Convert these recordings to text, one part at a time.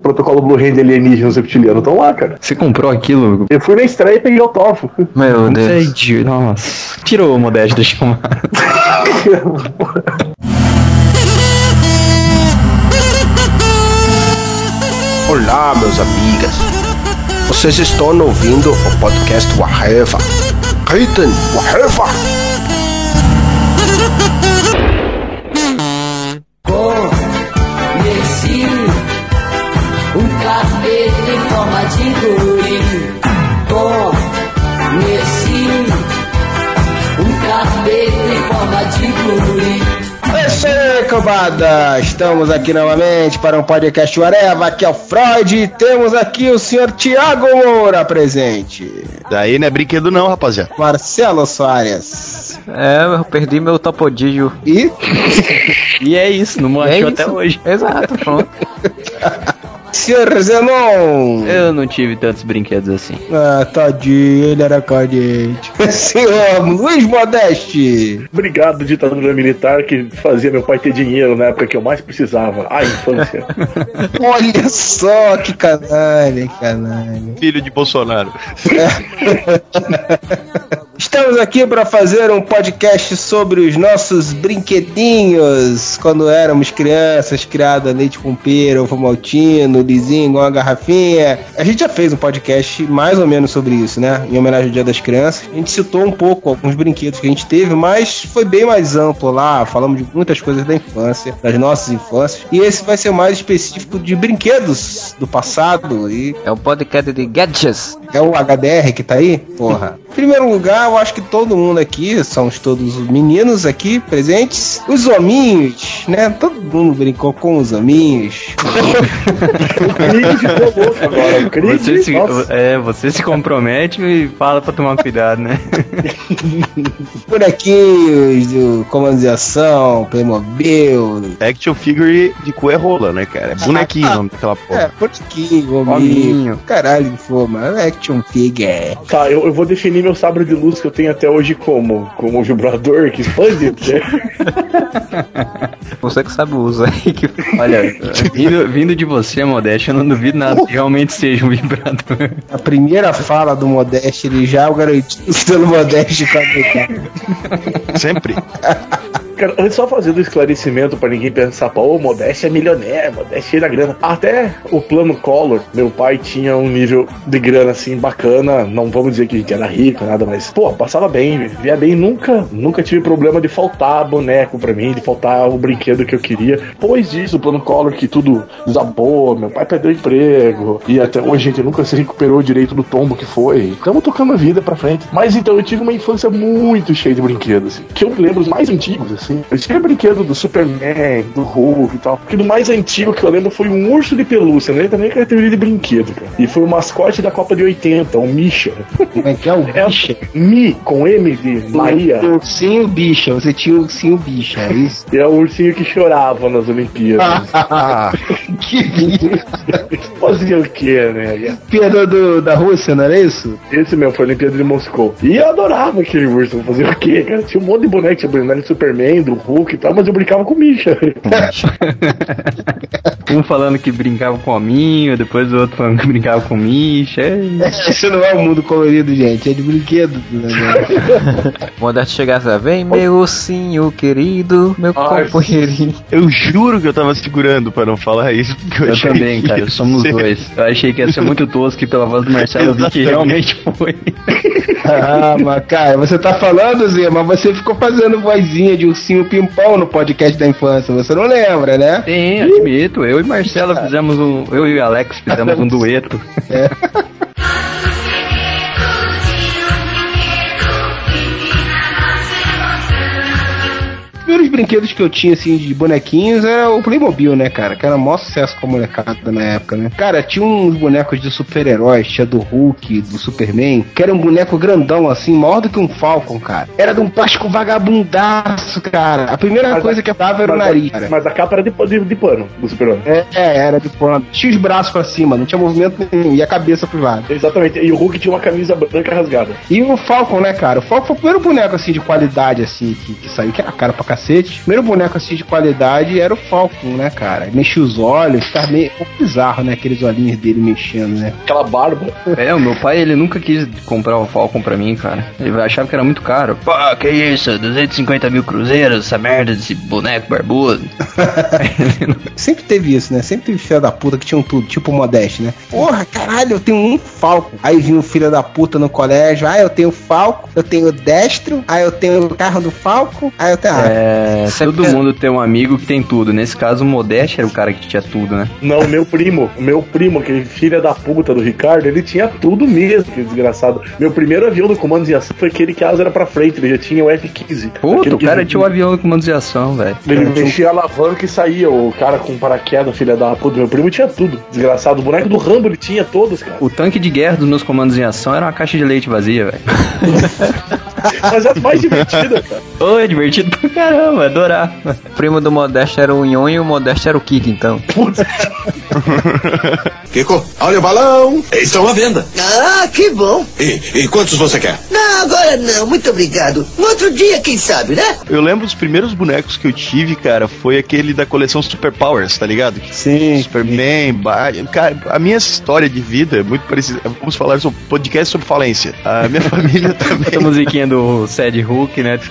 protocolo Blu-ray de alienígenas reptilianos estão lá, cara. Você comprou aquilo? Eu fui na estreia e peguei autógrafo. Meu Deus. Sei, nossa. Tirou o Modesto do chamar. Olá, meus amigas. Vocês estão ouvindo o podcast Waheva. Ritten Waheva. Estamos aqui novamente para um podcast Areva. Aqui é o Freud e temos aqui o senhor Tiago Moura presente. Daí não é brinquedo não, rapaziada. Marcelo Soares. É, eu perdi meu topodígio. E? e é isso, não É achou isso. até hoje. Exato, pronto. Senhor Zenon. Eu não tive tantos brinquedos assim. Ah, tadinho, ele era cadente. Senhor Luiz Modeste. Obrigado, ditadura militar, que fazia meu pai ter dinheiro na época que eu mais precisava. A infância. Olha só que canalha, que canalha. Filho de Bolsonaro. Estamos aqui para fazer um podcast sobre os nossos brinquedinhos quando éramos crianças, criadas a leite com pera, ovo maltino, lisinho, igual uma garrafinha. A gente já fez um podcast mais ou menos sobre isso, né? Em homenagem ao Dia das Crianças. A gente citou um pouco alguns brinquedos que a gente teve, mas foi bem mais amplo lá. Falamos de muitas coisas da infância, das nossas infâncias. E esse vai ser mais específico de brinquedos do passado. E É o podcast de Gadgets. é o HDR que tá aí? Porra. Em primeiro lugar, eu acho que todo mundo aqui, somos todos os meninos aqui presentes, os hominhos, né? Todo mundo brincou com os hominhos. o Creed, Você se, nossa. é, você se compromete e fala pra tomar cuidado, né? Bonequinhos do Comando de Ação, Playmobil. Action figure de cu é rola, né, cara? É bonequinho o nome daquela porra. É, bonequinho, hominho. Hominho. Caralho, que for, mano. Action figure. Tá, eu, eu vou definir meu sabre de luz que eu tenho até hoje como? Como vibrador que expande? né? Você que sabe o uso aí. Que... Olha, vindo, vindo de você, Modéstia, eu não duvido nada que realmente seja um vibrador. A primeira fala do Modeste, ele já garantiu pelo Modeste. Sempre. Cara, antes só fazendo um esclarecimento pra ninguém pensar, pô, o Modeste é milionário, Modeste cheio da grana. Até o plano Collor, meu pai tinha um nível de grana assim bacana. Não vamos dizer que a gente era rico, nada, mas, pô, passava bem, vivia bem. Nunca, nunca tive problema de faltar boneco pra mim, de faltar o brinquedo que eu queria. Depois disso, o plano Collor, que tudo desabou, meu pai perdeu emprego, e até hoje a gente nunca se recuperou direito do tombo que foi. Estamos tocando a vida pra frente. Mas então eu tive uma infância muito cheia de brinquedos, assim, que eu me lembro os mais antigos, assim. Eu tinha brinquedo do Superman, do Hulk e tal. Porque do mais antigo que eu lembro foi um urso de pelúcia, né? Também categoria de brinquedo, cara. E foi o mascote da Copa de 80, o Misha. Como é que é o É bicha? Mi, com M de Maria. O ursinho bicha, você tinha o ursinho bicha, é isso? E é o ursinho que chorava nas Olimpíadas. Que bicha. Fazia o quê, né? Piada do, da Rússia, não era isso? Esse mesmo foi a Olimpíada de Moscou. E eu adorava aquele urso. Fazer o quê, cara? Tinha um monte de boneco, tinha boneco do Superman, do Hulk e tal, mas eu brincava com o Misha. Um falando que brincava com hominho, depois o outro falando que brincava com Misha. É... Isso não é o mundo colorido, gente, é de brinquedo. Né? Modesto chegasse a vem, meu ursinho querido, meu Ai, companheirinho. Eu juro que eu tava segurando pra não falar isso. Porque eu, Eu achei também, que cara, somos ser- dois. Eu achei que ia ser muito tosco e pela voz do Marcelo eu vi que realmente foi. Ah, mas cara, você tá falando, Zé, mas você ficou fazendo vozinha de ursinho pimpão no podcast da infância, você não lembra, né? Sim, admito. Eu e Marcelo fizemos um. Eu e o Alex fizemos um dueto. Os primeiros brinquedos que eu tinha, assim, de bonequinhos era o Playmobil, né, cara? Que era o maior sucesso com a molecada na época, né? Cara, tinha uns bonecos de super-heróis, tinha do Hulk, do Superman, que era um boneco grandão, assim, maior do que um Falcon, cara. Era de um plástico vagabundaço, cara. A primeira Mas coisa a- que eu dava era o nariz, a, cara. mas a capa era de, de, de pano do Super-Homem. É, é, era de pano. Tinha os braços pra cima, não tinha movimento nenhum, e a cabeça pro lado. Exatamente. E o Hulk tinha uma camisa branca rasgada. E o Falcon, né, cara? O Falcon foi o primeiro boneco, assim, de qualidade, assim, que, que saiu, que era caro pra cacete. Cacetes. O primeiro boneco assim de qualidade era o Falcon, né, cara? Mexia os olhos, ficava meio um bizarro, né? Aqueles olhinhos dele mexendo, né? Aquela barba. É, o meu pai, ele nunca quis comprar o Falcon pra mim, cara. Ele achava que era muito caro. Pô, que isso? 250 mil cruzeiros, essa merda desse boneco barbudo. Sempre teve isso, né? Sempre teve filha da puta que tinham tudo, tipo o Modeste, né? Porra, caralho, eu tenho um Falcon. Aí vinha o filho da puta no colégio, ah, eu tenho Falcon, eu tenho Destro, aí eu tenho o carro do Falcon, aí eu tenho... Ah, É, Sempre- todo mundo tem um amigo que tem tudo. Nesse caso, o Modeste era o cara que tinha tudo, né? Não, meu primo, o meu primo, aquele filho da puta do Ricardo, ele tinha tudo mesmo, que desgraçado. Meu primeiro avião do comando de ação foi aquele que a asa era pra frente, ele já tinha o F-15. Puta, o cara que- tinha o avião de comando de ação, velho. Ele mexia a alavanca e saía, o cara com paraquedas, filha da puta. Meu primo tinha tudo, desgraçado. O boneco do Rambo ele tinha todos, cara. O tanque de guerra dos meus comandos em ação era uma caixa de leite vazia, velho. Mas é mais divertida, cara. Ô, é divertido pra caramba, adorava. O primo do Modesto era o Nhon e o Modesto era o Kiko, então. Kiko, olha o balão. Estão à venda. Ah, que bom. E, e quantos você quer? Não, agora não, muito obrigado. No outro dia, quem sabe, né? Eu lembro dos primeiros bonecos que eu tive, cara, foi aquele da coleção Super Powers, tá ligado? Sim. Superman, Batman. Cara, a minha história de vida é muito parecida. Vamos falar sobre podcast sobre falência. A minha família também. Essa musiquinha do Sad Hulk, né?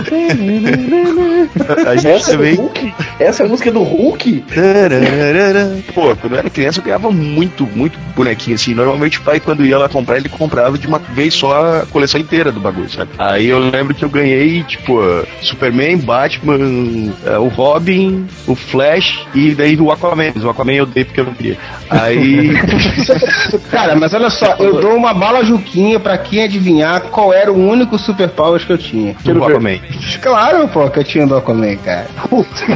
A gente também. Hulk? Essa é a música do Hulk? Pô, quando eu era criança eu ganhava muito, muito bonequinho assim. Normalmente o pai, quando ia lá comprar, ele comprava de uma vez só a coleção inteira do bagulho, sabe? Aí eu lembro que eu ganhei, tipo, Superman, Batman, eh, o Robin, o Flash e daí o Aquaman. Mas O Aquaman eu dei porque eu não queria. Aí. Cara, mas olha só, eu dou uma bala juquinha pra quem adivinhar qual era o único super powers que eu tinha. o Aquaman. Claro, pô, que eu tinha do Aquaman, cara.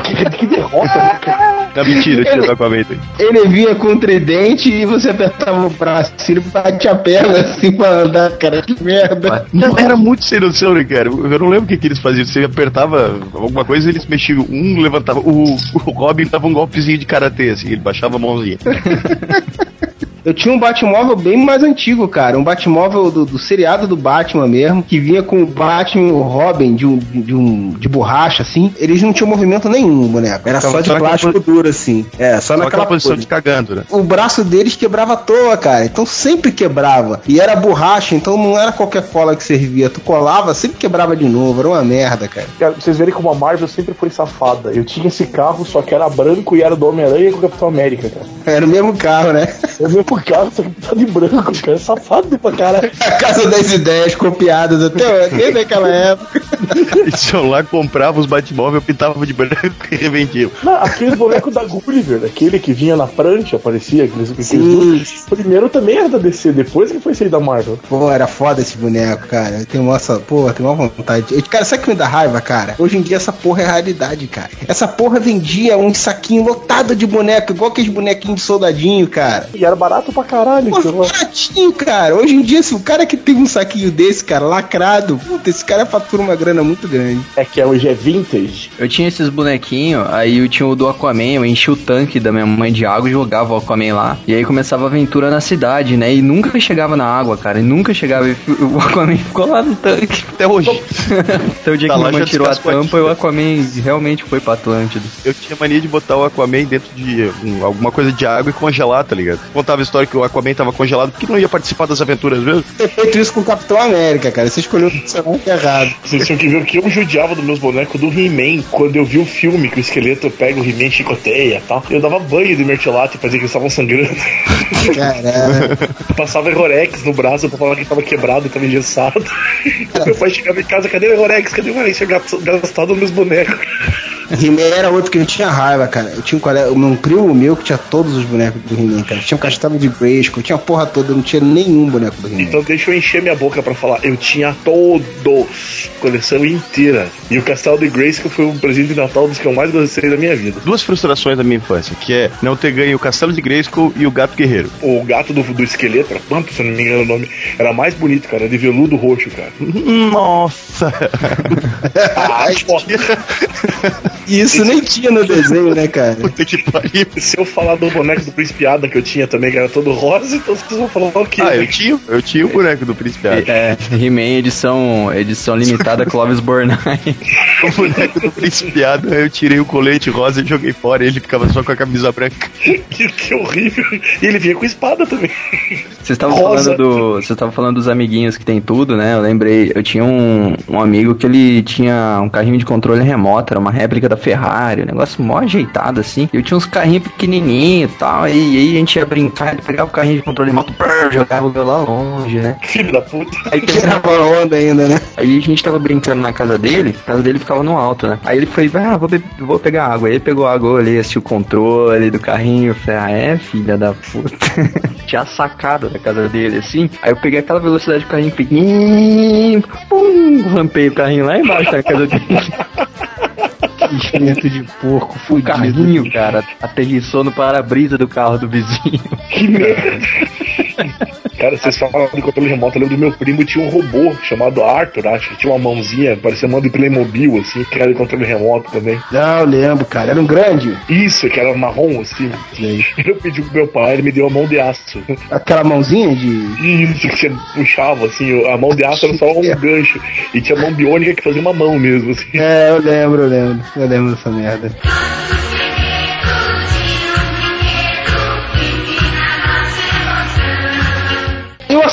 que, que derrota, né, cara? Não, mentira, eu tinha o Aquaman. também. Ele vinha com um tridente e você apertava o braço e ele batia a perna assim pra andar, cara. Que merda. Não, era muito sem noção, né, cara? Eu não lembro o que, que eles faziam. Você apertava alguma coisa eles mexiam. Um levantava. O, o Robin dava um golpezinho de karatê, assim, ele baixava a mãozinha. Eu tinha um Batmóvel bem mais antigo, cara. Um Batmóvel do, do seriado do Batman mesmo, que vinha com o Batman e o Robin de um, de um de borracha, assim. Eles não tinham movimento nenhum, boneco. Era Tava só de só naquela plástico duro, assim. É, só Só naquela aquela posição pose. de cagando, né? o braço deles quebrava à toa, cara. Então sempre quebrava. E era borracha, então não era qualquer cola que servia. Tu colava, sempre quebrava de novo. Era uma merda, cara. Cara, pra vocês verem como a Marvel sempre foi safada. Eu tinha esse carro, só que era branco e era do Homem-Aranha e com o Capitão América, cara. Era o mesmo carro, né? É o mesmo carro, só que tá de branco, cara. Safado pra caralho. A Casa das Ideias copiadas até desde aquela época. Eles iam lá, compravam os Batmóvel, pintavam de branco e revendiam. Não, aquele boneco da Gulliver, aquele que vinha na prancha, aparecia, aqueles, aqueles Sim. dois. Primeiro também era da DC, depois que foi sair da Marvel. Pô, era foda esse boneco, cara. Eu tenho uma, pô, eu tenho uma vontade. Eu- Cara, sabe o que me dá raiva, cara? Hoje em dia essa porra é realidade, cara. Essa porra vendia um saquinho lotado de boneco, igual aqueles bonequinhos de soldadinho, cara. E era barato pra caralho. Pô, baratinho, cara. Hoje em dia, se o cara que tem um saquinho desse, cara, lacrado, puta, esse cara fatura uma grana muito grande. É que hoje é vintage. Eu tinha esses bonequinhos, aí eu tinha o do Aquaman, eu enchi o tanque da minha mãe de água e jogava o Aquaman lá. E aí começava a aventura na cidade, né? E nunca chegava na água, cara. E nunca chegava. E o Aquaman ficou lá no tanque. Até hoje. Até o dia Tá que minha mãe tirou a tampa e o Aquaman realmente foi pra Atlântida. Eu tinha mania de botar o Aquaman dentro de um, alguma coisa de água e congelar, tá ligado? Contava a história que o Aquaman tava congelado porque não ia participar das aventuras mesmo. Ter feito isso com o Capitão América, cara. Você escolheu o personagem errado. Vocês tinham que ver o que eu judiava dos meus bonecos do He-Man quando eu vi o filme que o esqueleto pega o He-Man e chicoteia e tal. Eu dava banho de mertiolate e fazia que eles estavam sangrando. Caralho. Passava Errorex no braço pra falar que tava quebrado, tava engessado. Meu pai chegava em casa, cadê o Errorex? Cadê o Errorex? Tinha gastado nos meus bonecos. He-Man era outro que eu tinha raiva, cara. Eu tinha um, colega, um primo meu que tinha todos os bonecos do He-Man, cara. Tinha um castelo de Grayskull, tinha a porra toda, eu não tinha nenhum boneco do He-Man. Então deixa eu encher minha boca pra falar. Eu tinha todos, coleção inteira. E o Castelo de Grayskull foi um presente de Natal dos que eu mais gostei da minha vida. Duas frustrações da minha infância, que é não ter ganho o Castelo de Grayskull e o Gato Guerreiro. O gato do, do esqueleto, era Pampa, se eu não me engano o nome, era mais bonito, cara, de veludo roxo, cara. Nossa! Ah. E isso nem tinha no desenho, né, cara? Puta que pariu. Se eu falar do boneco do Príncipe Adam que eu tinha também, que era todo rosa, então vocês vão falar o quê? Ah, eu tinha, eu tinha o boneco do Príncipe Adam. É, He-Man edição, edição limitada Clovis Bornai. O boneco do Príncipe Adam, eu tirei o colete rosa e joguei fora. Ele ficava só com a camisa branca. Que, que horrível. E ele vinha com espada também. Vocês estavam falando do. Vocês estavam falando dos amiguinhos que tem tudo, né? Eu lembrei, eu tinha um, um amigo que ele tinha um carrinho de controle remoto, era uma réplica da Ferrari, um negócio mó ajeitado assim. Eu tinha uns carrinhos pequenininhos e tal, e aí a gente ia brincar, ele pegava o carrinho de controle remoto, brrr, jogava o meu lá longe, né? Filho da puta. Aí Tirava onda ainda, né? Aí a gente tava brincando na casa dele, a casa dele ficava no alto, né? Aí ele foi, ah, vou, be- vou pegar água. Aí ele pegou água, eu olhei assim o controle do carrinho, eu falei, ah, é, filha da puta. Tinha a sacada da casa dele, assim. Aí eu peguei aquela velocidade do carrinho, fiquei, pum, rampei o carrinho lá embaixo da casa dele. Enchimento de porco, O fudido. carrinho, cara, aterrissou no para-brisa do carro do vizinho. Que merda. Cara, vocês falaram de controle remoto, eu lembro do meu primo tinha um robô chamado Arthur, acho que tinha uma mãozinha, parecia mão de Playmobil, assim, que era de controle remoto também. Não, eu lembro, cara. Era um grande. Isso, que era marrom, assim. Eu pedi pro meu pai, ele me deu a mão de aço. Aquela mãozinha de. Isso, que você puxava, assim, a mão de aço era só um gancho. E tinha mão biônica que fazia uma mão mesmo, assim. É, eu lembro, eu lembro. Eu lembro dessa merda.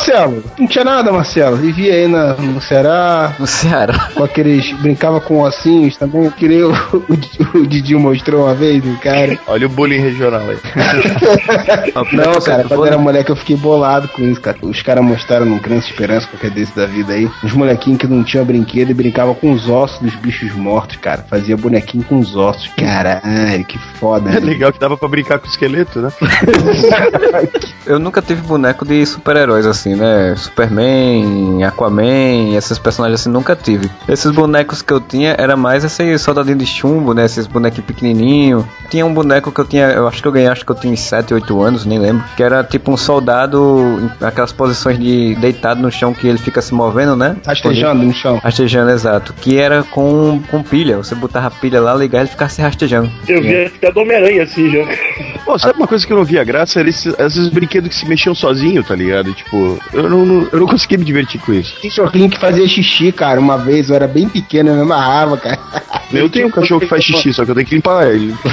Marcelo? Não tinha nada, Marcelo. Vivia aí na, no Ceará, No Ceará. com aqueles. brincava com ossinhos também. Que nem o, o, o Didi mostrou uma vez, cara. Olha o bullying regional aí. Não, cara, quando era moleque eu fiquei bolado com isso, cara. Os caras mostraram no Criança Esperança, qualquer desse da vida aí, uns molequinhos que não tinham brinquedo e brincavam com os ossos dos bichos mortos, cara. Fazia bonequinho com os ossos. Caralho, que foda. É né? legal que dava pra brincar com o esqueleto, né? Eu nunca tive boneco de super-heróis assim, né? Superman, Aquaman, esses personagens assim, nunca tive. Esses bonecos que eu tinha era mais esse soldadinho de chumbo, né? Esses bonequinhos pequenininhos. Tinha um boneco que eu tinha, eu acho que eu ganhei, acho que eu tinha uns 7, 8 anos, nem lembro. Que era tipo um soldado, em aquelas posições de deitado no chão que ele fica se movendo, né? Rastejando no chão. Rastejando, exato. Que era com, com pilha. Você botava a pilha lá, ligar e ele ficava se rastejando. Eu vi até do Homem-Aranha, assim, já. Pô, sabe uma coisa que eu não via graça? Era esses, esses brinquedos que se mexiam sozinho, tá ligado? Tipo, eu não, não- eu não conseguia me divertir com isso. Cachorrinho que fazia xixi, cara, uma vez, eu era bem pequeno, eu me amarrava, cara. Eu tenho um cachorro que faz xixi, só que eu tenho que limpar ele.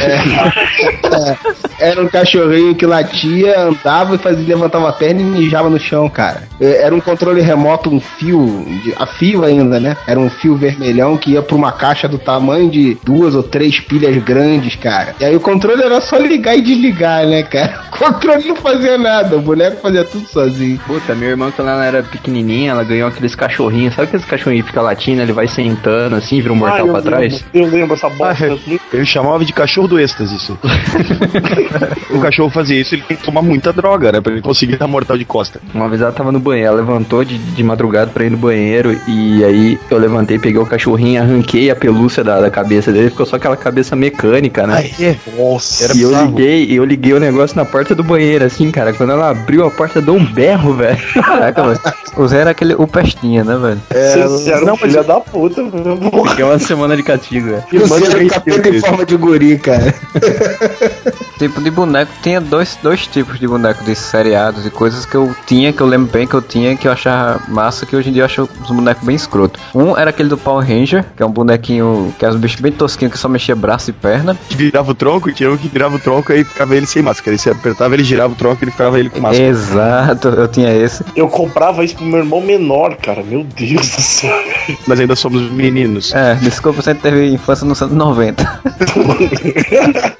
Era um cachorrinho que latia, andava e fazia, levantava a perna e mijava no chão, cara. É, Era um controle remoto, um fio, de- a fio ainda, né? Era um fio vermelhão que ia pra uma caixa do tamanho de duas ou três pilhas grandes, cara. E aí o controle era só ligar e desligar, né, cara? O controle não fazia nada, o boneco fazia tudo sozinho. Puta, minha irmã, quando ela era pequenininha, ela ganhou aqueles cachorrinhos. Sabe aqueles cachorrinhos que fica latindo, ele vai sentando assim, vira um mortal Ah, eu pra lembro, trás? Eu lembro essa Ah, bosta. é. ele chamava de cachorro do êxtase isso. o cachorro fazia isso, ele tem que tomar muita droga, né? Pra ele conseguir dar mortal de costa. Uma vez ela tava no banheiro, ela levantou de, de madrugada pra ir no banheiro e aí eu levantei, peguei o cachorrinho, arranquei a pelúcia da, da cabeça dele, ficou só aquela cabeça mecânica, né? é? Nossa. e eu liguei, eu liguei o negócio na porta do banheiro, assim, cara. Quando ela abriu a porta, deu um berro, velho. Caraca, mano. O Zé era aquele, o pestinha, né, velho? Vocês eram não, mas filha da puta, meu. Fiquei uma semana de castigo, velho. E você era um capeta em forma de guri, cara. Tipo de boneco, tinha dois, dois tipos de boneco de seriados e coisas que eu tinha, que eu lembro bem que eu tinha, que eu achava massa, que hoje em dia eu acho os bonecos bem escroto. Um era aquele do Power Ranger, que é um bonequinho que é um bicho bem tosquinho que só mexia braço e perna. Que virava o tronco, e tinha um que virava o tronco e ficava ele sem máscara. Aí você apertava, ele girava o tronco e ele ficava ele com máscara. Exato, eu tinha esse. Eu comprava isso pro meu irmão menor, cara. Meu Deus do céu. Mas ainda somos meninos. É, desculpa, você teve infância nos anos 90.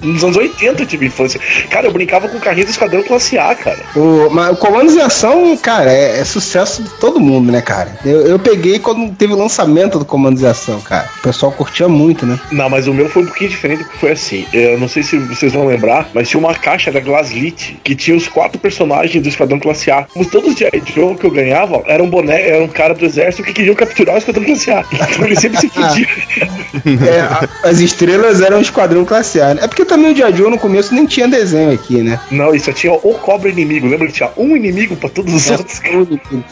Nos anos 80 eu tive infância. Cara, eu brincava com o carrinho do Esquadrão Classe A, cara. O, mas o Comandos em Ação, cara, é, é sucesso de todo mundo, né, cara? Eu, eu peguei quando teve o lançamento do Comandos em Ação, cara. O pessoal curtia muito, né? Não, mas o meu foi um pouquinho diferente, porque foi assim. Eu não sei se vocês vão lembrar, mas tinha uma caixa da Glaslit que tinha os quatro personagens do Esquadrão Classe A. Os todos os de jogo que eu ganhava eram um boné, era um cara do exército que queriam capturar o Esquadrão Classe A. Então ele sempre se fudia. É, as estrelas eram o Esquadrão Classe A. né? É porque também o Dia Joe no começo nem tinha desenho aqui, né? Não, isso tinha o cobra inimigo. Lembra que tinha um inimigo pra todos os outros?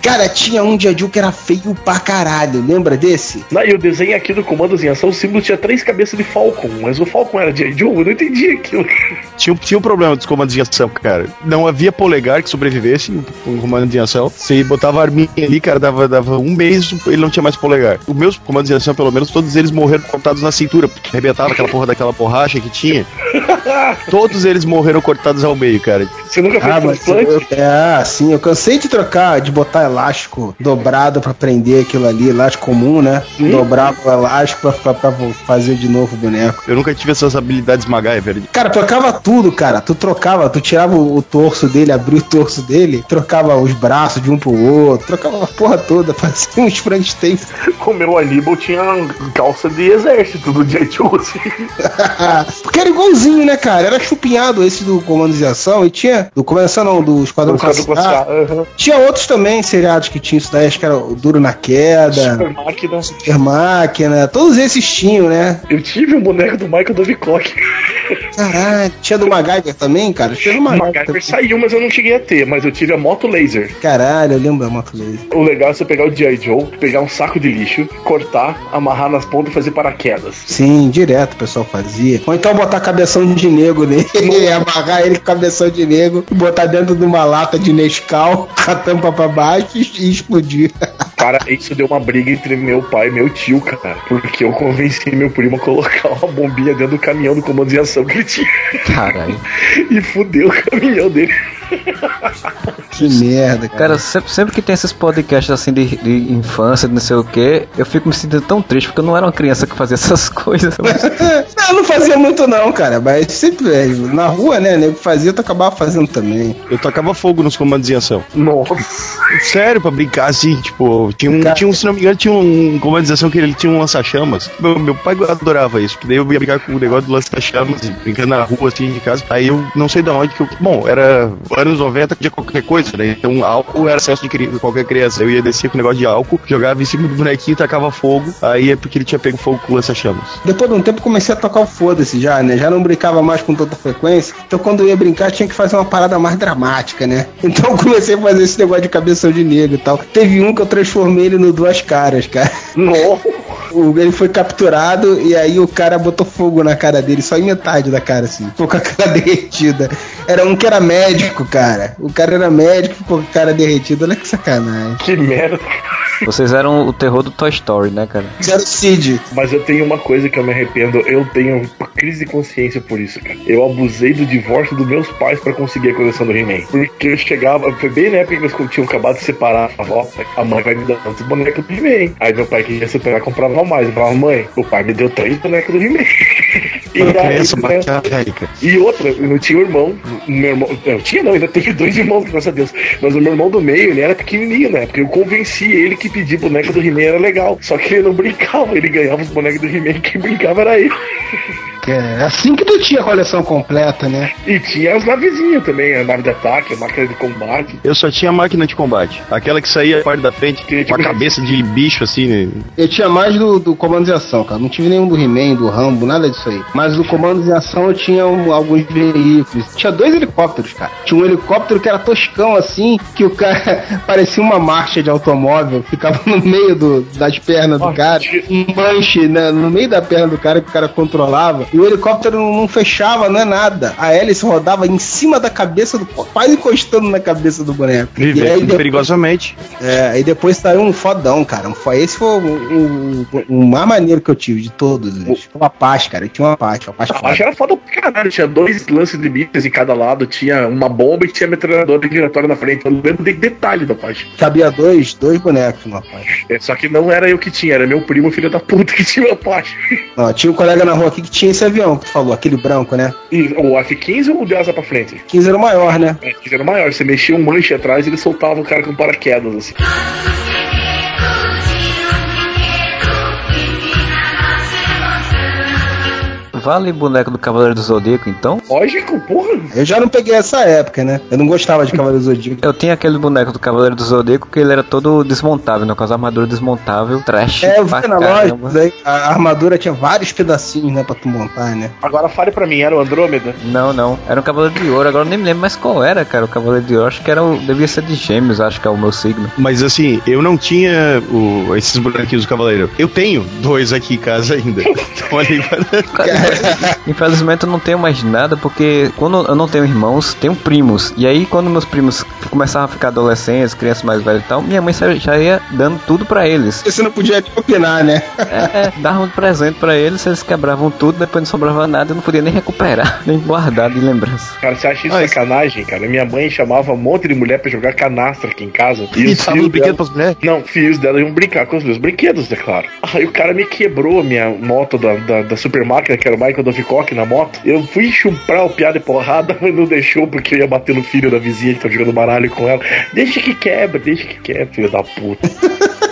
Cara, tinha um de Adil que era feio pra caralho. Lembra desse? Não, e o desenho aqui do Comandos em Ação, o símbolo tinha três cabeças de Falcon, mas o Falcon era de eu não entendi aquilo. Tinha, tinha um problema dos comandos de ação, cara. Não havia polegar que sobrevivesse com um comando de ação. Você botava a arminha ali, cara, dava, dava um mês, ele não tinha mais polegar. Os meus comandos de ação, pelo menos, todos eles morreram cortados na cintura, porque arrebentava aquela porra daquela borracha que tinha. Todos eles morreram cortados ao meio, cara. Você nunca fez Ah, transplante? eu, é, sim, eu cansei de trocar, de botar elástico dobrado pra prender aquilo ali, elástico comum, né? Dobrava o elástico pra, pra, pra fazer de novo o boneco. Eu nunca tive essas habilidades MacGyver. Cara, trocava tudo, cara. Tu trocava, tu tirava o, o torso dele, abria o torso dele, trocava os braços de um pro outro, trocava a porra toda, fazia uns Frankenstein. O meu Aníbal tinha calça de exército do J. Joe, assim. Porque era igualzinho, né, cara? Era chupinhado esse do Comando de Ação e tinha. Do Comando Ação não, do Esquadrão Classe aham. Tinha outros também seriados que tinham isso daí, acho que era o Duro na Queda, Super máquina. Super Máquina, todos esses tinham, né? Eu tive um boneco do Michael Dovikock. Caralho, tinha do MacGyver também, cara? Tinha do O MacGyver. MacGyver saiu, mas eu não cheguei a ter. Mas eu tive a moto laser. Caralho, eu lembro da moto laser. O legal é você pegar o G.I. Joe, pegar um saco de lixo, cortar, amarrar nas pontas e fazer paraquedas. Sim, direto o pessoal fazia. Ou então botar cabeção de negro nele, amarrar ele com cabeção de negro, botar dentro de uma lata de Nescau, com a tampa pra baixo e explodir. Cara, isso deu uma briga entre meu pai e meu tio, cara. Porque eu convenci meu primo a colocar uma bombinha dentro do caminhão do comando de ação que ele tinha. Caralho. E fudeu o caminhão dele. Que merda, cara. Cara, sempre, sempre que tem esses podcasts assim de, de infância, de não sei o que, eu fico me sentindo tão triste porque eu não era uma criança que fazia essas coisas. não, eu não fazia muito não, cara. Mas sempre, é, na rua, né, nego fazia, tu acabava fazendo também. Eu tacava fogo nos comandos de ação. Nossa. Sério, pra brincar assim, tipo, tinha um, Cara. tinha um se não me engano, tinha um comando de ação que ele tinha um lança-chamas. Meu, meu pai adorava isso, porque daí eu ia brincar com o negócio do lança-chamas, brincando na rua assim de casa. Aí eu não sei de onde que eu. Bom, era anos 90, podia qualquer coisa, né? Então álcool era acesso de cri- qualquer criança. Eu ia descer com o negócio de álcool, jogava em cima do bonequinho, tacava fogo. Aí é porque ele tinha pego fogo com lança-chamas. Depois de um tempo comecei a tocar o foda-se já, né? Já não brincava mais com tanta frequência. Então quando eu ia brincar tinha que fazer uma parada mais dramática, né? Então comecei a fazer esse negócio de cabeção de negro e tal. Teve um que eu transformei ele no duas caras, cara. Nossa. O- Ele foi capturado e aí o cara botou fogo na cara dele, só em metade da cara, assim. Ficou com a cara derretida. Era um que era médico, cara. O cara era médico, ficou com a cara derretida. Olha que sacanagem. Que merda. Vocês eram o terror do Toy Story, né, cara? Era o Cid. Mas eu tenho uma coisa que eu me arrependo. Eu tenho crise de consciência por isso, cara. Eu abusei do divórcio dos meus pais pra conseguir a coleção do He-Man. Porque eu chegava, foi bem na época que eles tinham acabado de separar. Eu falava, ó, a mãe vai me dar tantos bonecos do He-Man. Aí meu pai queria separar, comprava mais. Eu falava, mãe, o pai me deu três bonecos do He-Man. E, outra, eu tinha um irmão, meu irmão, eu tinha não, ainda tenho dois irmãos, graças a Deus. Mas o meu irmão do meio, ele era pequenininho, né? Porque eu convenci ele que pedir boneco do He-Man era legal. Só que ele não brincava, ele ganhava os bonecos do He-Man, quem brincava era ele. É, assim que tu tinha a coleção completa, né? E tinha as navezinhas também, a nave de ataque, a máquina de combate. Eu só tinha máquina de combate. Aquela que saía a parte da frente com a cabeça de bicho assim, né? Eu tinha mais do, do Comando de Ação, cara. Não tive nenhum do He-Man, do Rambo, nada disso aí. Mas do Comando de Ação eu tinha um- alguns veículos. Tinha dois helicópteros, cara. Tinha um helicóptero que era toscão assim, que o cara parecia uma marcha de automóvel. Ficava no meio do- das pernas do cara. tinha- Um manche né, no meio da perna do cara que o cara controlava. E o helicóptero não, não fechava, não é nada. A hélice rodava em cima da cabeça do. quase encostando na cabeça do boneco. E aí Vivendo depois- perigosamente. é, aí depois saiu um fodão, cara. Um, fo- esse foi o, o, o- mais maneiro que eu tive de todos. eles. Uma paz, cara. Eu tinha uma paz. Uma paz A faixa era foda pra caralho, tinha dois lances de mísseis em cada lado, tinha uma bomba e tinha metralhadora giratória na frente. Eu lembro de detalhe da faixa. Cabia dois, dois bonecos numa paz. É, só que não era eu que tinha, era meu primo, filho da puta, que tinha a faixa. Não, tinha um colega na rua aqui que tinha esse avião que tu falou, aquele branco, né? E o F-15 ou o de asa pra frente? 15 era o maior, né? É, que era maior. Você mexia um manche atrás e ele soltava o cara com paraquedas, assim. Vale boneco do Cavaleiro do Zodíaco, então? Lógico, porra. Eu já não peguei essa época, né? Eu não gostava de Cavaleiro do Zodíaco. Eu tinha aquele boneco do Cavaleiro do Zodíaco que ele era todo desmontável, né? Com as armaduras desmontável, trash É, eu vi na loja, daí a armadura tinha vários pedacinhos, né, pra tu montar, né? Agora fale pra mim, era o Andrômeda? Não, não. Era um Cavaleiro de Ouro. Agora eu nem me lembro mais qual era, cara. O Cavaleiro de Ouro. Acho que era o. Devia ser de Gêmeos, acho que é o meu signo. Mas assim, eu não tinha o- esses bonequinhos do Cavaleiro. Eu tenho dois aqui em casa ainda. Então ali. Infelizmente eu não tenho mais nada, porque quando eu não tenho irmãos, tenho primos. E aí, quando meus primos começavam a ficar adolescentes, crianças mais velhas e tal, minha mãe já- já ia dando tudo pra eles. Você não podia nem opinar, né? É, é, dava um presente pra eles, eles quebravam tudo, depois não sobrava nada, eu não podia nem recuperar, nem guardar de lembrança. Cara, você acha isso Ah, isso- sacanagem, cara? Minha mãe chamava um monte de mulher pra jogar canastra aqui em casa. E os tava filhos dela- pras mulheres? Não, filhos dela iam brincar com os meus brinquedos, é claro. Aí o cara me quebrou a minha moto da, da, da super máquina, que era o Michael Dovicock na moto. Eu fui chupar o piada de porrada, mas não deixou porque eu ia bater no filho da vizinha que tá jogando baralho com ela. Deixa que quebra, deixa que quebra, filho da puta.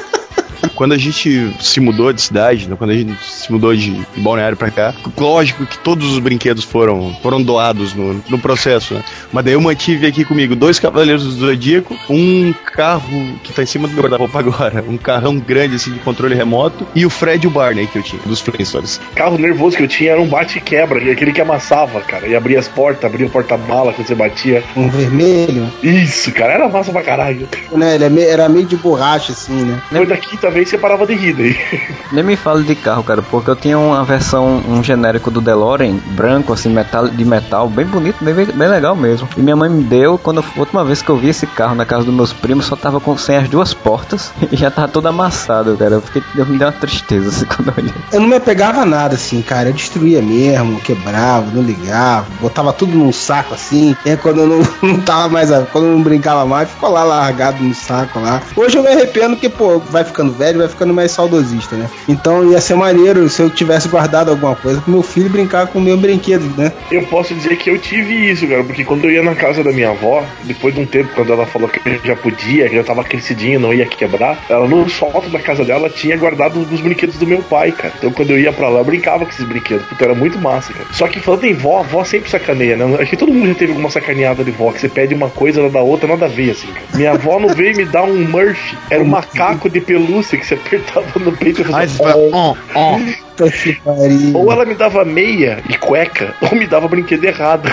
Quando a gente se mudou de cidade, né, quando a gente se mudou de Balneário pra cá, lógico que todos os brinquedos foram, foram doados no, no processo, né? Mas daí eu mantive aqui comigo dois Cavaleiros do Zodíaco, um carro que tá em cima do meu guarda-roupa agora, um carrão grande assim de controle remoto, e o Fred e o Barney que eu tinha, dos Flintstones. carro nervoso que eu tinha era um bate-quebra, aquele que amassava, cara. E abria as portas, abria o porta-mala quando você batia. Um vermelho, Isso, cara, era massa pra caralho. né? Ele é era meio de borracha, assim, né? Foi da quinta vez que você parava de rir daí. Nem me fale de carro, cara, porque eu tinha uma versão, um genérico do DeLorean, branco, assim, metal, de metal, bem bonito, bem, bem legal mesmo. E minha mãe me deu, quando eu- a última vez que eu vi esse carro na casa dos meus primos, só tava com, sem as duas portas e já tava todo amassado, cara. Eu fiquei, eu me deu uma tristeza, assim, quando eu olhei. Eu não me apegava a nada, assim, cara. Eu destruía mesmo, quebrava, não ligava, botava tudo num saco, assim. E aí, quando eu não, não tava mais, quando eu não brincava mais, ficou lá largado no saco lá. Hoje eu me arrependo porque, pô, vai ficando velho, vai ficando mais saudosista, né? Então ia ser maneiro se eu tivesse guardado alguma coisa pro meu filho brincar com o meu brinquedo, né? Eu posso dizer que eu tive isso, cara, porque quando eu ia na casa da minha avó, depois de um tempo, quando ela falou que eu já podia, que eu tava crescidinho, não ia quebrar, ela no solto da casa dela tinha guardado os brinquedos do meu pai, cara. Então quando eu ia pra lá, eu brincava com esses brinquedos, porque era muito massa, cara. Só que falando em vó, vó sempre sacaneia, né? Acho que todo mundo já teve alguma sacaneada de vó, que você pede uma coisa, ela dá outra, nada a ver, assim, cara. Minha avó não veio me dar um Murphy, era um macaco de pelúcia que você apertava no peito e fazia. você fala, ó, ó. Puta que pariu. Ou ela me dava meia e cueca, ou me dava brinquedo errado.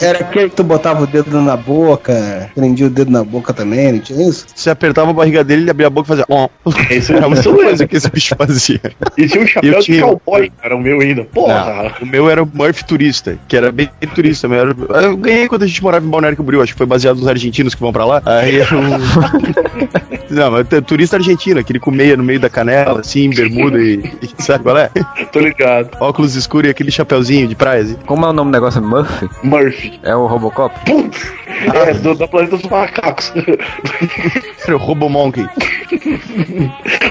Era aquele que tu botava o dedo na boca, prendia o dedo na boca também, não tinha isso? Você apertava a barriga dele, ele abria a boca e fazia. Ó. Isso Era mesmo. coisa que esse bicho fazia. E tinha um chapéu Eu de tinha. cowboy, era o meu ainda. Porra! Não, o meu era o Murphy Turista, que era bem turista mesmo. Era- Eu ganhei quando a gente morava em Balneário Camboriú, acho que foi baseado nos argentinos que vão pra lá. Aí era um... Não, mas é turista argentino, aquele com meia no meio da canela, assim, bermuda e, sabe qual é? Tô ligado. Óculos escuros e aquele chapeuzinho de praia. Assim. Como é o nome do negócio? Murphy? Murphy. É o Robocop? Putz! É, do, da Planeta dos Macacos. Era o Robomonkey.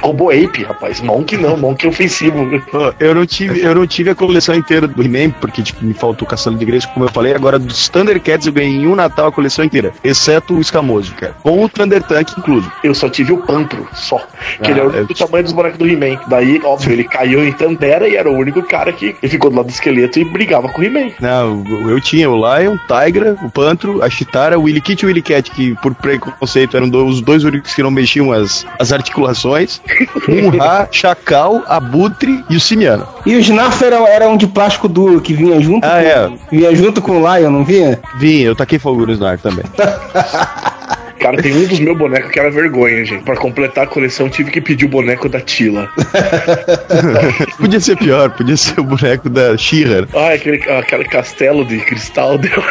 Robo Ape, rapaz. Monk não, Monk é ofensivo. Eu não, tive, eu não tive a coleção inteira do He-Man, porque tipo, me faltou Caçando de Igreja, como eu falei. Agora, dos Thundercats eu ganhei em um Natal a coleção inteira, exceto o Escamoso, cara. Com o Thunder Tank incluso. Eu só tive o Pantro, só. Que Ah, ele era eu do tamanho dos bonecos do He-Man. Daí, óbvio, ele caiu em Tandera e era o único cara que ele ficou do lado do esqueleto e brigava com o He-Man. Não, eu- tinha o Lion, o Tigra, o Pantro, a Chitara, o Willy Kit e o Willy Cat, que por preconceito eram do- os dois únicos que não mexiam as, as articulações. Um Ra, Chacal, Abutre e o Simiano. E os Snarf eram, eram de plástico duro, que vinha junto Ah, com, é. vinha junto com o Lion, não vinha? Vinha, eu taquei fogo no Snar também. Cara, tem um dos meus bonecos que era vergonha, gente. Pra completar a coleção, tive que pedir o boneco da Tila. podia ser pior, podia ser o boneco da She-Ra. Ah, aquele, aquele castelo de cristal deu.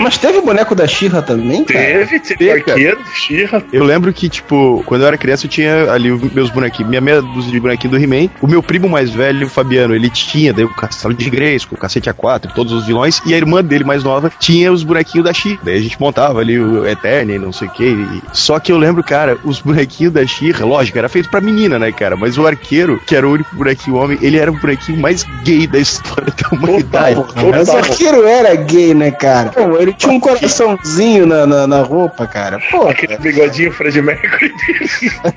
Mas teve o boneco da Xirra também, cara? Teve, teve arqueiro, Xirra. Eu lembro que, tipo, quando eu era criança, eu tinha ali os meus bonequinhos, minha meia dúzia de bonequinhos do He-Man. O meu primo mais velho, o Fabiano, ele tinha daí o Castelo de Grayskull, o Cacete A4, todos os vilões, e a irmã dele mais nova tinha os bonequinhos da She. Daí a gente montava ali o Eternia, não sei o que. Só que eu lembro, cara, os bonequinhos da She, lógico, era feito pra menina, né, cara? Mas o arqueiro, que era o único bonequinho homem, ele era o bonequinho mais gay da história da humanidade. Total, Mas o arqueiro era gay, né, cara? Não, ele tinha um coraçãozinho na, na, na roupa, cara. Pô, Aquele bigodinho Fred Mercury.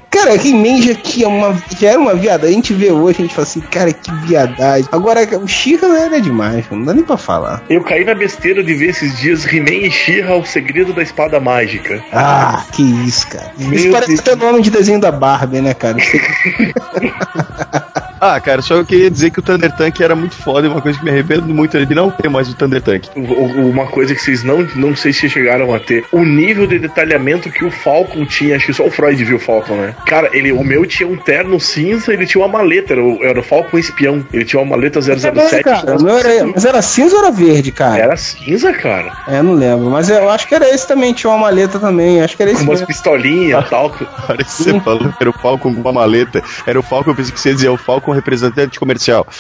cara, He-Man já, tinha uma, já era uma viada. A gente vê hoje, a gente fala assim, cara, que viadagem. Agora, o She-Ra era demais, não dá nem pra falar. Eu caí na besteira de ver esses dias He-Man e She-Ra, o segredo da espada mágica. Ah, que isso, cara. Meu isso parece Deus. até nome de desenho da Barbie, né, cara? Ah, cara, só eu queria dizer que o Thunder Tank era muito foda e uma coisa que me arrependo muito é de não ter mais o Thunder Tank. Uma coisa que vocês não, não sei se chegaram a ter. O nível de detalhamento que o Falcon tinha, acho que só o Freud viu o Falcon, né? Cara, ele, o meu tinha um terno cinza, ele tinha uma maleta, era o, era o Falcon espião. Ele tinha uma maleta 007. cara, o meu era, mas era cinza ou era verde, cara? Era cinza, cara. É, não lembro. Mas eu acho que era esse também, tinha uma maleta também. Acho que era Com esse umas pistolinhas e tal. Parece que você falou que era o Falcon com uma maleta. Era o Falcon, eu pensei que você ia dizer o Falcon representante comercial.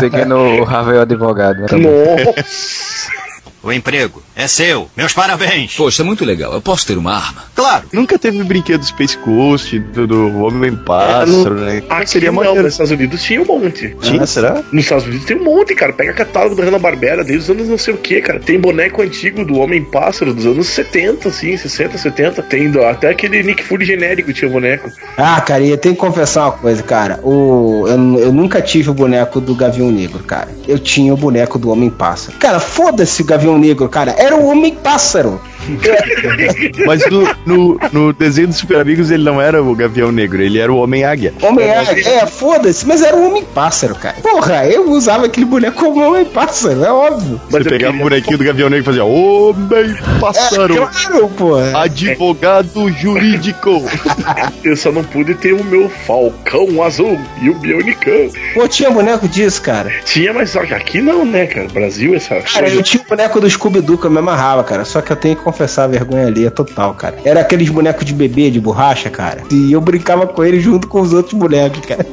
Seguindo o o advogado. né? Nossa. O emprego é seu. Meus parabéns. Poxa, muito legal. Eu posso ter uma arma? Claro. Nunca teve brinquedo Space Coast, do, do Homem Pássaro, né? Aqui Seria não, maneiro. nos Estados Unidos tinha um monte. Tinha, será? Nos Estados Unidos tem um monte, cara. Pega catálogo da Hanna-Barbera desde os anos não sei o que, cara. Tem boneco antigo do Homem-Pássaro dos anos 70, assim, 60, 70. Tem do- até aquele Nick Fury genérico tinha boneco. Ah, cara, e eu tenho que confessar uma coisa, cara. O, eu, eu nunca tive o boneco do Gavião Negro, cara. Eu tinha o boneco do Homem-Pássaro. Cara, foda-se o Gavião Negro, cara. Era o Homem-Pássaro. Mas no, no, no desenho dos Super Amigos ele não era o Gavião Negro, ele era o Homem-Águia. Homem-Águia, é, foda-se, mas era o Homem-Pássaro, cara. Porra, eu usava aquele boneco como Homem-Pássaro, é óbvio. Você eu pegava o bonequinho do Gavião Negro e fazia Homem-Pássaro, É, claro, pô. advogado jurídico. Eu só não pude ter o meu Falcão Azul e o Bionicão. Pô, tinha boneco disso, cara. Tinha, mas só que aqui não, né, cara? Brasil, essa Cara, coisa. eu tinha o boneco do Scooby-Doo que eu me amarrava, cara. Só que eu tenho que confessar a vergonha ali, é total, cara. Era aqueles bonecos de bebê, de borracha, cara. E eu brincava com ele junto com os outros bonecos, cara.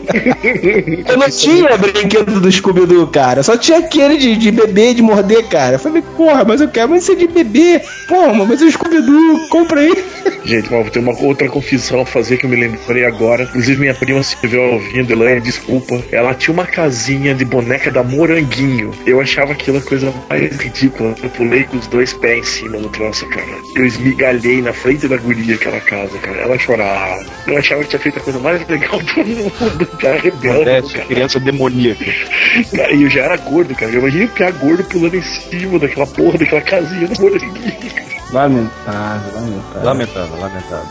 eu não tinha brinquedo do Scooby-Doo, cara. Só tinha aquele de, de bebê, de morder, cara. Eu falei, porra, mas eu quero mas ser de bebê. Porra, mas o Scooby-Doo, compra aí. Gente, mas vou ter uma outra confissão a fazer que eu me lembrei agora. Inclusive, minha prima se estiver ouvindo, Elaine, desculpa. Ela tinha uma casinha de boneca da Moranguinho. Eu achava aquilo a coisa mais ridícula. Eu pulei com os dois pés em cima do troço, cara. Eu esmigalhei na frente da guria aquela casa, cara. Ela chorava. Eu achava que tinha feito a coisa mais legal do mundo. Cara, rebelde, cara. criança demoníaca. Cara, E eu já era gordo, cara. Eu imaginei o piá gordo pulando em cima daquela porra, daquela casinha da Moranguinho. Lamentável, lamentável. Lamentável, lamentável.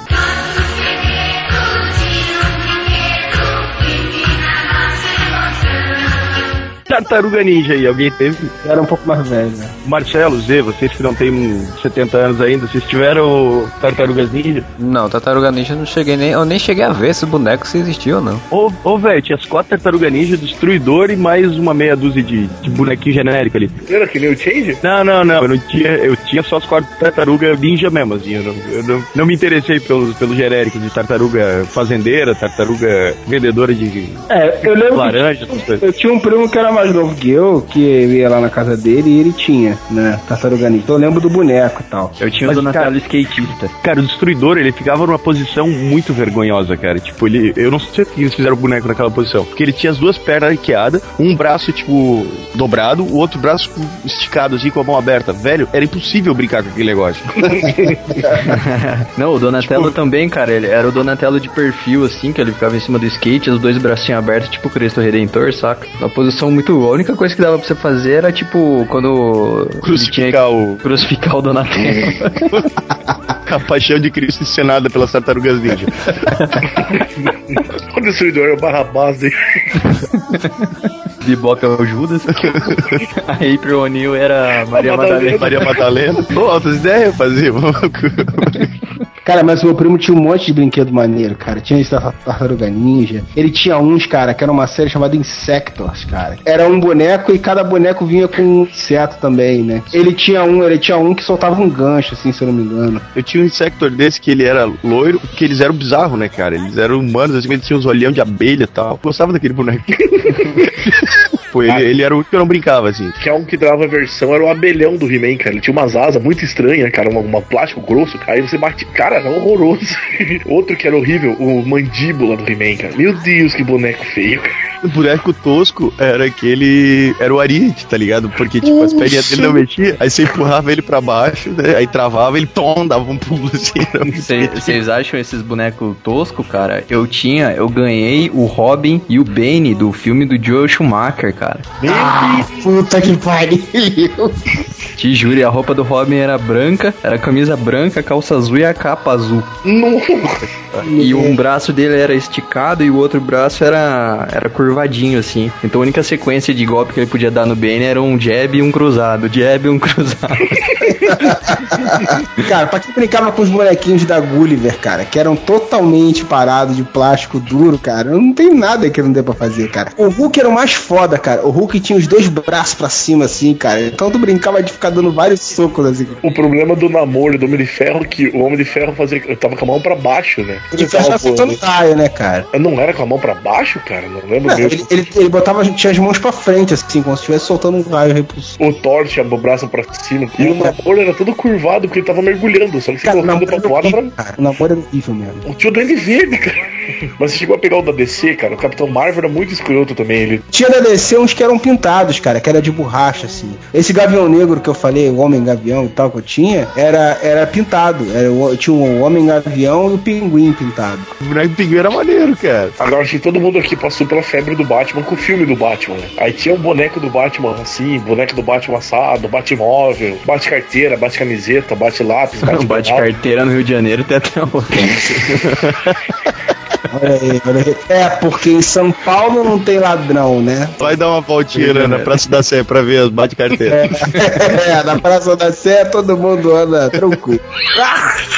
Tartaruga Ninja aí, alguém teve? Eu era um pouco mais velho, né? Marcelo, Zê, vocês que não têm 70 anos ainda, vocês tiveram Tartarugas Ninja? Não, Tartaruga Ninja eu não cheguei nem. Eu nem cheguei a ver esse boneco se existia ou não. Ô, ô velho, tinha as quatro Tartaruga Ninja, Destruidor e mais uma meia dúzia de, de bonequinho genérico ali. Era que nem o Change? Não, não, não, eu não tinha, eu tinha só as quatro Tartaruga Ninja mesmo, assim, eu não, eu não, não me interessei pelos, pelo genérico de Tartaruga Fazendeira, Tartaruga Vendedora de É, eu lembro laranja, essas coisas. Eu tinha um primo que era mais novo que eu, que eu ia lá na casa dele e ele tinha, né, tartaruga ninja. Então eu lembro do boneco e tal. Eu tinha o Mas, Donatello cara- skatista. Cara, o Destruidor, ele ficava numa posição muito vergonhosa, cara. Tipo, ele. Eu não sei se eles fizeram o boneco naquela posição. Porque ele tinha as duas pernas arqueadas, um braço, tipo, dobrado, o outro braço esticado, assim, com a mão aberta. Velho, era impossível brincar com aquele negócio. Não, o Donatello também, cara, ele era o Donatello de perfil, assim, que ele ficava em cima do skate, os dois bracinhos abertos, tipo Cristo Redentor, saca? Uma posição muito. A única coisa que dava pra você fazer era, tipo, quando. Crucificar o. crucificar o Donatello. A paixão de Cristo encenada pelas tartarugas ninja. O destruidor é o Barrabás dele. Bebop é o Judas. a April O'Neil era Maria. Madalena. Maria Madalena. Pô, altas ideias fazia. Cara, mas o meu primo tinha um monte de brinquedo maneiro, cara. Tinha esse da Tartaruga Ninja. Ele tinha uns, cara, que era uma série chamada Insectors, cara. Era um boneco e cada boneco vinha com um inseto também, né? Ele tinha um, ele tinha um que soltava um gancho, assim, se eu não me engano. Eu tinha um Insector desse que ele era loiro, que eles eram bizarros, né, cara? Eles eram humanos, assim, eles tinham uns olhão de abelha e tal. Eu gostava daquele boneco. Pô, ele, ele era o único que eu não brincava, assim. Que é um que dava versão, era o abelhão do He-Man, cara. Ele tinha umas asas muito estranhas, cara, uma, uma plástico grosso, cara. Aí você bate, cara, era horroroso. Outro que era horrível, o mandíbula do He-Man, cara. Meu Deus, que boneco feio, cara. O boneco tosco era aquele. Era o Arit, tá ligado? Porque, tipo, as perninhas dele não mexiam. Aí você empurrava ele pra baixo, né? Aí travava, ele tom, dava um pulo assim. Vocês acham esses bonecos tosco, cara? Eu tinha, eu ganhei o Robin e o Bane do filme do Joel Schumacher, cara. Ah, puta que pariu. Te juro, e a roupa do Robin era branca, era camisa branca, calça azul e a capa azul. E um braço dele era esticado e o outro braço era, era curvadinho, assim. Então a única sequência de golpe que ele podia dar no Bane era um jab e um cruzado. Jab e um cruzado. cara, pra quem brincava com os bonequinhos da Gulliver, cara, que eram totalmente parados de plástico duro, cara, não tem nada que não dê pra fazer, cara. O Hulk era o mais foda, cara. O Hulk tinha os dois braços pra cima, assim, cara. Então tu brincava de ficar dando vários socos, assim. O problema do namoro do Homem de Ferro é que o Homem de Ferro fazia. Eu tava com a mão pra baixo, né? Ele Tava soltando raio, né, cara? Eu não era com a mão pra baixo, cara? Não lembro Não, mesmo. ele, ele, ele botava, tinha as mãos pra frente, assim, como se estivesse soltando um raio repulsor. O Thor tinha o braço pra cima. E o namoro era todo curvado porque ele tava mergulhando. Só que você o colocando pra fora pra. horrível, cara. O namoro era horrível mesmo. O tio Duende Verde, cara. Mas você chegou a pegar o da DC, cara. O Capitão Marvel era muito escroto também. Ele Tinha da DC uns que eram pintados, cara, que era de borracha, assim. Esse Gavião Negro que eu falei, o Homem Gavião e tal, que eu tinha, era, era pintado. Era, o- tinha o Homem Gavião e o Pinguim pintado. O boneco do pinguim era maneiro, cara. Agora acho que todo mundo aqui passou pela febre do Batman com o filme do Batman. né? Aí tinha um boneco do Batman assim, boneco do Batman assado, Batmóvel, bate-carteira, bate-camiseta, bate-lápis, Bate bate-pedal. carteira no Rio de Janeiro tem até hoje. Olha aí, olha aí. É, porque em São Paulo não tem ladrão, né? Vai dar uma voltinha né, na Praça da Sé pra ver as bate-carteiras. É, na Praça da Sé todo mundo anda tranquilo.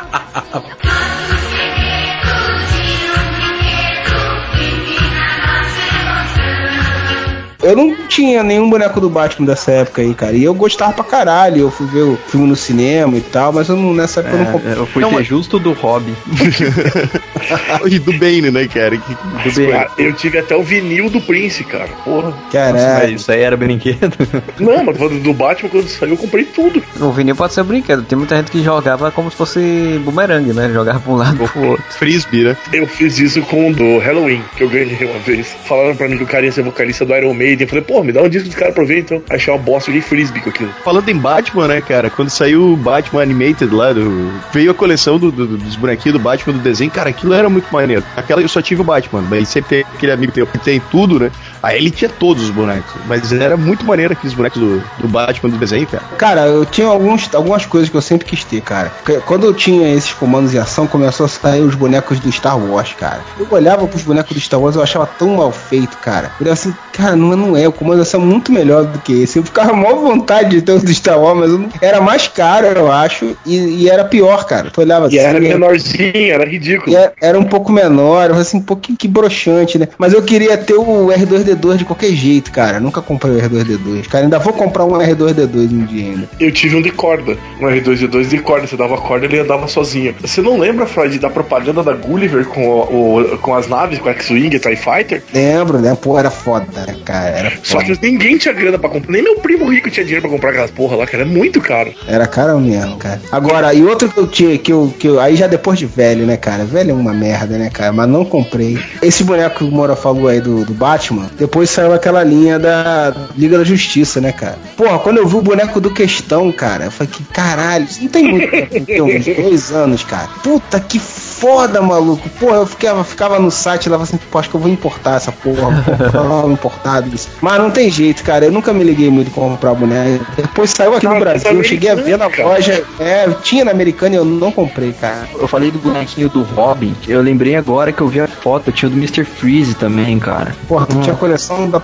Eu não tinha nenhum boneco do Batman dessa época aí, cara. E eu gostava pra caralho. Eu fui ver o filme no cinema e tal, mas eu não, nessa época eu não comprei. É, eu fui Não, ter mas- justo do Robin. e do Bane, né, cara? Que, Do Bane. Ah, eu tive até o vinil do Prince, cara. Porra. Mas Caralho. isso aí era brinquedo. Não, mas falando do Batman, quando saiu, eu comprei tudo. O vinil pode ser um brinquedo. Tem muita gente que jogava como se fosse bumerangue, né? Jogava pra um lado pro outro. frisbee, né? Eu fiz isso com o do Halloween, que eu ganhei uma vez. Falaram pra mim que o cara ia ser vocalista do Iron Maiden. Eu falei, pô, me dá um disco dos caras pra ver, então. Achei uma bosta, joguei frisbee com aquilo. Falando em Batman, né, cara? Quando saiu o Batman Animated lá, do- veio a coleção do- do- dos bonequinhos do Batman do desenho, cara, aquilo era muito maneiro. Aquela eu só tive o Batman, mas sempre tem aquele amigo teu que tem tudo, né? Aí ele tinha todos os bonecos. Mas era muito maneiro aqueles bonecos do, do Batman do desenho, cara. Cara, eu tinha alguns, algumas coisas que eu sempre quis ter, cara. Quando eu tinha esses comandos em ação, começou a sair os bonecos do Star Wars, cara. Eu olhava pros bonecos do Star Wars, eu achava tão mal feito, cara. Eu era assim, cara, não, não é. O comando de ação é muito melhor do que esse. Eu ficava mal vontade de ter o do Star Wars, mas eu não- era mais caro, eu acho, e, e era pior, cara. Tu olhava E era assim, menorzinho, era ridículo. era, era um pouco menor, eu falei assim, um pouquinho que broxante, né? Mas eu queria ter o R2D2 de qualquer jeito, cara. Nunca comprei o R2D2. Cara, ainda vou comprar um R2D2 um dia ainda. Eu tive um de corda, um R2D2 de corda. Você dava corda e ele andava sozinho. Você não lembra, Freud, da propaganda da Gulliver com, o, o- com as naves, com X-Wing e TIE Fighter? Lembro, né? Pô, era foda, né, cara. Era Só foda. que ninguém tinha grana pra comprar. Nem meu primo rico tinha dinheiro pra comprar aquelas porra lá, cara. É muito caro. Era caro mesmo, cara. Agora, e outro que eu tinha, que eu, que eu. Aí já depois de velho, né, cara? Velho é uma merda, né, cara? Mas não comprei. Esse boneco que o Mora falou aí do, do Batman, depois saiu aquela linha da Liga da Justiça, né, cara? Porra, quando eu vi o boneco do Questão, cara, eu falei que caralho, isso não tem muito tempo, tem uns dois anos, cara. Puta que foda, maluco. Porra, eu ficava, ficava no site lá, assim, pô, acho que eu vou importar essa porra. Porra, importado isso. Mas não tem jeito, cara. Eu nunca me liguei muito com comprar boneco. Depois saiu aqui no Cara, Brasil, eu cheguei a ver na loja. É, tinha na americana e eu não comprei, cara. Eu falei do bonequinho do Robin. Eu lembrei agora que eu vi a foto. Tinha o do Mr. Freeze também, cara. Porra, tu tinha a coleção da,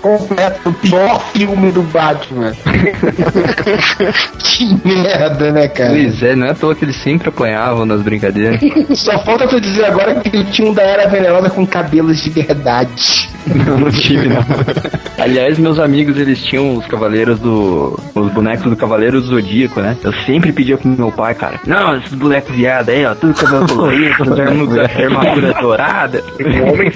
completa do pior filme do Batman. que merda, né, cara? Pois é, não é à toa que eles sempre apanhavam nas brincadeiras. Só falta tu dizer agora que eu tinha um da Era Venenosa com cabelos de verdade. Não, não tive, não. Aliás, meus amigos, eles tinham os cavaleiros do. Os bonecos do Cavaleiro do Zodíaco, né? Eu sempre pedia pro meu pai, cara. Não, esses bonecos viados aí, ó, tudo cabelo colorido, armadura, dourada. Um homem.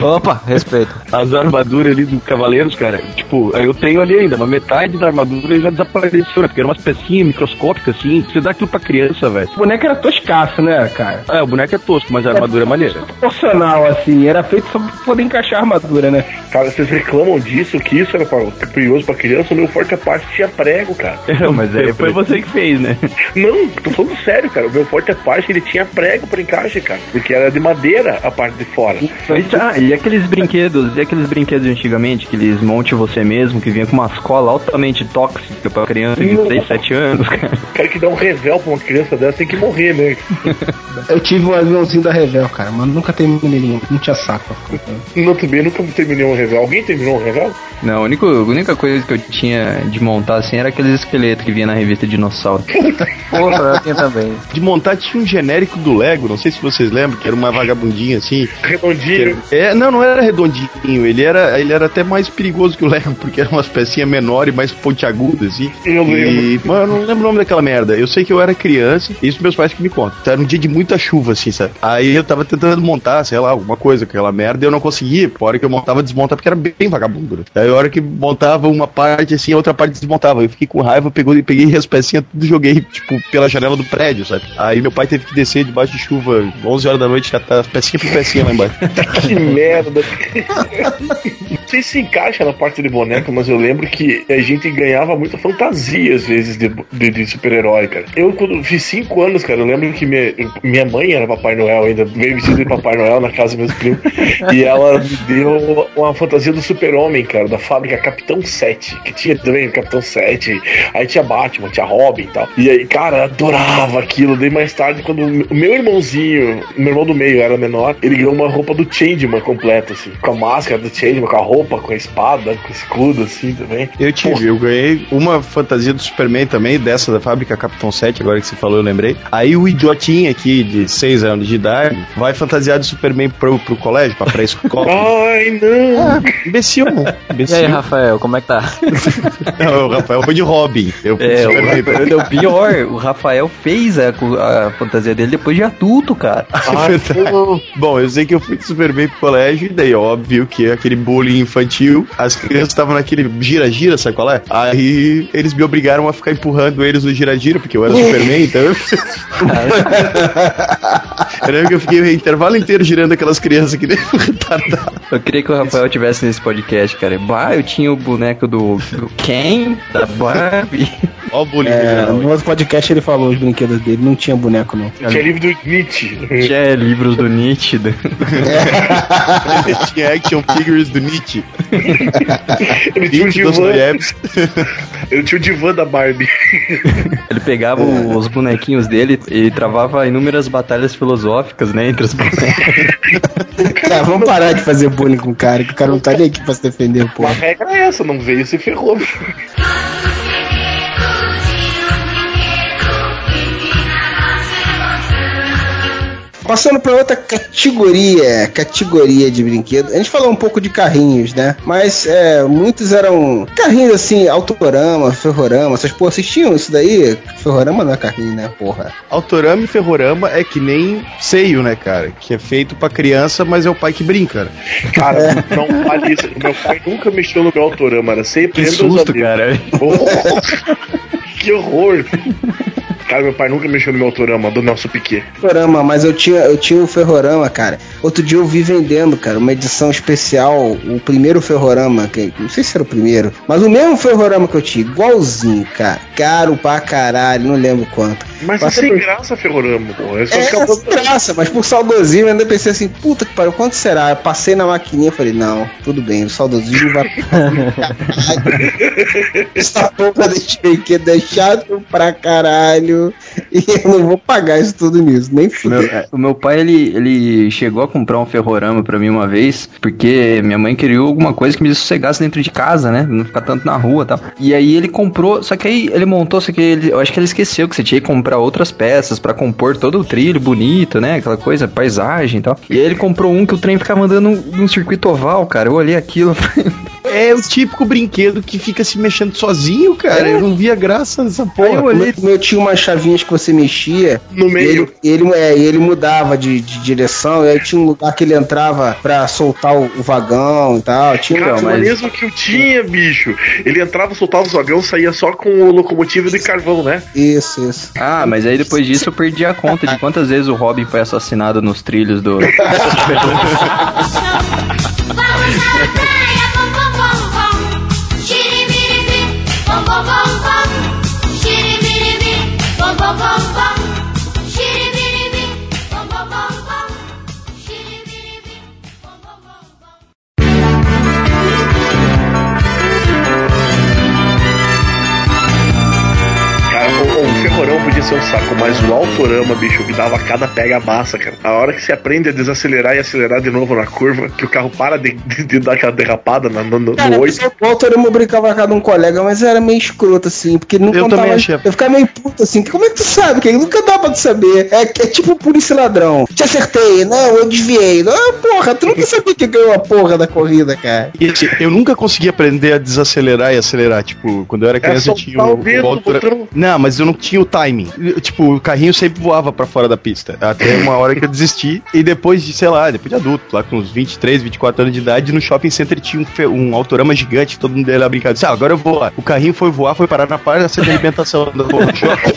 Opa, respeito. As armaduras ali do Cavaleiros, cara, tipo, eu tenho ali ainda, mas metade da armadura já desapareceu, né? Porque eram umas pecinhas microscópicas, assim. Você dá aquilo pra criança, velho. O boneco era toscaço, né, cara? É, o boneco é tosco, mas a armadura é maneira. Proporcional, assim. Era feito só pra poder encaixar a armadura, né? Cara, vocês reclamam disso, que isso era pra, curioso pra criança, o meu forte parte tinha prego, cara. Mas aí foi você que fez, né? Não, tô falando sério, cara. O meu forte parte ele tinha prego pra encaixe, cara. Porque era de madeira a parte de fora. Mas, ah, e aqueles brinquedos, e aqueles brinquedos de antigamente, aqueles monte você mesmo, que vinha com uma escola altamente tóxica pra criança de 6, 7 anos, cara. O cara que dá um revel pra uma criança dessa tem que morrer, né? Eu tive um aviãozinho da Revel, cara, mas nunca terminei nenhum. Não tinha saco. Não, também nunca terminei um revel. Alguém terminou um revel? Não, a única, a única coisa que eu tinha de montar assim era aqueles esqueletos que vinha na revista Dinossauro. Porra, eu tinha também. De montar tinha um genérico do Lego, não sei se vocês lembram, que era uma vagabundinha assim. Redondinho. É, não, não era redondinho, ele era, ele era até mais perigoso que o Lego, porque eram umas pecinhas menores, mais pontiagudas, assim. Eu E, mano, eu não lembro o nome daquela merda. Eu sei que eu era criança, e isso meus pais que me contam. Era um dia de muita chuva, assim, sabe? Aí eu tava tentando montar, sei lá, alguma coisa com aquela merda, e eu não conseguia. Por hora que eu montava, desmontava, porque era bem vagabundo. Né? Aí a hora que montava uma parte, assim, a outra parte desmontava. Eu fiquei com raiva, pegou, peguei as pecinhas, tudo joguei, tipo, pela janela do prédio, sabe? Aí meu pai teve que descer debaixo de chuva, 11 horas da noite, já tá pecinha por pecinha lá embaixo. que merda. Não sei se encaixa na parte de boneca, mas eu lembro que a gente ganhava muita fantasia, às vezes, de, de, de super-herói, cara. Eu, quando fiz 5 anos, cara, eu lembro que minha, minha mãe era Papai Noel ainda, veio vestido de Papai Noel na casa dos meus primos, e ela me deu uma fantasia do super-homem, cara, da fábrica Capitão 7, que tinha também Capitão 7, aí tinha Batman, tinha Robin e tal. E aí, cara, adorava aquilo. Daí mais tarde, quando o meu irmãozinho, meu irmão do meio era menor, ele ganhou uma roupa do Changeman completa, assim, com a máscara do Changeman, com a roupa, com a espada, com o escudo, assim, também. Eu tive, eu ganhei uma fantasia do Superman também, dessa da fábrica Capitão 7, agora que você falou, eu lembrei. Aí o idiotinho aqui, de 6 anos de idade, vai fantasiar de Superman pro, pro colégio, pra pré-escola. Ai, não! imbecil, né? E Imbecil. aí, Rafael, como é que tá? Não, o Rafael foi de Robin. Eu É, o. Rafael, o pior, o Rafael fez a, a fantasia dele depois de adulto, cara. Verdade. Bom, eu sei que eu fui de Superman pro colégio, e daí, óbvio que aquele bullying infantil, as crianças estavam naquele gira-gira, sabe qual é? Aí eles me obrigaram a ficar empurrando eles no gira-gira, porque eu era Superman, então eu. eu lembro que eu fiquei o intervalo inteiro girando aquelas crianças que nem retardado. Eu queria que o Rafael tivesse nesse podcast, cara. Bah, eu tinha o boneco do, do Ken, da Barbie. Ó o bullying. É, no outro podcast ele falou os brinquedos dele, não tinha boneco, não. Tinha livro do Nietzsche. Tinha livros do Nítido. Tinha action figures do Nietzsche. Ele tinha o Nietzsche divã. Ele tinha o divã da Barbie. Ele pegava os bonequinhos dele e travava inúmeras batalhas filosóficas, né, entre os bonecos. Tá, vamos parar de fazer bullying com o cara, que o cara não tá nem aqui pra se defender, pô. A regra é essa, não veio se ferrou. Passando para outra categoria, categoria de brinquedo. A gente falou um pouco de carrinhos, né? Mas é, muitos eram carrinhos assim, autorama, ferrorama. Vocês pô, assistiam isso daí? Ferrorama não é carrinho, né? Porra. Autorama e ferrorama é que nem seio, né, cara? Que é feito pra criança, mas é o pai que brinca, né? Cara, não fale isso. Meu pai nunca mexeu no meu autorama, era sempre Que susto, cara. Oh, que horror! Cara, meu pai nunca mexeu no meu autorama do Nelson Piquet. Ferrorama, mas eu tinha, eu tinha o Ferrorama, cara. Outro dia eu vi vendendo, cara, uma edição especial, o primeiro Ferrorama, que não sei se era o primeiro, mas o mesmo Ferrorama que eu tinha, igualzinho, cara. Caro pra caralho, não lembro quanto. Mas é Passei sem por- graça, Ferrorama, pô. É só É, sem graça, mas por saudosismo eu ainda pensei assim, puta que pariu, quanto será? Eu passei na maquininha e falei, não, tudo bem, o saudosismo vai. Essa porra desse brinquedo é chato pra caralho. E eu não vou pagar isso tudo nisso, nem Meu- fudeu. o meu pai, ele, ele chegou a comprar um ferrorama pra mim uma vez, porque minha mãe queria alguma coisa que me sossegasse dentro de casa, né? Não ficar tanto na rua e tal. E aí ele comprou, só que aí ele montou, só que ele, eu acho que ele esqueceu que você tinha que comprar outras peças pra compor todo o trilho bonito, né? Aquela coisa, paisagem e tal. E aí ele comprou um que o trem ficava andando num, num circuito oval, cara. Eu olhei aquilo, É o típico brinquedo que fica se mexendo sozinho, cara. Eu não via graça bosta dessa porra. O meu, meu tinha umas chavinhas que você mexia. No E meio. ele, ele, é, e ele mudava de, de direção, e aí tinha um lugar que ele entrava pra soltar o, o vagão e tal. Tinha Cara, um, o mesmo que eu tinha, bicho. Ele entrava, soltava os vagões, saía só com o locomotivo de carvão, né? Isso, isso. Ah, mas aí depois disso eu perdi a conta de quantas vezes o Robin foi assassinado nos trilhos do. Vamos na praia, podia ser um saco, mas o autorama, bicho, me dava cada pega massa, cara. A hora que você aprende a desacelerar e acelerar de novo na curva, que o carro para de, de- de dar aquela derrapada na- no, no, Cara, no o 8. autorama eu brincava com um colega, mas era meio escroto, assim, porque ele não Eu contava. também achei. Eu ficava meio puto, assim, como é que tu sabe? Que nunca dá pra tu saber. É, é tipo polícia ladrão. Te acertei, não, eu desviei. Não, porra, tu nunca sabia que ganhou a porra da corrida, cara. E, assim, eu nunca consegui aprender a desacelerar e acelerar. Tipo, quando eu era criança eu soltar tinha o o, o botão. Não, mas eu não tinha o timing. Tipo, o carrinho sempre voava pra fora da pista. Até uma hora que eu desisti. E depois de, sei lá, depois de adulto, lá com uns 23, 24 anos de idade, no shopping center tinha um, um autorama gigante, todo mundo ia lá brincando. Disse, ah, agora eu vou lá. O carrinho foi voar, foi parar na praça de alimentação do shopping.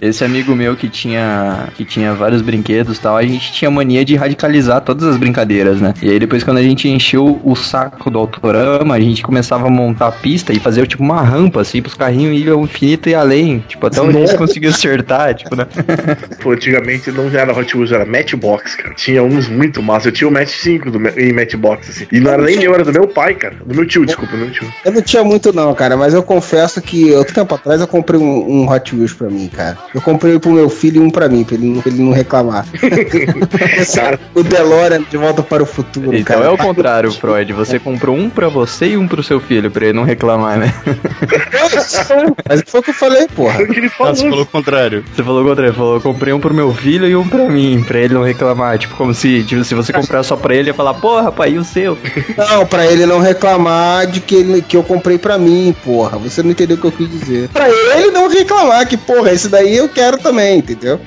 Esse amigo meu que tinha que tinha vários brinquedos e tal, a gente tinha mania de radicalizar todas as brincadeiras, né? E aí depois quando a gente encheu o saco do autorama, a gente começava a montar a pista e fazer tipo uma rampa assim pros carrinhos ir ao infinito e além, tipo até onde a gente conseguia acertar, tipo, né? Pô, antigamente não era Hot Wheels, era Matchbox, cara. Tinha uns muito massa. Eu tinha o Match 5 do, em Matchbox, assim. E não era nem meu, era do meu pai, cara. Do meu tio, desculpa, do meu tio. Eu não tinha muito não, cara, mas eu confesso que outro tempo atrás eu comprei um, um Hot Wheels pra mim, cara. Eu comprei pro meu filho e um pra mim, pra ele não, pra ele não reclamar. Cara, o DeLorean de volta para o futuro, Então cara. é o contrário, Freud. Você comprou um pra você e um pro seu filho, pra ele não reclamar, né? Mas foi o que eu falei, porra. foi o que ele falou. Ah, você falou o contrário. Você falou o contrário, falou, eu comprei um pro meu filho e um pra mim, pra ele não reclamar. Tipo, como se, tipo, se você comprar só pra ele, ia falar, porra, pai, e o seu? Não, pra ele não reclamar de que, ele, que eu comprei pra mim, porra. Você não entendeu o que eu quis dizer. Pra ele não reclamar que, porra, esse daí eu quero também, entendeu?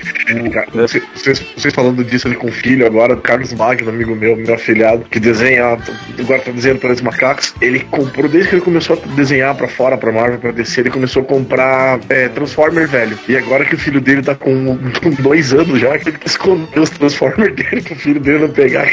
Vocês, falando disso ali com o filho agora, o Carlos Magno, amigo meu, meu afilhado, que desenha, agora tá desenhando para os macacos. Ele comprou, desde que ele começou a desenhar pra fora, pra Marvel, pra DC, ele começou a comprar é, Transformer velho. E agora que o filho dele tá com, dois anos já, que ele quer esconder os Transformers dele pro filho dele não pegar.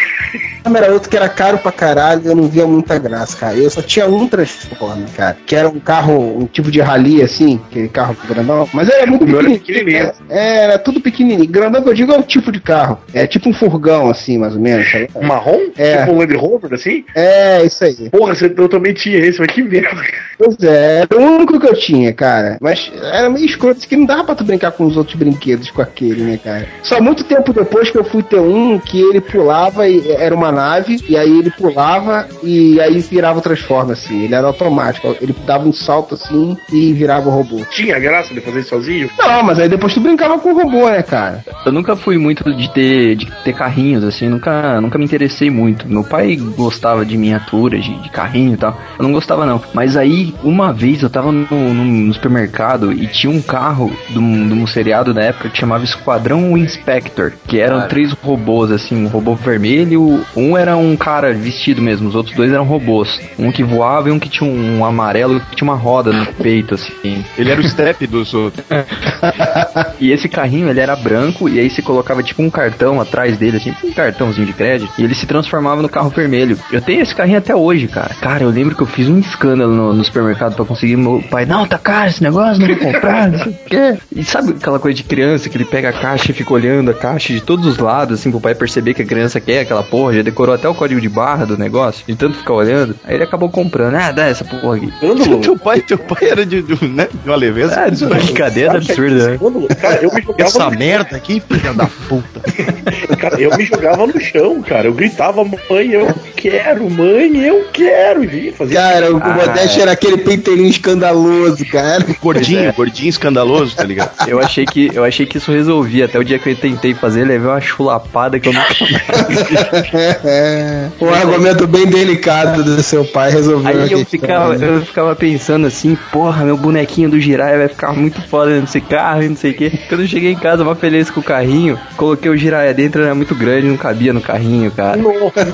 Era outro que era caro pra caralho, eu não via muita graça, cara. Eu só tinha um Transformer, cara. Que era um carro, um tipo de rally, assim, aquele carro grandão. Mas era muito era pequenininho. pequenininho. É, era tudo pequenininho. Grandão que eu digo é o tipo de carro. É tipo um furgão, assim, mais ou menos. sabe? Marrom? É. Tipo um Land Rover, assim? É, isso aí. Porra, eu também tinha esse, mas que merda. Pois é, era o único que eu tinha, cara. Mas era meio escroto, que não dava pra tu brincar com os outros brinquedos com aquele, né, cara? Só muito tempo depois que eu fui ter um que ele pulava e era uma nave, e aí ele pulava e aí virava o Transformer, assim. Ele era automático. Ele dava um salto assim e virava o robô. Tinha graça de fazer isso sozinho? Não, mas aí depois tu brincava com o robô, né, cara? Eu nunca fui muito de ter, de ter carrinhos, assim, nunca, nunca me interessei muito. Meu pai gostava de miniaturas, de, de carrinho e tal. Eu não gostava, não. Mas aí, uma vez eu tava no, no- no supermercado e tinha um carro de um, de um seriado da época que chamava Esquadrão Inspector, que eram Cara. três robôs, assim, um robô vermelho, um era um cara vestido mesmo, os outros dois eram robôs. Um que voava e um que tinha um, amarelo que tinha uma roda no peito, assim. Ele era o step dos outros. E esse carrinho, ele era branco, e aí você colocava tipo um cartão atrás dele, assim, um cartãozinho de crédito, e ele se transformava no carro vermelho. Eu tenho esse carrinho até hoje, cara. Cara, eu lembro que eu fiz um escândalo no, no supermercado pra conseguir. Meu pai, não, tá caro esse negócio, não vou comprar, não sei o quê. E sabe aquela coisa de criança que ele pega a caixa e fica olhando a caixa de todos os lados, assim, pro pai perceber que a criança quer aquela porra, já decorou até o código de barra do negócio, de tanto ficar olhando. Aí ele acabou comprando. Ah, dá essa porra aqui. teu pai, teu pai era de, de, né, de uma leveza. Ah, de brincadeira absurda, né? Cara, eu me jogava Essa no merda aqui, filha da puta. Cara, eu me jogava no chão, cara. Eu gritava, mãe, eu quero, mãe, eu quero. E fazia Cara, o Ah, Modeste era aquele pentelinho escandaloso, cara. Gordinho, gordinho escandaloso, tá ligado? Eu achei que eu achei que isso resolvia. Até o dia que eu tentei fazer, levei uma chulapada que eu nunca um argumento bem delicado do seu pai resolveu Aí eu ficava, eu ficava pensando assim, porra, meu bonequinho do Jiraiya vai ficar muito foda nesse carro e não sei o que. Quando eu cheguei em casa, uma feliz com o carrinho, coloquei o Jiraiya dentro, era muito grande, não cabia no carrinho, cara.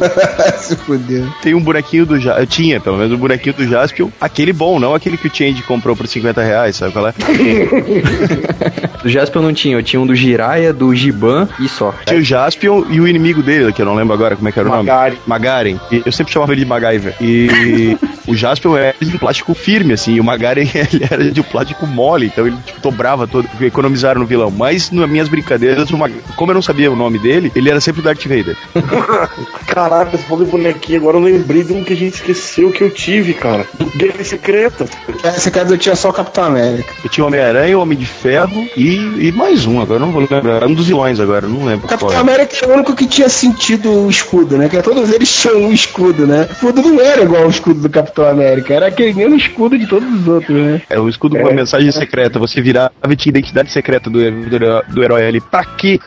Se fudeu. Tem um bonequinho do Jaspion. Eu tinha, pelo menos, um bonequinho do Jaspion. Aquele bom, não aquele que o Change comprou por 50 reais, sabe qual é? Do Jasper eu não tinha, eu tinha um do Jiraiya, do Giban e só. Tinha o Jaspion e o inimigo dele, que eu não lembro agora como é que era o nome. Magaren. Magaren. Eu sempre chamava ele de MacGyver. E o Jaspion era de plástico firme, assim, e o Magaren ele era de plástico mole, então ele tipo, dobrava todo, economizaram no vilão. Mas nas minhas brincadeiras, o Mag- como eu não sabia o nome dele, ele era sempre o Darth Vader. Caraca, você falou de bonequinho, agora eu lembrei de um que a gente esqueceu que eu tive, cara. Guerra Secreta. Esse cara eu tinha só o Capitão América. Eu tinha o Homem-Aranha, o Homem de Ferro e, e mais um, agora eu não vou lembrar. Era um dos vilões agora, eu não lembro O Capitão. América é o único que tinha sentido o escudo, né? Que todos eles tinham um escudo, né? O escudo não era igual ao escudo do Capitão América, era aquele mesmo escudo de todos os outros, né? É o escudo com a mensagem secreta. Você virava e tinha identidade secreta do, do, do herói ali. Pra quê?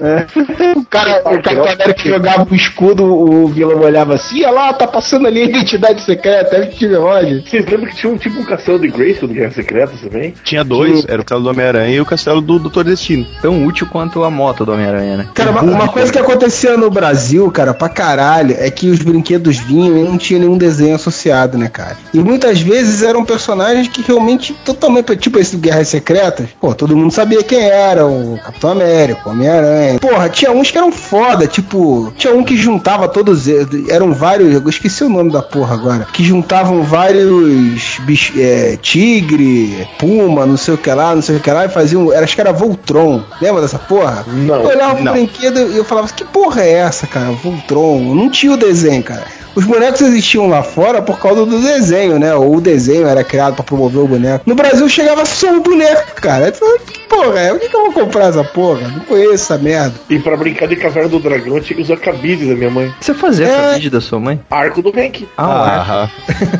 O cara, o Capitão América jogava o escudo, o vilão olhava assim, olha lá, tá passando ali a identidade secreta, é Steve Rogers. Vocês lembram que tinha um tipo um castelo de Grace do Guerra Secreta também? Tinha dois, era o castelo do Homem-Aranha e o castelo do Doutor Destino. Tão útil quanto a moto do Homem-Aranha, né? Cara, uma, uma coisa que acontecia no Brasil, cara, pra caralho, é que os brinquedos vinham e não tinha nenhum desenho associado, né, cara? E muitas vezes eram personagens que realmente totalmente, tipo esse do Guerras Secretas, pô, todo mundo sabia quem era, o Capitão América, o Homem-Aranha. Porra, tinha uns que eram foda, tipo, tinha um que juntava todos, eram vários, eu esqueci o nome da porra agora, que juntavam vários é, tigre, puma, não sei o que lá, não sei o que lá, e faziam, era, acho que era Voltron, lembra dessa porra? Não. Eu olhava pro Não. brinquedo e eu falava, que porra é essa, cara? Voltron. Não tinha o desenho, cara. Os bonecos existiam lá fora por causa do desenho, né? Ou o desenho era criado pra promover o boneco. No Brasil chegava só o boneco, cara. Eu falava, que porra é? Por que, que eu vou comprar essa porra? Não conheço essa merda. E pra brincar de Caverna do Dragão, eu tinha que usar cabide da minha mãe. Você fazia É. vídeo da sua mãe? Arco do Hank. Ah, Aham.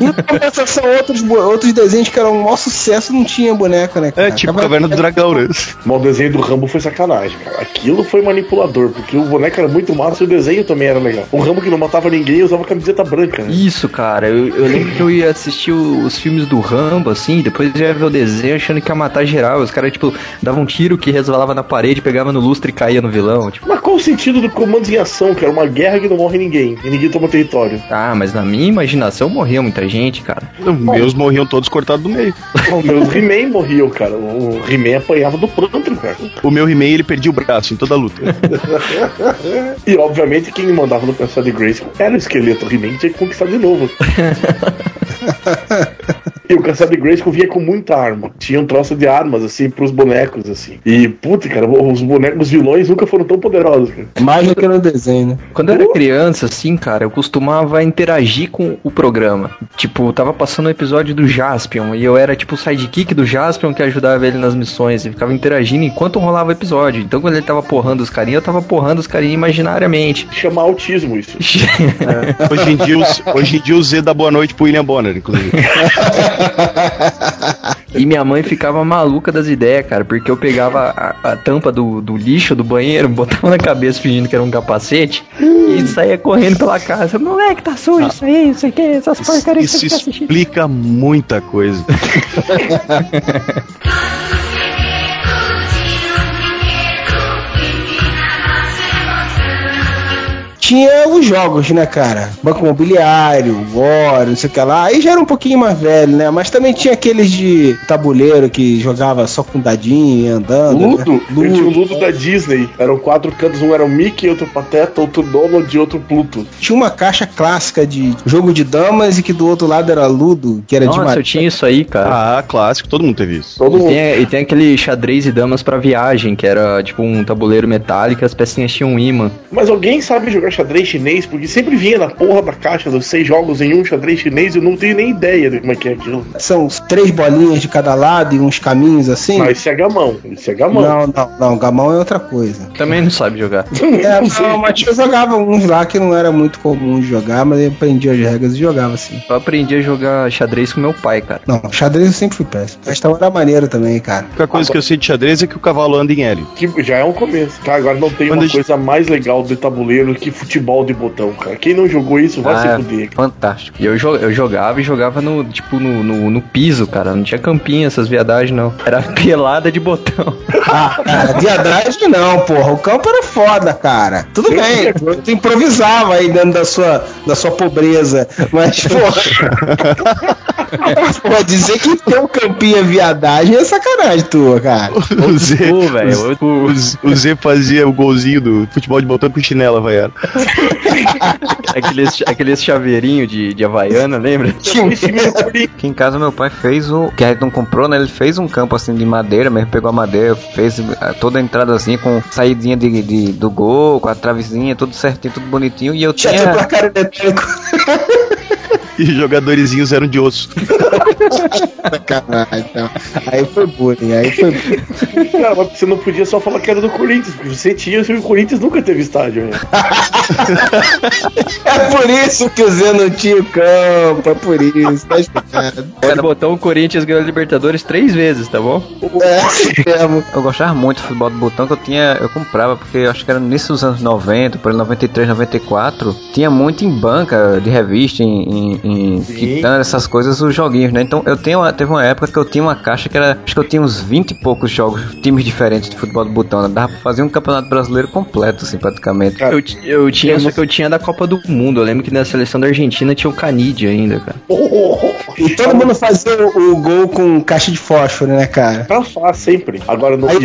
Em compensação, outros, bo- outros desenhos que eram um maior sucesso não tinha boneco, né, cara? É tipo Caverna do Dragão, né? Mas o desenho do Rambo foi sacanagem, cara. Aquilo foi manipulador, porque o boneco era muito massa e o desenho também era legal. O Rambo que não matava ninguém usava camiseta branca, né? Isso, cara. Eu, eu lembro que eu ia assistir o- os filmes do Rambo, assim, depois eu ia ver o desenho achando que ia matar geral. Os caras, tipo, davam um tiro que resvalava na parede, pegava no lustre e caía no vilão. Tipo, Mas qual o sentido do comandos em ação, que era uma guerra que não morre ninguém e ninguém toma território? ah, mas na minha imaginação morria muita gente, cara. Os meus morriam todos cortados do meio. Os meus He-Man morriam, cara. O He-Man apanhava do pântano, cara. O meu He-Man, ele perdia o braço em toda a luta. E obviamente quem mandava no Castelo de Grace era o esqueleto. He-Man que conquistar de novo. E o Castelo de Grace vinha com muita arma. Tinha um troço de armas, assim, pros bonecos, assim. E, puta, cara, os bonecos, os vilões nunca foram tão poderosos, cara. Mais do que no desenho, né? Quando eu era criança, assim, cara, eu costumava interagir com o programa. Tipo, tava passando o episódio do Jaspion e eu era tipo o sidekick do Jaspion que ajudava ele nas missões e ficava interagindo enquanto rolava o episódio. Então quando ele tava porrando os carinha, eu tava porrando os carinha imaginariamente. Chama autismo isso. Hoje em dia, os- hoje em dia o Z dá boa noite pro William Bonner, inclusive. E minha mãe ficava maluca das ideias, cara, porque eu pegava a, a tampa do, do lixo do banheiro, botava na cabeça fingindo que era um capacete e saía correndo pela casa. Moleque, tá sujo isso aí, não sei o que, essas porcarias que Isso assistindo. explica muita coisa. Tinha os jogos, né, cara? Banco Imobiliário, War, não sei o que lá. Aí já era um pouquinho mais velho, né? Mas também tinha aqueles de tabuleiro que jogava só com dadinho e andando. Ludo, Né? eu tinha o Ludo da Disney. Eram quatro cantos, um era o Mickey, outro Pateta, outro Donald e outro Pluto. Tinha uma caixa clássica de jogo de damas e que do outro lado era Ludo, que era de Nossa, eu tinha isso aí, cara. Ah, clássico, todo mundo teve isso. Todo E mundo. tem, e tem aquele xadrez e damas pra viagem, que era tipo um tabuleiro metálico e as pecinhas tinham um imã. Mas alguém sabe jogar xadrez chinês, porque sempre vinha na porra da caixa dos seis jogos em um xadrez chinês e eu não tenho nem ideia de como é que é aquilo. São três bolinhas de cada lado e uns caminhos assim? Não, esse é gamão. Esse é gamão. Não, não, não, gamão é outra coisa. Também não sabe jogar. É, não, mas eu jogava uns lá que não era muito comum de jogar, mas eu aprendi as regras e jogava assim. Eu aprendi a jogar xadrez com meu pai, cara. Não, xadrez eu sempre fui péssimo. Mas tava era maneiro também, cara. A única coisa que eu sei de xadrez é que o cavalo anda em L. Que já é um começo. Cara, agora não tem Quando uma a gente- coisa mais legal de tabuleiro que futebol de botão, cara. Quem não jogou isso vai Ah, se fuder. fantástico. E eu, jo- eu jogava e jogava no, tipo, no, no, no piso, cara. Não tinha campinho, essas viadagens, não. Era pelada de botão. Ah, cara, viadagem não, porra. O campo era foda, cara. Tudo bem, tu improvisava aí dentro da sua, da sua pobreza. Mas, porra. Pô, dizer que teu campinho é viadagem é sacanagem tua, cara. O Zé, velho. o, o- o Zé fazia o golzinho do futebol de botão com chinela, vai Aqueles, aqueles chaveirinhos de, de Havaiana, lembra? Aqui em casa meu pai fez o. Que a gente não comprou, né? Ele fez um campo assim de madeira mesmo, pegou a madeira, fez eh, toda a entradazinha com saidinha de, de- do gol, com a travezinha, tudo certinho, tudo bonitinho. E eu Tinha tinha. placar eletrônico. E os jogadorzinhos eram de osso. Sacanagem, então. Aí foi bullying, aí foi bullying. Cara, mas você não podia só falar que era do Corinthians, porque você tinha, o Corinthians nunca teve estádio, né? É por isso que o Zé não tinha o campo, é por isso, tá explicado. Cada botão, o Corinthians ganhou a Libertadores três vezes, tá bom? É mesmo. Eu gostava muito do futebol de botão que eu tinha, eu comprava, porque eu acho que era no início dos anos 90, por aí 93, 94, tinha muito em banca de revista, em, em, em quitanda, essas coisas, os joguinhos, né? Então eu tenho uma- teve uma época que eu tinha uma caixa que era, acho que eu tinha uns 20 e poucos jogos, times diferentes de futebol de botão, né? Dava pra fazer um campeonato brasileiro completo, assim, praticamente. Eu, ti- eu tinha, só que eu tinha da Copa do Mundo. Eu lembro que na seleção da Argentina tinha o Canidia ainda, cara. E todo mundo fazia o, o gol com caixa de fósforo, né, cara? Pra falar sempre. Agora no Aí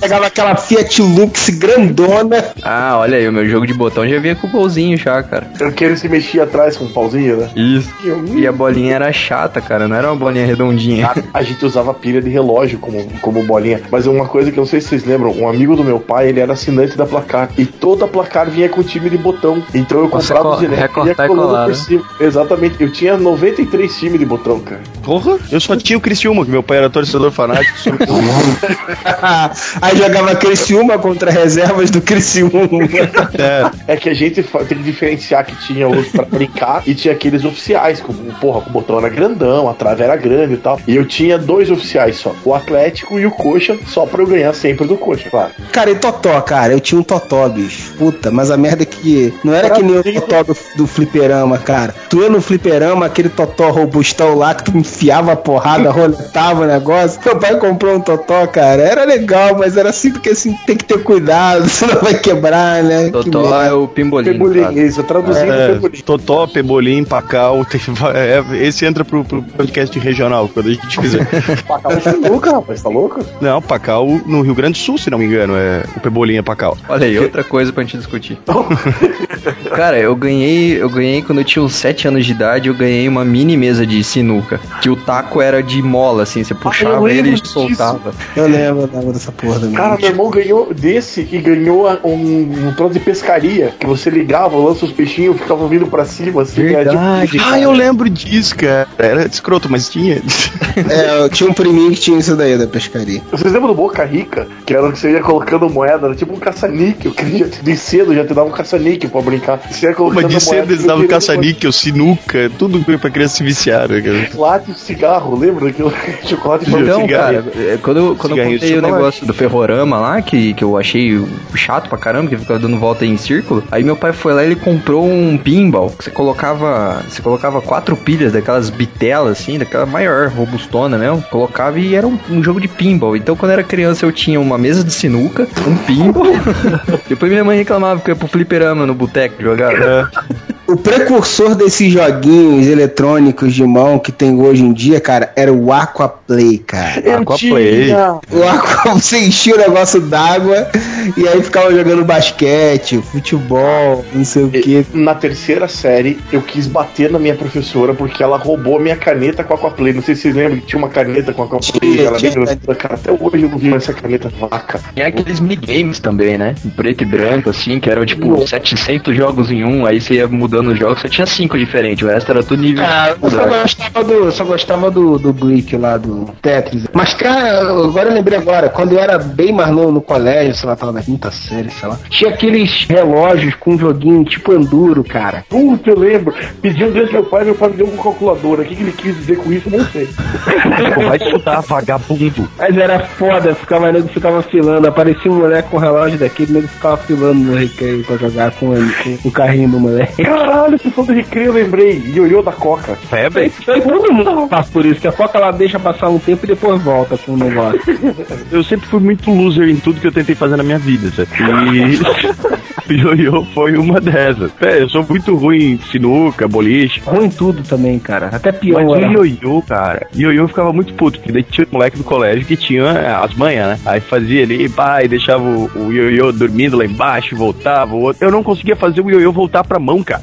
pegava aquela Fiat Lux grandona. Ah, olha aí, o meu jogo de botão já vinha com o golzinho já, cara. aquele se mexia atrás com um pauzinho, né? Isso. E a bolinha era chata, cara. Não era uma bolinha redondinha. A, a gente usava pilha de relógio como, como bolinha. Mas uma coisa que eu não sei se vocês lembram, um amigo do meu pai, ele era assinante da placar. E toda a placar vinha com time de botão. Então eu Você comprava direto recortar e colando colar, por né? cima. Exatamente. Eu tinha 93 times de botão, cara. Porra, eu só tinha o Criciúma, que meu pai era torcedor fanático. Aí jogava Criciúma contra reservas do Criciúma. É que a gente tem que diferenciar que tinha os pra brincar e tinha aqueles oficiais, com, porra, com o botão era grandão, a trave era grande e tal. E eu tinha dois oficiais só, o Atlético e o Coxa, só pra eu ganhar sempre do Coxa, claro. Cara, e Totó, cara? Eu tinha um Totó, bicho. Puta, mas a merda é que não era que nem o Totó do, do fliperama, cara. Tu ia no fliperama, aquele Totó robustão lá que tu enfiava a porrada, roletava o negócio. Meu pai comprou um Totó, cara. Era legal, mas era assim porque assim tem que ter cuidado, senão vai quebrar, né? Que Totó merda. é o pimbolinho. Pebolim, cara. isso, traduzindo É, Pebolim. Totó, Pebolim, Pacal. tem- é, esse entra pro, pro podcast regional, quando a gente fizer. Pacal é sinuca, rapaz, tá louco? Não, Pacal no Rio Grande do Sul, se não me engano, é o Pebolim é Pacal. Olha aí, outra coisa pra gente discutir. Cara, eu ganhei, eu ganhei quando eu tinha uns 7 anos de idade, eu ganhei uma mini mesa de sinuca, que o taco era de mola, assim, você puxava lembro ele e disso. soltava. Eu lembro, eu lembro dessa porra também. Cara, meu irmão ganhou desse e ganhou um, um troço de pescaria, que você ligava, lança os peixinhos, ficava vindo pra cima, assim. era Verdade, Ah, eu lembro disso, cara. Era escroto, mas tinha. É, eu tinha um priminho que tinha isso daí da pescaria. Vocês lembram do Boca Rica? Que era o que você ia colocando moeda, era tipo um caça-níquel, de cedo já te dava um caça-níquel pra brincar. Você ia colocando Mas de cedo eles davam caça-níquel, sinuca, tudo pra criança se viciar, né, cara? Chocolate e cigarro, lembra daquilo? Chocolate e Então, cigarro. cara, é, quando, eu- quando eu Cigarrinho contei o negócio do ferrorama lá, que, que eu achei chato pra caramba, que ficava dando volta em círculo, aí meu pai foi lá e ele comprou um pinball, que você colocava, você colocava quatro pilhas daquelas bitelas, assim, daquela maior, robustona mesmo, colocava e era um, um jogo de pinball. Então, quando era criança, eu tinha uma mesa de sinuca, um pinball, depois minha mãe reclamava que eu ia pro fliperama no boteco jogar. O precursor desses joguinhos eletrônicos de mão que tem hoje em dia, cara, era o Aquaplay, cara. Eu Aquaplay. tinha. O Aqua, você enchia o negócio d'água e aí ficava jogando basquete, futebol, não sei o que. Na terceira série, eu quis bater na minha professora porque ela roubou a minha caneta com a Aquaplay. Não sei se vocês lembram que tinha uma caneta com a Aquaplay. Tinha, Ela tinha. Cara, até hoje eu não vi essa caneta vaca. Tem aqueles minigames também, né? Em preto e branco, assim, que eram tipo 700 jogos em um, aí você ia mudando os jogos, você tinha cinco diferentes, o resto era tudo nível. Ah, eu só gostava do, eu só gostava do, do Brick lá, do Tetris. Mas, cara, agora eu lembrei agora, quando eu era bem mais novo no colégio, sei lá, tava na quinta série, sei lá, tinha aqueles relógios com um joguinho tipo Enduro, cara. Puta, eu lembro. Pedi um meu pai, meu pai me deu uma calculadora. O que, que ele quis dizer com isso, eu não sei. Vai estudar, vagabundo. Mas era foda, ficava, nego ficava filando, aparecia um moleque com um relógio daquele, nego ficava filando no recreio pra jogar com, ele, com o carrinho do moleque. Caralho, você falou do recreio, eu lembrei. Ioiô da Coca. Febre? Todo mundo passa por isso, que a foca ela deixa passar um tempo e depois volta com o negócio. Eu sempre fui muito loser em tudo que eu tentei fazer na minha vida, sabe? E ioiô foi uma dessas. É, eu sou muito ruim em sinuca, boliche. Ruim tudo também, cara. Até pior. Mas era. o ioiô, cara, ioiô ficava muito puto, porque daí tinha um moleque do colégio que tinha é, as manhas, né? Aí fazia ali, pá, e deixava o, o ioiô dormindo lá embaixo, voltava, o outro. Eu não conseguia fazer o ioiô voltar pra mão, cara.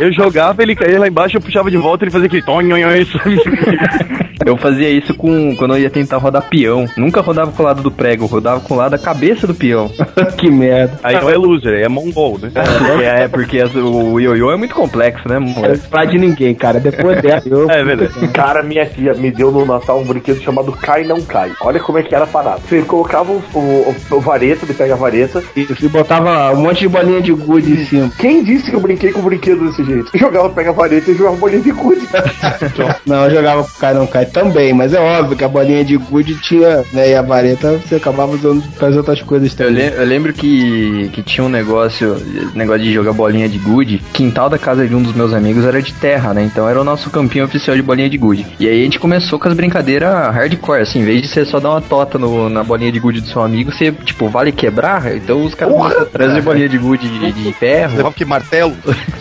eu jogava, ele caía lá embaixo, eu puxava de volta, ele fazia aquele tonho, isso. Eu fazia isso com quando eu ia tentar rodar peão. Nunca rodava com o lado do prego, eu rodava com o lado da cabeça do peão. que merda. Aí não é loser, é mongol, né? É, é porque as- o ioiô é muito complexo, né, moleque? falar de ninguém, cara. Depois dessa, eu. É verdade. Cara, minha tia me deu no Natal um brinquedo chamado Cai Não Cai. Olha como é que era a parada. Você colocava o, o, o vareta, ele pega a vareta. Isso, e botava um monte de bolinha de gude Quem disse que eu brinquei com o brinquedo desse jeito? Eu jogava, pega a vareta e jogava bolinha de gude. Não, eu jogava com cai não cai também, mas é óbvio que a bolinha de gude tinha, né? E a vareta você acabava usando para as outras coisas Eu, também. eu lembro que, que tinha um negócio, negócio de jogar bolinha de gude. Quintal da casa de um dos meus amigos era de terra, né? Então era o nosso campinho oficial de bolinha de gude. E aí a gente começou com as brincadeiras hardcore, assim, em vez de você só dar uma tota no- na bolinha de gude do seu amigo, você, tipo, vale quebrar? Então os caras a trazer bolinha de gude de, de ferro. Levava que martelo.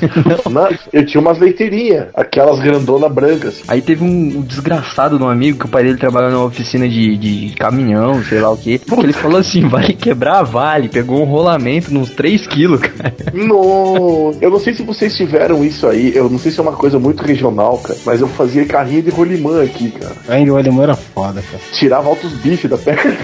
Não, eu tinha umas leiteirinhas, aquelas grandona brancas. Aí teve um, um desgraçado de um amigo que o pai dele trabalhava numa oficina de, de caminhão, sei lá o que. Que ele falou assim: vale quebrar, vale. Pegou um rolamento nos 3 quilos, cara. No, eu não sei se vocês tiveram isso aí, eu não sei se é uma coisa muito regional, cara, mas eu fazia carrinho de rolimã aqui, cara. Ainda o alemão era foda, cara. Tirava altos bifes da perna.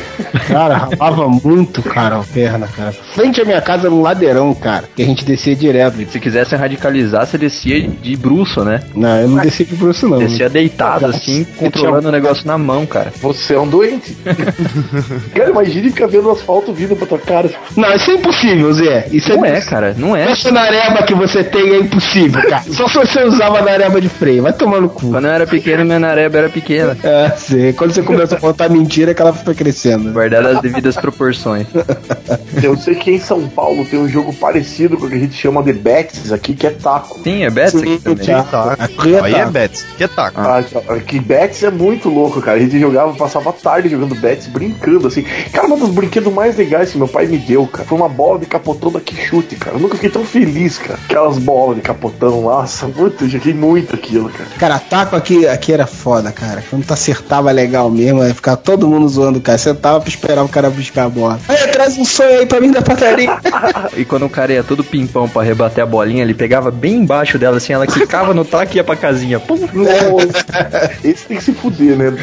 Cara, ralava muito, cara, a perna, cara. Frente à minha casa era um ladeirão, cara, que a gente descia direto. Se quisesse radicalizar, você descia de bruxo, né? Não, eu não descia de bruxo, não. Descia deitado, assim, controlando o negócio na mão, cara. Você é um doente. cara, imagine ficar vendo o asfalto vindo pra tua cara. Não, isso é impossível, Zé. Isso Não é, cara, não é. Essa nareba que você tem é impossível, cara. Só se você usava nareba de freio. Vai tomar no cu. Quando eu era pequeno, minha nareba era pequena. É, sim. Quando você começa a contar mentira, é que ela foi crescendo. Guardada as devidas proporções. Eu sei que em São Paulo tem um jogo parecido com o que a gente chama de Betis aqui, que é taco. Sim, é Betis aqui também. Tá. Aqui é Aí é taco. Betis. Que é taco. Ah, que Betis é muito louco, cara. A gente jogava, passava a tarde jogando Betis, brincando, assim. Cara, um dos brinquedos mais legais que meu pai me deu, cara, foi uma bola de capotão da chute, cara. Eu nunca fiquei tão feliz, cara. Aquelas bolas de capotão, nossa, muito, eu joguei muito aquilo, cara. Cara, taco aqui, aqui era foda, cara. Quando tu acertava legal mesmo, aí ficava todo mundo zoando o cara. Sentava pra esperar o cara buscar a bola. Aí, traz um sonho aí pra mim da padaria. E quando o cara ia todo pimpão pra rebater a bolinha, ele pegava bem embaixo dela, assim, ela quicava no taco e ia pra casinha. Pum! Esse tem que se fuder, né?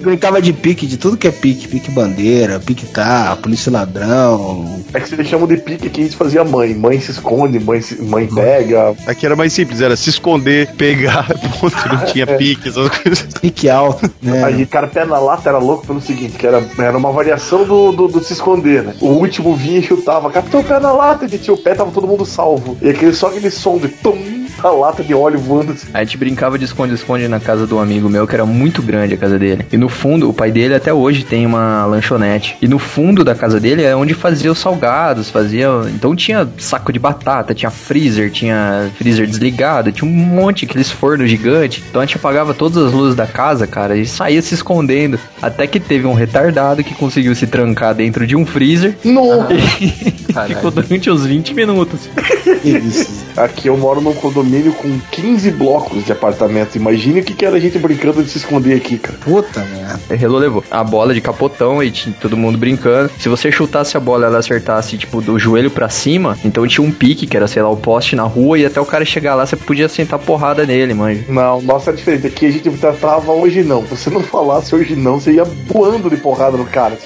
Brincava de pique, de tudo que é pique. Pique bandeira, pique tá, polícia ladrão. É que vocês chamam de pique que a gente fazia mãe. Mãe se esconde, mãe, se- mãe pega. Aqui era mais simples, era se esconder, pegar, ponto, não tinha pique, essas coisas. Pique alto, né? Aí, cara, pé na lata era louco pelo seguinte, que era, era uma variação do, do, do se esconder, né? O último vinha e chutava, capitão pé na lata, ele tinha o pé, tava todo mundo salvo. E aquele, só aquele som de tum, a lata de óleo voando assim. A gente brincava de esconde-esconde na casa de um amigo meu, que era muito grande a casa dele. E no fundo, o pai dele até hoje tem uma lanchonete. E no fundo da casa dele é onde fazia os salgados, fazia. Então tinha saco de batata, tinha freezer, tinha freezer desligado, tinha um monte, aqueles fornos gigantes. Então a gente apagava todas as luzes da casa, cara, e saía se escondendo. Até que teve um retardado que conseguiu se trancar dentro de um freezer. Nossa! Ficou durante uns 20 minutos. Aqui eu moro num condomínio com 15 blocos de apartamento. Imagine o que, que era a gente brincando de se esconder aqui, cara. Puta merda. Aí Relou levou a bola de capotão e tinha todo mundo brincando. Se você chutasse a bola e ela acertasse, tipo, do joelho pra cima, então tinha um pique, que era, sei lá, o poste na rua, e até o cara chegar lá, você podia sentar porrada nele, manja. Não, nossa, é diferente. Aqui a gente tratava hoje não. Se você não falasse hoje não, você ia voando de porrada no cara.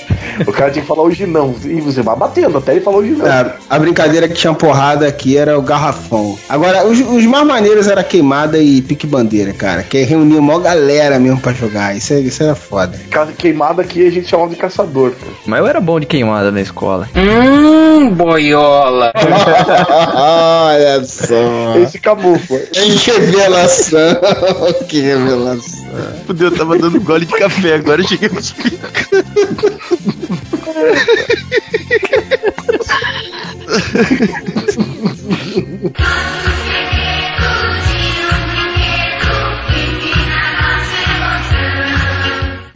O cara tinha que falar hoje não. E você vai batendo até ele falar hoje não. É, a brincadeira que tinha porrada aqui era o garrafão. Agora, os, os mais maneiros era queimada e pique-bandeira, cara. Que reunia uma galera mesmo pra jogar. Isso, é- isso era foda. Queimada aqui a gente chamava de caçador, cara. Mas eu era bom de queimada na escola. Hum, boiola. Olha só. Esse camufla. Que revelação. que revelação. Fudeu, eu tava dando gole de café, agora eu cheguei nos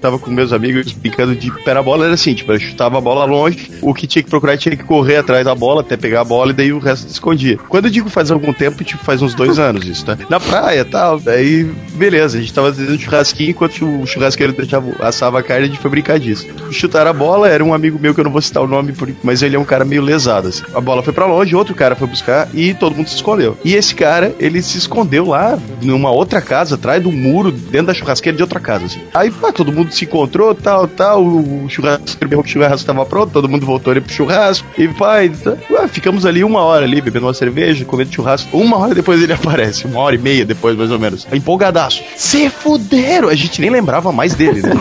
Tava com meus amigos brincando de pera bola, era assim, tipo, eu chutava a bola longe, o que tinha que procurar tinha que correr atrás da bola até pegar a bola e daí o resto escondia. Quando eu digo faz algum tempo, tipo, faz uns dois anos isso, tá? Na praia tal, daí, beleza, a gente tava fazendo churrasquinho enquanto o churrasqueiro deixava, assava a carne, a gente foi brincar disso. Chutar a bola era um amigo meu que eu não vou citar o nome, mas ele é um cara meio lesado, assim. A bola foi pra longe, outro cara foi buscar e todo mundo se escondeu. E esse cara, ele se escondeu lá numa outra casa, atrás do muro, dentro da churrasqueira de outra casa, assim. Aí, pá, todo mundo se encontrou, tal, tal, o que o churrasco tava pronto, todo mundo voltou ali pro churrasco, e pai, tá, ué, ficamos ali uma hora ali, bebendo uma cerveja, comendo churrasco. Uma hora depois ele aparece, uma hora e meia depois, mais ou menos. Empolgadaço. Se fuderam! A gente nem lembrava mais dele, né?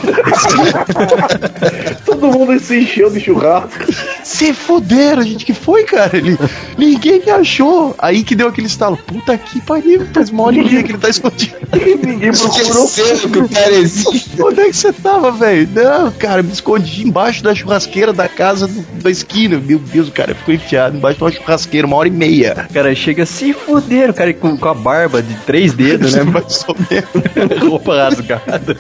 Todo mundo se encheu de churrasco. Se fuderam, gente, que foi, cara? Ele, ninguém me achou. Aí que deu aquele estalo. Puta que pariu, faz uma hora e meia que ele tá escondido. Ninguém procurou. Que o cara existe. Onde é que você tava, velho? Não, cara, me escondi embaixo da churrasqueira da casa do- da esquina. Meu Deus, o cara ficou enfiado embaixo de uma churrasqueira, uma hora e meia. O cara chega se fuderam, o cara com, com a barba de três dedos, né? Mais ou menos. Roupa rasgada.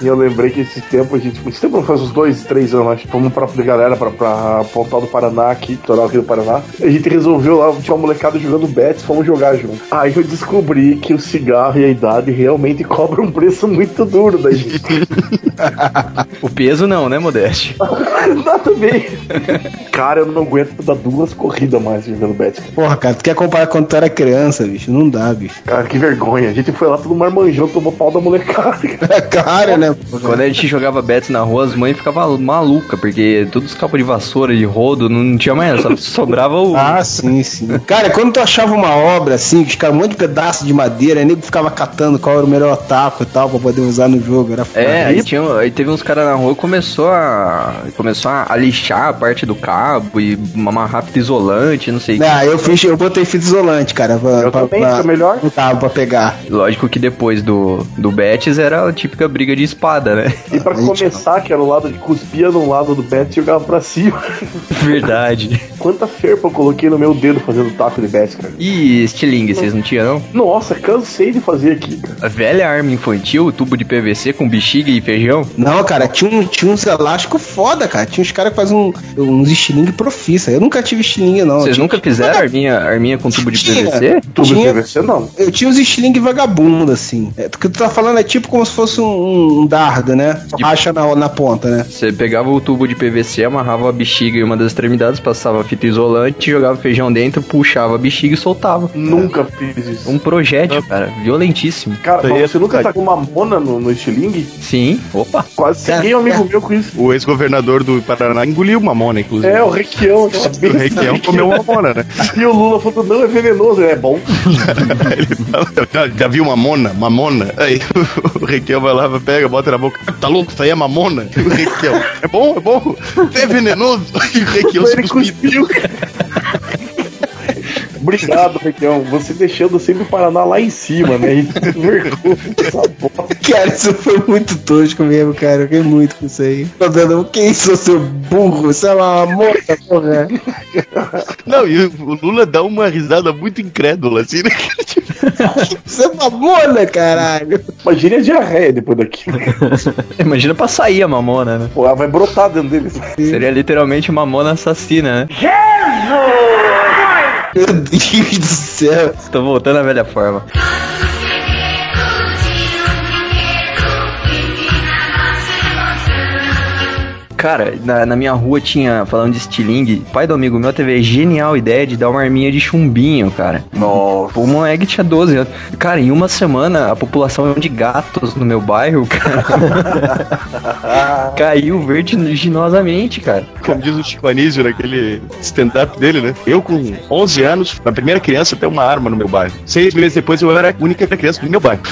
E eu lembrei que esse tempo a gente. Esse tempo faz uns dois, três anos, acho. Fomos pra de galera pra, pra Pontal do Paraná aqui, litoral aqui do Paraná. A gente resolveu lá, tinha uma molecada jogando bets, fomos jogar junto. Aí eu descobri que o cigarro e a idade realmente cobram um preço muito duro da gente. O peso não, né, Modeste? Nada bem. Cara, eu não aguento dar duas corridas mais jogando cara. Porra, cara, tu quer comparar quando tu era criança, bicho? Não dá, bicho. Cara, que vergonha. A gente foi lá todo marmanjão, tomou pau da molecada. É claro, né? Quando a gente jogava bets na rua, as mães ficavam malucas, porque todos os cabos de vassoura, de rodo, não tinha mais, só sobrava o. Ah, sim, sim. Cara, quando tu achava uma obra assim, que ficava um monte de pedaço de madeira, aí nego ficava catando qual era o melhor taco e tal pra poder usar no jogo. Era foda. É, aí, tinha, aí teve uns caras na rua que começou a. começou a lixar a parte do cabo e amarrar fita isolante, não sei o que. Ah, eu fiz, eu botei fita isolante, cara, pra, Eu pra, também, pra- melhor. no cabo pra pegar. Lógico que depois do, do Betis era a típica briga de espada, né? E pra começar, que era o lado de cuspia num lado do bet e jogava pra cima. Verdade. Quanta ferpa eu coloquei no meu dedo fazendo taco de bet, cara. E estilingue, vocês não tinham, não? Nossa, cansei de fazer aqui, cara. A velha arma infantil, tubo de PVC com bexiga e feijão? Não, cara, tinha, um, tinha uns elásticos foda, cara. Tinha uns caras que fazem um, uns estilingue profissa. Eu nunca tive estilingue, não. Vocês Tinha- nunca fizeram arminha, arminha com tubo de Tinha. PVC? Tudo Tinha- de PVC não. Eu tinha uns estilingue vagabundo, assim. É, o que tu tá falando é tipo como se fosse um, um dardo, né? Racha na, na ponta, né? Você pegava o tubo de PVC, amarrava a bexiga em uma das extremidades, passava fita isolante, jogava feijão dentro, puxava a bexiga e soltava. Nunca fiz isso. Um projétil, cara, violentíssimo. Cara, mas você é nunca tacou uma mona no, no estilingue? Sim, opa. Quase ceguei um amigo meu com isso. O ex-governador do Paraná engoliu uma mona, inclusive. É, o Requião, aquela o Requião Requião. comeu uma mona, né? E o Lula falou, não, é venenoso, é bom. Ele fala, já, viu mamona? Mamona? Aí o Requião vai lá, pega, bota na boca. Tá louco? Isso aí é mamona? O Requião, é bom, é bom. É venenoso. E o Requião se cuspiu. Obrigado, Requião. Você deixando sempre o Paraná lá em cima, né? E vergonha essa bosta. Cara, isso foi muito tosco mesmo, cara. Eu fiquei muito com isso aí. Tô dando, que isso, seu burro? Você é uma moça, porra. Não, e o Lula dá uma risada muito incrédula, assim, né? Você é mamona, caralho. Imagina a diarreia depois daquilo. Imagina pra sair a mamona, né? Pô, ela vai brotar dentro deles. Seria literalmente mamona assassina, né? Meu Deus do céu. Tô voltando à velha forma. Cara, na, na minha rua tinha, falando de estilingue, pai do amigo meu teve a genial ideia de dar uma arminha de chumbinho, cara. Nossa. O moleque tinha 12 anos. Cara, em uma semana, a população de gatos no meu bairro, cara, caiu vertiginosamente, cara. Como diz o Chico Anísio naquele stand-up dele, né? Eu com 11 anos, na primeira criança, ter uma arma no meu bairro. Seis meses depois, eu era a única criança do meu bairro.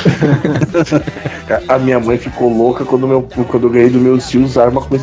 A minha mãe ficou louca quando, meu, quando eu ganhei dos meus tios arma com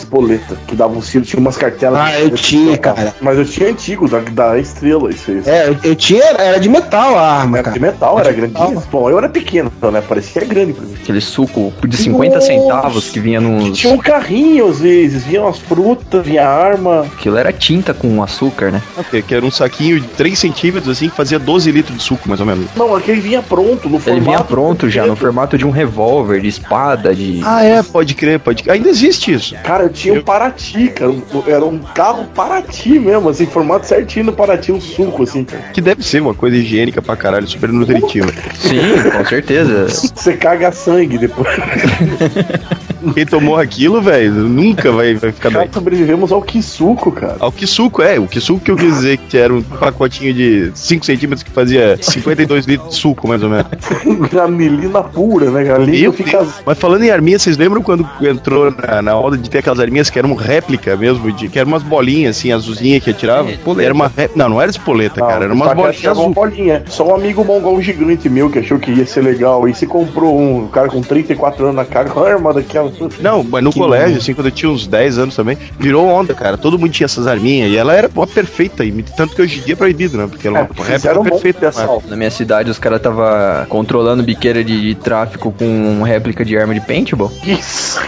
Que dava um tiro, tinha umas cartelas. Ah, eu tinha, cara. Mas eu tinha antigo, da, da estrela, isso aí. É, eu, eu tinha, era de metal a arma, Era de cara. metal, era grandinho. Bom, eu era pequeno, né? Parecia grande pra mim. Aquele suco de 50 Nossa. centavos que vinha nos. Tinha um carrinho às vezes, vinha umas frutas, vinha arma. Aquilo era tinta com açúcar, né? Que que era um saquinho de 3 centímetros, assim, que fazia 12 litros de suco, mais ou menos. Não, aquele vinha pronto, no Ele formato. vinha pronto já, no formato de um revólver, de espada, de. Ah, é, pode crer, pode crer. Ainda existe isso. Cara, eu tinha um Paraty, cara. um- Era um carro Paraty mesmo, assim, formato certinho no Paraty, um suco, assim, cara. Que deve ser uma coisa higiênica pra caralho, super nutritiva. Sim, com certeza. Você caga sangue depois. Quem tomou aquilo, velho, nunca vai, vai ficar Cara, bem. sobrevivemos ao suco, cara. Ao suco é, o suco que eu quis dizer que era um pacotinho de 5 centímetros que fazia 52 litros de suco, mais ou menos. Granilina pura, né? A língua Meu fica. Mas falando em arminha, vocês lembram quando entrou na, na onda de ter aquelas arminhas que eram réplica mesmo, de, que eram umas bolinhas assim, azulzinha que atirava? Espoleta. Era uma ré- Não, não era espoleta, Não, cara, era umas bolinhas achava uma azul. bolinha. Só um amigo mongol gigante meu que achou que ia ser legal. E se comprou um, cara com 34 anos na cara, com uma arma daquela. Não, mas no Que colégio, assim, quando eu tinha uns 10 anos também, virou onda, cara. Todo mundo tinha essas arminhas e ela era uma perfeita, e tanto que hoje em dia é proibido, né? Porque ela é É, uma réplica um perfeita. de assalto. Na minha cidade, os caras tava controlando biqueira de, de tráfico com réplica de arma de paintball. Isso.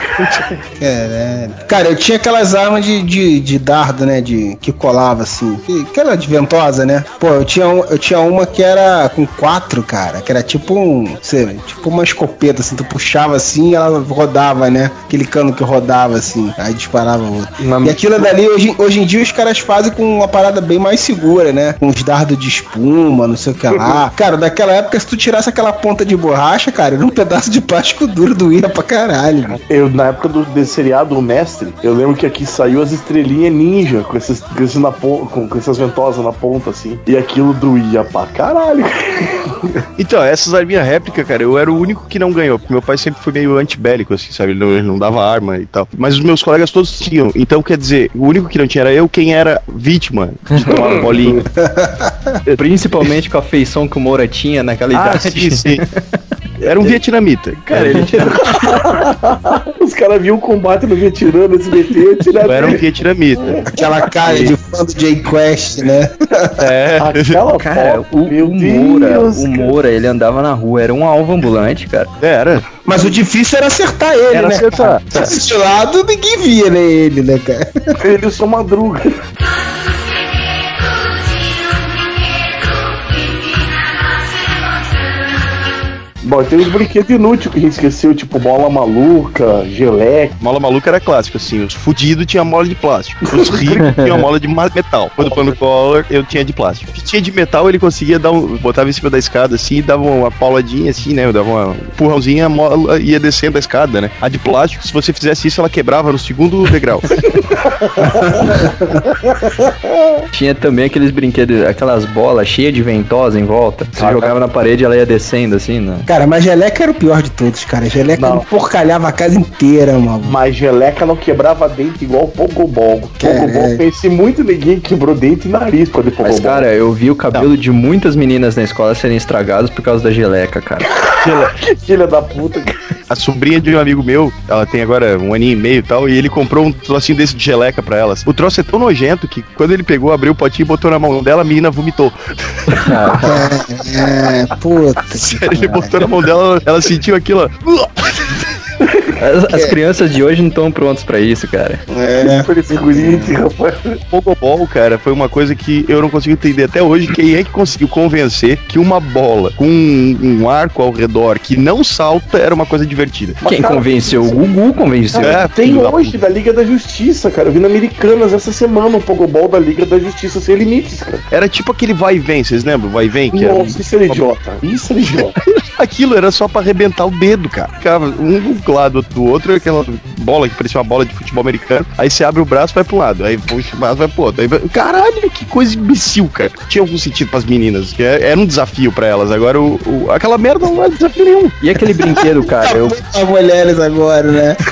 Caralho. Cara, eu tinha aquelas armas de, de, de dardo, né? De, que colava assim. Que, que era de ventosa, né? Pô, eu tinha, um- eu tinha uma que era com quatro, cara. Que era tipo um. Sei, tipo uma escopeta, assim. Tu puxava assim e ela rodava, né? Aquele cano que rodava assim. Aí disparava outro. E aquilo dali, hoje, hoje em dia, os caras fazem com uma parada bem mais segura, né? Com os dardos de espuma, não sei o que lá. Cara, daquela época, se tu tirasse aquela ponta de borracha, cara, era um pedaço de plástico duro, doía pra caralho. Eu, na época do desse seriado, o Mestre, eu lembro que aqui saiu as estrelinhas ninja com, esses, com, esses na com essas ventosas na ponta, assim. E aquilo doía pra caralho. Então, essas arminhas réplica, cara, eu era o único que não ganhou, porque meu pai sempre foi meio antibélico, assim, sabe? Ele não, ele não dava arma e tal. Mas os meus colegas todos tinham. Então, quer dizer, o único que não tinha era eu, quem era vítima de tomar uma bolinha. Principalmente com a feição que o Moura tinha naquela Ah, idade. sim, sim. Era um vietnamita. Cara, ele tinha. Os caras viam o combate no Vietnã, no SBT, tiraram. Eu era um vietnamita. Aquela cara de fã do J-Quest, né? É. Aquela Cara, foto, o, meu o Moura, Deus, o cara. Moura, ele andava na rua, era um alvo ambulante, cara. Era. Mas o difícil era acertar ele, Era né? acertar. cara? De lado ninguém via, né, ele, né, cara? Ele só madruga. Bom, tem uns brinquedos inúteis que a gente esqueceu, tipo bola maluca, geleque. Mola maluca era clássico, assim. Os fudidos tinha mola de plástico. Os ricos tinham mola de metal. Quando pano collar, eu tinha de plástico. O que tinha de metal, ele conseguia dar um. Botava em cima da escada assim e dava uma pauladinha assim, né? Dava uma um empurrãozinha, a mola ia descendo a escada, né? A de plástico, se você fizesse isso, ela quebrava no segundo degrau. Tinha também aqueles brinquedos, aquelas bolas cheias de ventosa em volta. Você Ah, jogava na parede e ela ia descendo assim, né? Cara, mas Geleca era o pior de todos, cara. Geleca Não. porcalhava a casa inteira, mano. Mas geleca não quebrava dente igual o Pogobol. Pogobol, conheci muito ninguém que quebrou dente e nariz de Pogobol. Mas, cara, eu vi o cabelo de muitas meninas na escola serem estragados por causa da geleca, cara. que filha da puta. cara. A sobrinha de um amigo meu, ela tem agora um aninho e meio e tal, e ele comprou um trocinho desse de geleca pra elas. O troço é tão nojento que quando ele pegou, abriu o potinho e botou na mão dela, a menina vomitou. É, puta. que Sério, ele botou na mão dela, ela sentiu aquilo. ó. As, as crianças de hoje não estão prontas pra isso, cara. É. Foi seguinte, rapaz. Pogobol, cara, foi uma coisa que eu não consigo entender até hoje. Quem é que conseguiu convencer que uma bola com um, um arco ao redor que não salta era uma coisa divertida? Quem cara, convenceu? O Gugu convenceu. É, Tem hoje da Liga da Justiça, cara. Eu vi na Americanas essa semana um Pogobol da Liga da Justiça sem limites, cara. Era tipo aquele vai e vem, vocês lembram? Vai e vem? Que era um- Nossa, isso era idiota. Isso era idiota. Aquilo era só pra arrebentar o dedo, cara. Ficava um do lado do outro, aquela bola que parecia uma bola de futebol americano. Aí você abre o braço vai pro lado, aí puxa o braço vai pro outro. Aí vai... Caralho, que coisa imbecil, cara. Tinha algum sentido pras meninas, que é- era um desafio pra elas. Agora, o, o- aquela merda não era desafio nenhum. E aquele brinquedo, cara? Eu, As mulheres agora, né?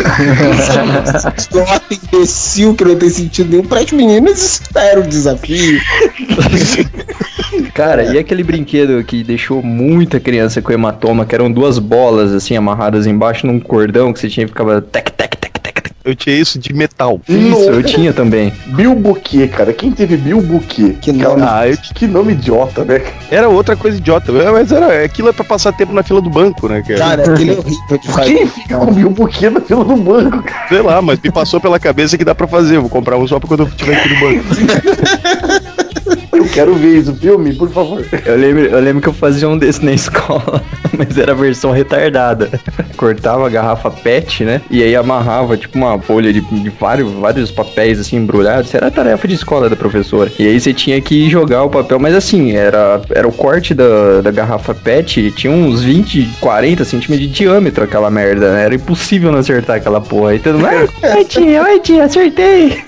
Imbecil que não tem sentido nenhum. Para as meninas, isso era um desafio. cara, e aquele brinquedo que deixou muita criança com hematoma, que eram duas bolas assim amarradas embaixo num cordão que você tinha e ficava tec, tec, tec, tec, tec. Eu tinha isso de metal. Isso, eu tinha também. Bilbuquê, cara. Quem teve Bilbuquê? Que nome. Ah, eu- Que nome idiota, né? era outra coisa idiota. Mas era, aquilo é pra passar tempo na fila do banco, né, cara? Cara, aquele é horrível de fazer. Quem fica com Bilbuquê na fila do banco, cara? Sei lá, mas me passou pela cabeça que dá pra fazer. Eu vou comprar um só pra quando eu estiver aqui no banco. Eu quero ver isso, filme, por favor. Eu lembro, eu lembro que eu fazia um desse na escola, mas era a versão retardada. Cortava a garrafa PET, né? E aí amarrava, tipo, uma folha de, de vários, vários papéis, assim, embrulhados. Isso era a tarefa de escola da professora. E aí você tinha que jogar o papel, mas assim, era, era o corte da, da garrafa PET, tinha uns 20, 40 centímetros de diâmetro aquela merda, né? Era impossível não acertar aquela porra. Aí todo mundo, "Ah, ai tia, ai tia, acertei.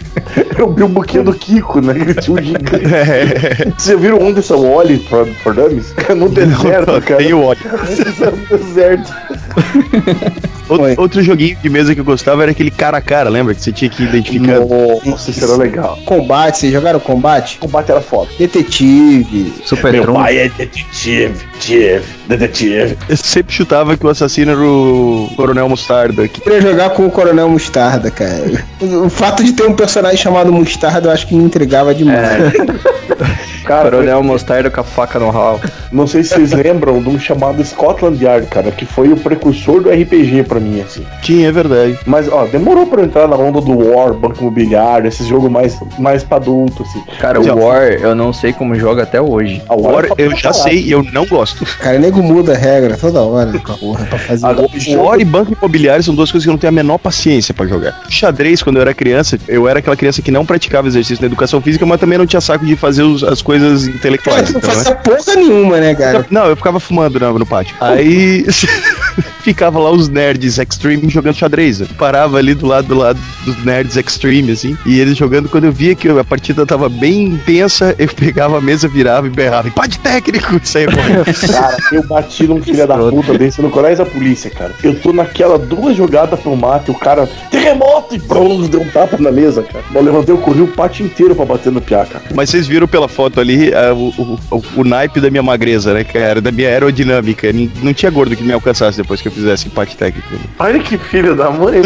É o Bilbuquê do Kiko, né? Tinha um gigante. Vocês já viram onde são Wally for, for Dummies? No deserto, cara. Tem o ódio. No deserto. Outro, outro joguinho de mesa que eu gostava era aquele cara a cara, lembra? Que você tinha que ir identificando. Nossa, isso era legal. Combate, vocês jogaram combate? Combate era foda. Detetive. Super Meu Tron. pai é detetive, detetive, detetive. Eu sempre chutava que o assassino era o Coronel Mostarda. Que... queria jogar com o Coronel Mostarda, cara. O fato de ter um personagem chamado Mostarda eu acho que me intrigava demais. Cara, Coronel Mostarda com a faca no hall. não sei se vocês lembram de um chamado Scotland Yard, cara, que foi o precursor do RPG pra mim, assim. Tinha, é verdade. Mas, ó, demorou pra eu entrar na onda do War, Banco Imobiliário, esses jogos mais, mais pra adulto, assim. Cara, Já- o War eu não sei como joga até hoje. A War é pra eu já caralho. sei e eu não gosto. Cara, nego muda a regra toda hora, porra, pra fazer. Agora, O War e Banco Imobiliário são duas coisas que eu não tenho a menor paciência pra jogar. Xadrez, quando eu era criança, eu era aquela criança que não praticava exercício na educação física, mas também não tinha saco de fazer os- as coisas Cara, intelectuais. tu não então, né? fazia porra nenhuma, né, cara? Não, eu ficava fumando no, no pátio. Aí ficava lá os nerds extreme jogando xadrez. Eu parava ali do lado do lado dos nerds extreme, assim, e eles jogando. Quando eu via que a partida tava bem intensa, eu pegava a mesa, virava e berrava. Empate técnico! E saía correndo. Cara, eu bati num filho da puta desse no colégio da polícia, cara. Eu tô naquela duas jogadas pro mato, o cara, terremoto, e pronto, deu um tapa na mesa, cara. Eu levantei, eu corri o pátio inteiro pra bater no piá, cara. Mas vocês viram pela foto ali ah, o, o, o, o naipe da minha magreza, né, cara? Da minha aerodinâmica. Não, não tinha gordo que me alcançasse depois que eu fizesse empate técnico. Olha que filho da mãe.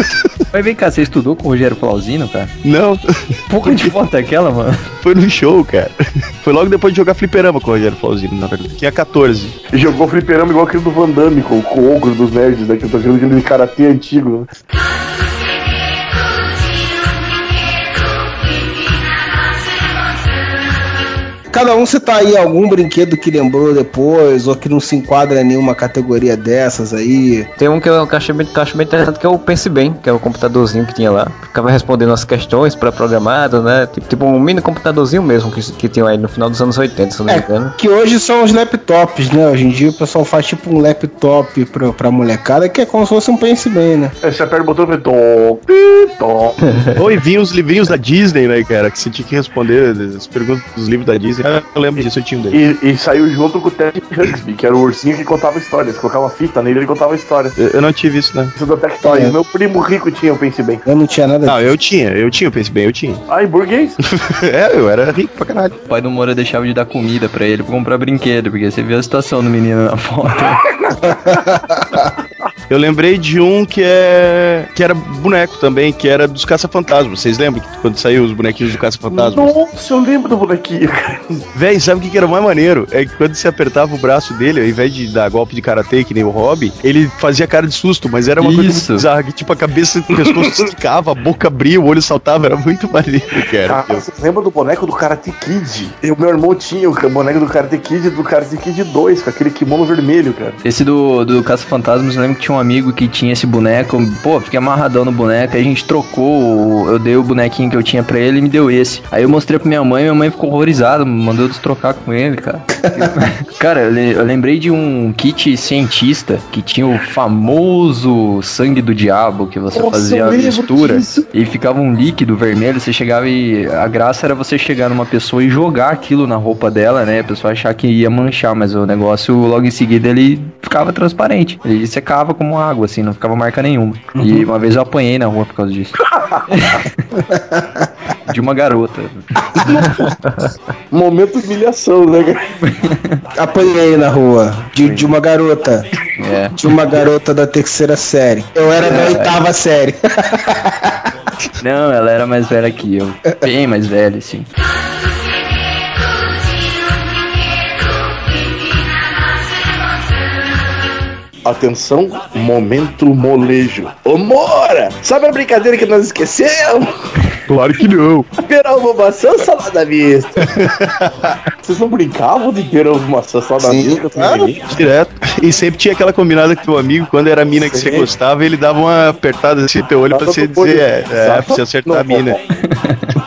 Mas vem cá, você estudou com o Rogério Flauzino, cara? Não, Pouco de foto é aquela, mano. foi no show, cara. Foi logo depois de jogar fliperama com o Rogério Flauzino, na verdade. Tinha 14. Jogou fliperama igual aquele do Van Damme, com, com o ogro dos nerds, né? Que eu tô jogando aquele karatê antigo. Cada um citar aí algum brinquedo que lembrou depois, ou que não se enquadra em nenhuma categoria dessas aí. Tem um que eu que eu achei bem, que eu acho bem interessante, que é o Pense Bem, que é o computadorzinho que tinha lá. Ficava respondendo as questões pré-programadas, né? Tipo, tipo um mini computadorzinho mesmo que, que tinha aí no final dos anos 80, se eu não me É, engano. que hoje são os laptops, né? Hoje em dia o pessoal faz tipo um laptop pra, pra molecada, que é como se fosse um Pense Bem, né? Aí você aperta o botão e tom, tom. Oi, vinha os livrinhos da Disney, né, cara? Que você tinha que responder as perguntas dos livros da Disney. Ah, eu lembro disso, eu tinha um dele. E, e saiu junto com o Ted Huxby, que era o ursinho que contava histórias. Colocava fita nele e ele contava história. Eu, eu não tive isso, né? Isso do Tectoy. É. Meu primo rico tinha, eu pensei bem. Eu não tinha nada Não, eu tinha, eu tinha, eu pensei bem, eu tinha. Ai, burguês. é, eu era rico pra caralho. O pai do Moura deixava de dar comida pra ele pra comprar brinquedo, porque você viu a situação do menino na foto. Eu lembrei de um que é. que era boneco também, que era dos Caça-Fantasmas. Vocês lembram que quando saiu os bonequinhos do Caça-Fantasmas? Nossa, eu lembro do bonequinho, cara. Véi, sabe o que era o mais maneiro? É que quando você apertava o braço dele, ao invés de dar golpe de karatê, que nem o Hobby, ele fazia cara de susto, mas era uma coisa Isso. muito bizarra, que tipo a cabeça do pescoço esticava, a boca abria, o olho saltava, era muito maneiro, cara. Cara, vocês lembram do boneco do Karate Kid? E o meu irmão tinha o boneco do Karate Kid e do Karate Kid 2, com aquele kimono vermelho, cara. Esse do, do Caça-Fantasmas, eu lembro que tinha um amigo que tinha esse boneco. Pô, fiquei amarradão no boneco. Aí a gente trocou. Eu dei o bonequinho que eu tinha pra ele e me deu esse. Aí eu mostrei pra minha mãe minha mãe ficou horrorizada. Mandou eu destrocar com ele, cara. cara, eu, le- eu lembrei de um kit cientista que tinha o famoso sangue do diabo que você Nossa, fazia a mistura. E ficava um líquido vermelho. Você chegava e. A graça era você chegar numa pessoa e jogar aquilo na roupa dela, né? A pessoa achar que ia manchar, mas o negócio logo em seguida ele ficava transparente. Ele secava como água, assim, não ficava marca nenhuma. E uma vez eu apanhei na rua por causa disso. De uma garota. Momento de humilhação, né, cara? Apanhei na rua de, de uma garota. É. De uma garota da terceira série. Eu era da oitava série. Não, ela era mais velha que eu. Bem mais velha, assim. Atenção, momento molejo. Ô Mora, sabe a brincadeira que nós esquecemos? Claro que não. Uma maçã salada mista. Vocês não brincavam de uma maçã salada Sim, mista? claro. Direto. E sempre tinha aquela combinada com teu amigo, quando era a mina que você gostava, ele dava uma apertada assim no teu olho pra você dizer, é, é, pra você acertar a mina.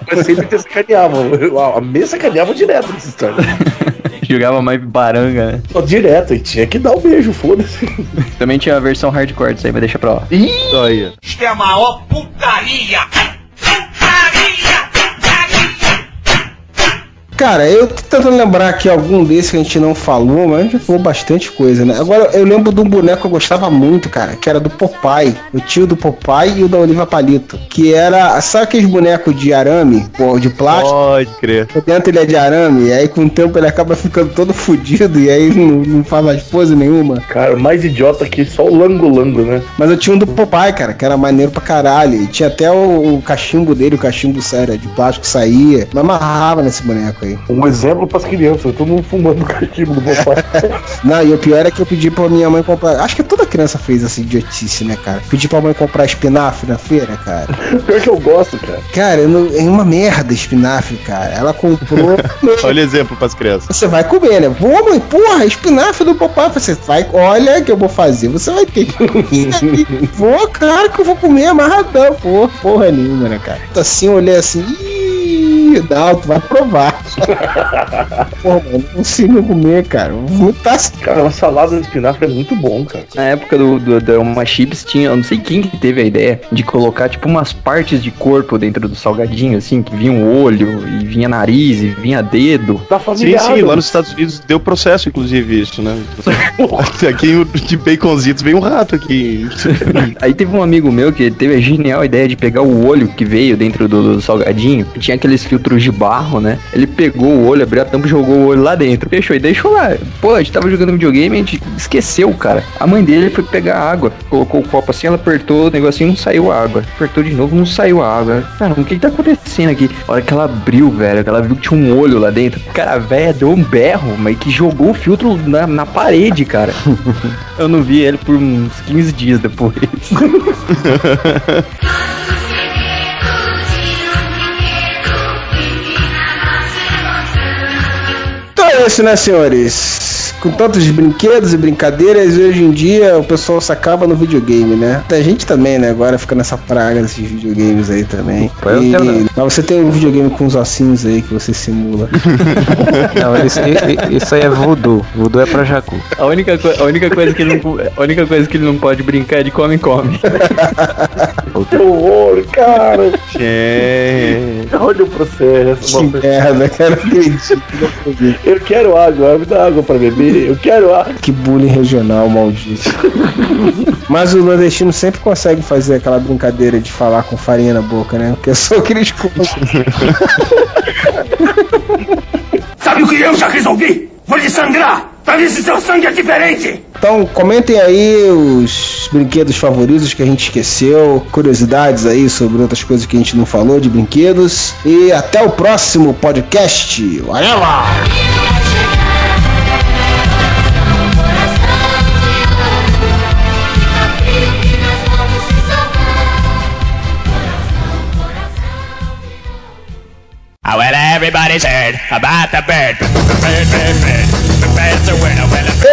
Mas sempre te sacaneavam. A mesa sacaneava direto nessa história. Jogava mais baranga, né? Só direto, e tinha que dar um beijo, foda-se. Também tinha a versão hardcore disso aí, mas deixa pra lá. Olha. Isto é a maior putaria! Putaria! Cara, eu tô tentando lembrar aqui algum desses que a gente não falou, mas a gente já falou bastante coisa, né? Agora, eu lembro de um boneco que eu gostava muito, cara, que era do Popeye. O tio do Popeye e o da Oliva Palito. Que era, sabe aqueles bonecos de arame, de plástico? Pode crer. Dentro ele é de arame, e aí com o tempo ele acaba ficando todo fudido, e aí não, não faz mais pose nenhuma. Cara, mais idiota que só o Lango Lango, né? Mas eu tinha um do Popeye, cara, que era maneiro pra caralho. E tinha até o, o cachimbo dele, o cachimbo sério, de plástico saía. Me amarrava nesse boneco aí. Um exemplo pras crianças, todo mundo fumando cachimbo do papai. Não, e o pior é que eu pedi pra minha mãe comprar. Acho que toda criança fez essa idiotice, né, cara? Pedi pra mãe comprar espinafre na feira, cara. Pior que eu gosto, cara. Cara, eu não- é uma merda espinafre, cara. Ela comprou. Olha exemplo pras crianças. Você vai comer, né? Vou, mãe, porra, espinafre do papai. Você vai, olha que eu vou fazer. Você vai ter que. vou, claro que eu vou comer amarradão. Porra, porra nenhuma, né, cara? Tô assim, olhei assim. Ih, não, tu vai provar. porra, mano, não consigo comer, cara. Vou tá Cara, uma salada de espinafre é muito bom, cara. Na época do, do, do Uma Chips tinha, eu não sei quem que teve a ideia de colocar tipo umas partes de corpo dentro do salgadinho, assim, que vinha um olho, e vinha nariz, e vinha dedo. Da Sim, família sim, Adams. lá nos Estados Unidos deu processo, inclusive, isso, né? aqui o- de baconzitos veio um rato aqui. Aí teve um amigo meu que teve a genial ideia de pegar o olho que veio dentro do, do salgadinho, que tinha aqueles filtros de barro, né? Ele pegou o olho, abriu a tampa e jogou o olho lá dentro. Fechou e deixou lá. Pô, a gente tava jogando videogame e a gente esqueceu, cara. A mãe dele foi pegar água, colocou o copo assim, ela apertou o negocinho não saiu a água. Apertou de novo, não saiu a água. Cara, o que que tá acontecendo aqui? A hora que ela abriu, velho, que ela viu que tinha um olho lá dentro. Cara, a véia deu um berro, mas que jogou o filtro na, na parede, cara. Eu não vi ele por uns 15 dias depois. é isso, né, senhores? Com tantos brinquedos e brincadeiras, hoje em dia o pessoal se acaba no videogame, né? A gente também, né? Agora fica nessa praga desses videogames aí também. Não tenho, não. Mas você tem um videogame com os ossinhos aí que você simula. Não, isso, isso aí é voodoo. Voodoo é pra Jacu. A única, a única coisa que ele não, a única coisa que ele não pode brincar é de come come. Que horror, cara. Gente. Olha o processo. que merda, cara. Eu quero água, me dá água pra beber. Eu quero água. Que bullying regional maldito. Mas o nordestino sempre consegue fazer aquela brincadeira de falar com farinha na boca, né? Porque eu sou aqueles Sabe o que eu já resolvi? Vou lhe sangrar! Pra ver se seu sangue é diferente! Então comentem aí os brinquedos favoritos que a gente esqueceu, curiosidades aí sobre outras coisas que a gente não falou de brinquedos. E até o próximo podcast. Whatever! Everybody's heard about the bird.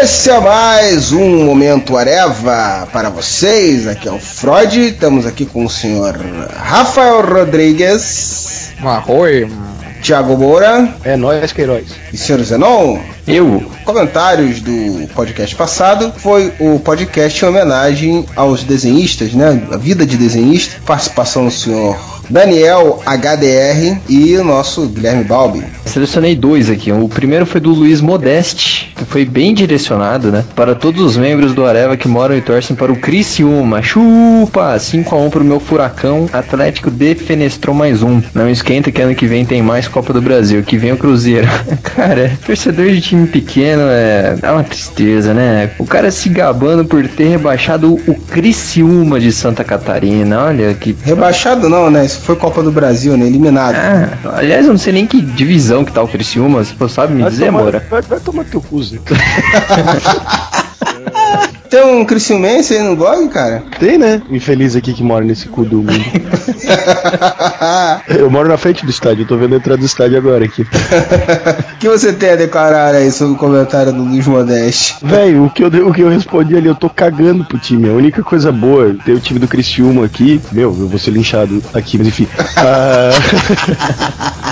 Esse é mais um Momento Areva para vocês. Aqui é o Freud. Estamos aqui com o senhor Rafael Rodrigues, Arroi. Thiago Moura É nóis, Queiroz. e senhor Zenon. Eu? Comentários do podcast passado foi o podcast em homenagem aos desenhistas, né? A vida de desenhista. Participação do senhor Daniel HDR e o nosso Guilherme Balbi. Selecionei dois aqui. O primeiro foi do Luiz Modeste, que foi bem direcionado, né? Para todos os membros do Areva que moram e torcem para o Criciúma. Chupa! 5x1 pro meu furacão. Atlético defenestrou mais um. Não esquenta que ano que vem tem mais Copa do Brasil. Que vem o Cruzeiro. cara, torcedor de time pequeno é, é uma tristeza, né? O cara se gabando por ter rebaixado o Criciúma de Santa Catarina. Olha que Rebaixado não, né? Foi Copa do Brasil, né? Eliminado. ah, aliás, eu não sei nem que divisão que tá o Criciúma, se você sabe me dizer, Moura. Vai, vai tomar teu cu, Zé. Tem um Criciumense aí no blog, cara? Tem, né? Infeliz aqui que mora nesse cu do mundo. Eu moro na frente do estádio, eu tô vendo a entrada do estádio agora aqui. O que você tem a declarar aí sobre o comentário do Luiz Modeste? Velho, o, que eu, o que eu respondi ali, eu tô cagando pro time. A única coisa boa, é ter o time do Criciúma aqui. Meu, eu vou ser linchado aqui, mas enfim. Ah,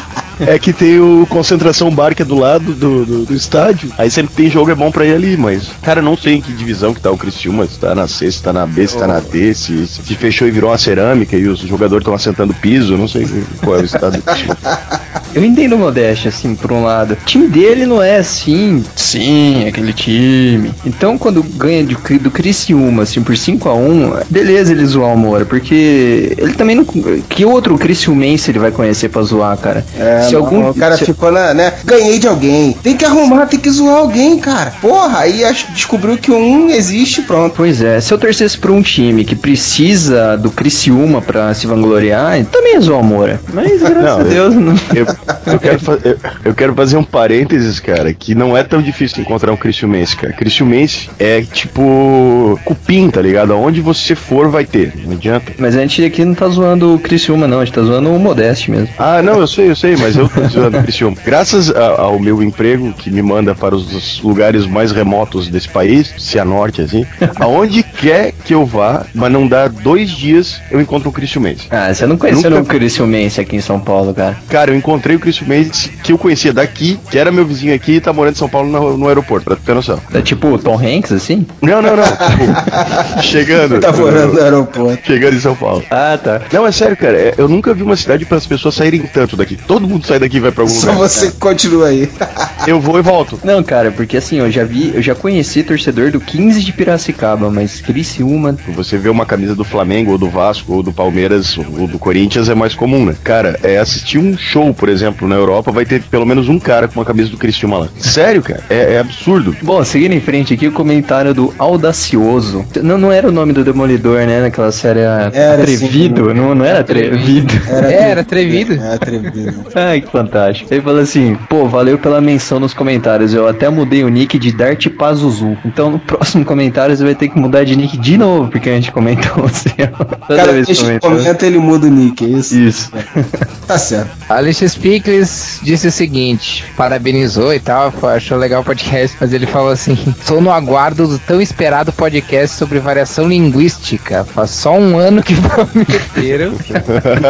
é que tem o Concentração Bar que é do lado do, do, do estádio. Aí sempre tem jogo, é bom pra ir ali, mas. Cara, não sei em que divisão que tá o Criciúma. Se tá na C, se tá na B, se tá na D, se, se fechou e virou uma cerâmica e os jogadores estão assentando piso. eu Não sei qual é o estado do time. Eu entendo o Modeste, assim, por um lado. O time dele não é assim, sim, aquele time. Então, quando ganha de, do Criciúma, assim, por 5x1, beleza ele zoar o Moura, porque ele também não. Que outro Criciumense ele vai conhecer pra zoar, cara? É, não, o cara se- ficou na, né? Ganhei de alguém. Tem que arrumar, tem que zoar alguém, cara. Porra, aí descobriu que um existe, pronto. Pois é, se eu torcesse pra um time que precisa do Criciúma pra se vangloriar, eu também ia zoar o Moura. Mas, graças Não, a Deus, não. Eu, eu quero fa- eu- eu quero fazer um parênteses, cara, que não é tão difícil encontrar um Criciumense, cara. Criciumense é tipo cupim, tá ligado? Aonde você for vai ter, não adianta. Mas a gente aqui não tá zoando o Criciúma, não, a gente tá zoando o Modeste mesmo. Ah, não, eu sei, eu sei, mas eu tô zoando o Criciúma. Graças a- ao meu emprego, que me manda para os lugares mais remotos desse país, Cianorte, assim, aonde quer que eu vá, mas não dá dois dias, eu encontro um Criciumense. Ah, você não conheceu Nunca- o Criciumense aqui em São Paulo, cara. Cara, eu encontrei o Criciumense que eu conhecia daqui, que era meu vizinho aqui e tá morando em São Paulo no, no aeroporto, pra ter noção. É tipo o Tom Hanks, assim? Não, não, não. tipo, chegando. Tá morando no aeroporto. Chegando em São Paulo. Ah, tá. Não, é sério, cara. é- Eu nunca vi uma cidade para as pessoas saírem tanto daqui. Todo mundo sai daqui e vai pra algum Só lugar. você que continua aí. Eu vou e volto. Não, cara, porque assim, eu já vi, eu já conheci torcedor do 15 de Piracicaba, mas Criciúma. Você vê uma camisa do Flamengo, ou do Vasco, ou do Palmeiras, ou do Corinthians é mais comum, né? Cara, é assistir um show, por exemplo, na Europa, vai ter pelo menos um cara com uma camisa do Criciúma lá. Sério, cara? É, é absurdo. Bom, seguindo em frente aqui, o comentário do Audacioso. Não, não era o nome do Demolidor, né? Naquela série Era, Atrevido? sim. não, não era Atrevido. É, era atrevido. É atrevido. Ai, que fantástico. Ele falou assim, pô, valeu pela menção nos comentários. Eu até mudei o nick de Dart Pazuzu. Então no próximo comentário você vai ter que mudar de nick de novo, porque a gente comentou o seu. Toda Cada vez que comenta, ele muda o nick, é isso? Isso. Tá certo. Alicia Spickles disse o seguinte: parabenizou e tal, achou legal o podcast, mas ele falou assim: Estou no aguardo do tão esperado podcast sobre variação linguística. Faz só um ano que prometeram.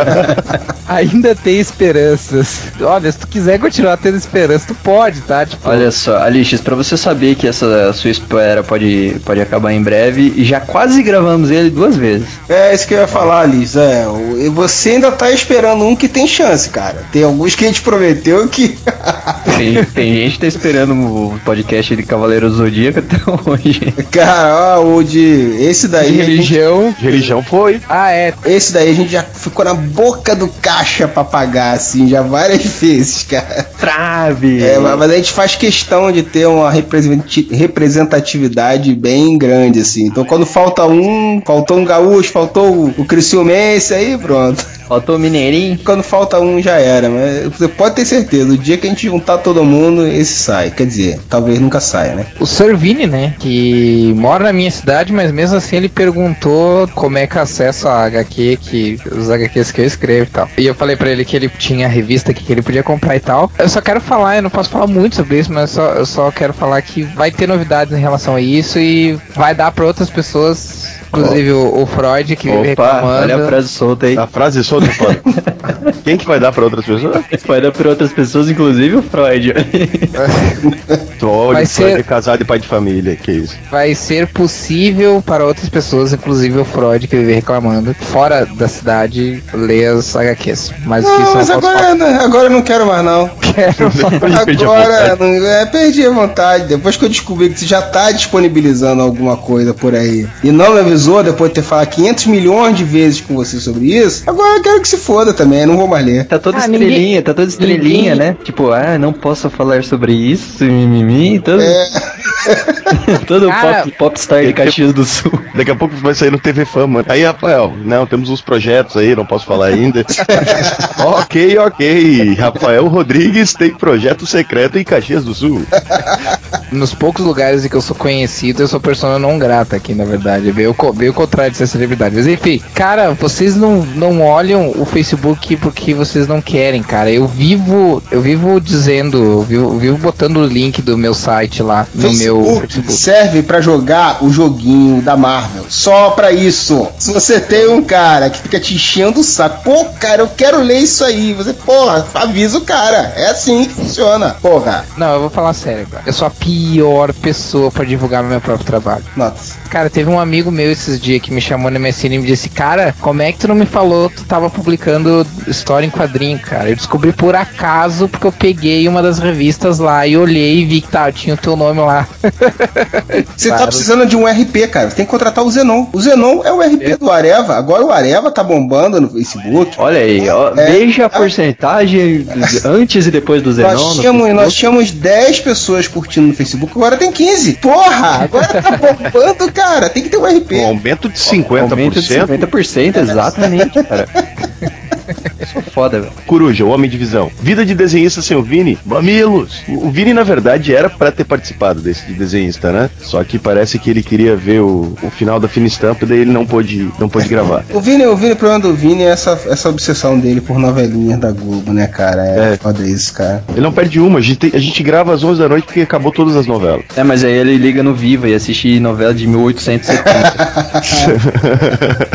Ainda tem esperanças. Olha, se tu quiser continuar tendo esperança, tu pode, tá? Tipo, Olha só, Alixis, pra você saber que essa sua espera pode, pode acabar em breve, já quase gravamos ele duas vezes. É isso que eu ia falar, Liz. É, e você ainda tá esperando um que tem chance, cara. Tem alguns que a gente prometeu que. Tem, tem gente que tá esperando o podcast de Cavaleiro do Zodíaco até hoje. Cara, ó, o de. Esse daí. gente- religião. Religião foi. Ah, é. Esse daí a gente já ficou na boca do caixa pra pagar, assim, já várias vezes, cara. trave. É, mas a gente faz questão de ter uma representatividade bem grande, assim. Então quando falta um, faltou um gaúcho, faltou o, o Criciumense, aí pronto. Faltou o Mineirinho. Quando falta um já era, mas você pode ter certeza, o dia que a gente juntar todo mundo, esse sai. Quer dizer, talvez nunca saia, né? O Servini, né? Que mora na minha cidade, mas mesmo assim ele perguntou como é que acesso a HQ, que os HQs que eu escrevo e tal. E eu falei pra ele que ele tinha a revista aqui que ele podia comprar e tal. Eu só quero falar, eu não posso falar muito sobre isso, mas só, eu só quero falar que vai ter novidades em relação a isso e vai dar pra outras pessoas. Inclusive o, o Freud que vive Opa, reclamando. olha a frase solta aí. A frase solta é foda. Quem que vai dar pra outras pessoas? Vai dar pra outras pessoas, inclusive o Freud. Olha, Vai Freud ser- é casado e pai de família, que isso. vai ser possível para outras pessoas, inclusive o Freud que vive reclamando, fora da cidade, ler as HQs. Mas que Não, isso não mas posso falar. agora, agora eu não quero mais não. Quero falar. perdi a Agora, não, é, perdi a vontade. Depois que eu descobri que você já tá disponibilizando alguma coisa por aí e não me avisou depois de ter falado 500 milhões de vezes com você sobre isso, agora eu quero que se foda também, não vou mais ler. Tá toda Ah, estrelinha, ninguém- tá toda estrelinha, ninguém- né? Tipo, ah, não posso falar sobre isso, mimimi, todo, É, todo Cara- pop, popstar de Caxias do Sul. Daqui a pouco vai sair no TV Fama. Aí, Rafael, não, temos uns projetos aí, não posso falar ainda. ok, ok. Rafael Rodrigues tem projeto secreto em Caxias do Sul. Nos poucos lugares em que eu sou conhecido, eu sou persona não grata aqui, na verdade. Veio, veio o contrário de ser celebridade. Mas enfim, cara, vocês não, não olham o Facebook porque vocês não querem, cara. Eu vivo, eu vivo dizendo, eu vivo, eu vivo botando o link do meu site lá no meu Facebook Facebook. serve pra jogar o joguinho da Marvel. Só pra isso. Se você tem um cara que fica te enchendo o saco, pô, cara, eu quero ler isso aí. Você, porra, avisa o cara. É assim que funciona. Porra. Não, eu vou falar sério agora. Eu sou a pior pessoa pra divulgar meu próprio trabalho. Nossa. Cara, teve um amigo meu esses dias que me chamou na MSN e me disse: Cara, como é que tu não me falou? Tu tava publicando história em quadrinho, cara. Eu descobri por acaso porque eu peguei uma das revistas lá e olhei e vi que tá, tinha o teu nome lá. Você tá Claro. precisando de um RP, cara. Tem que contratar o Zenon. O Zenon é o RP do Areva. Agora o Areva tá bombando no Facebook. Olha aí, ó, É. veja a porcentagem antes e depois do Zenon. Nós tínhamos, nós tínhamos 10 pessoas curtindo no Facebook, agora tem 15. Porra, agora tá bombando, cara. Tem que ter um RP. Um aumento de 50%. Aumento de 50%, exatamente, cara. Eu sou foda, velho. Coruja, o Homem de Visão. Vida de desenhista sem o Vini? Mamilos! O Vini, na verdade, era pra ter participado desse de desenhista, né? Só que parece que ele queria ver o, o final da fina estampa e daí ele não pôde, não pôde gravar. O Vini, o Vini, o problema do Vini é essa, essa obsessão dele por novelinhas da Globo, né, cara? É, É. foda isso, cara. Ele não perde uma, a gente, a gente grava às 11 da noite porque acabou todas as novelas. É, mas aí ele liga no Viva e assiste novela de 1870.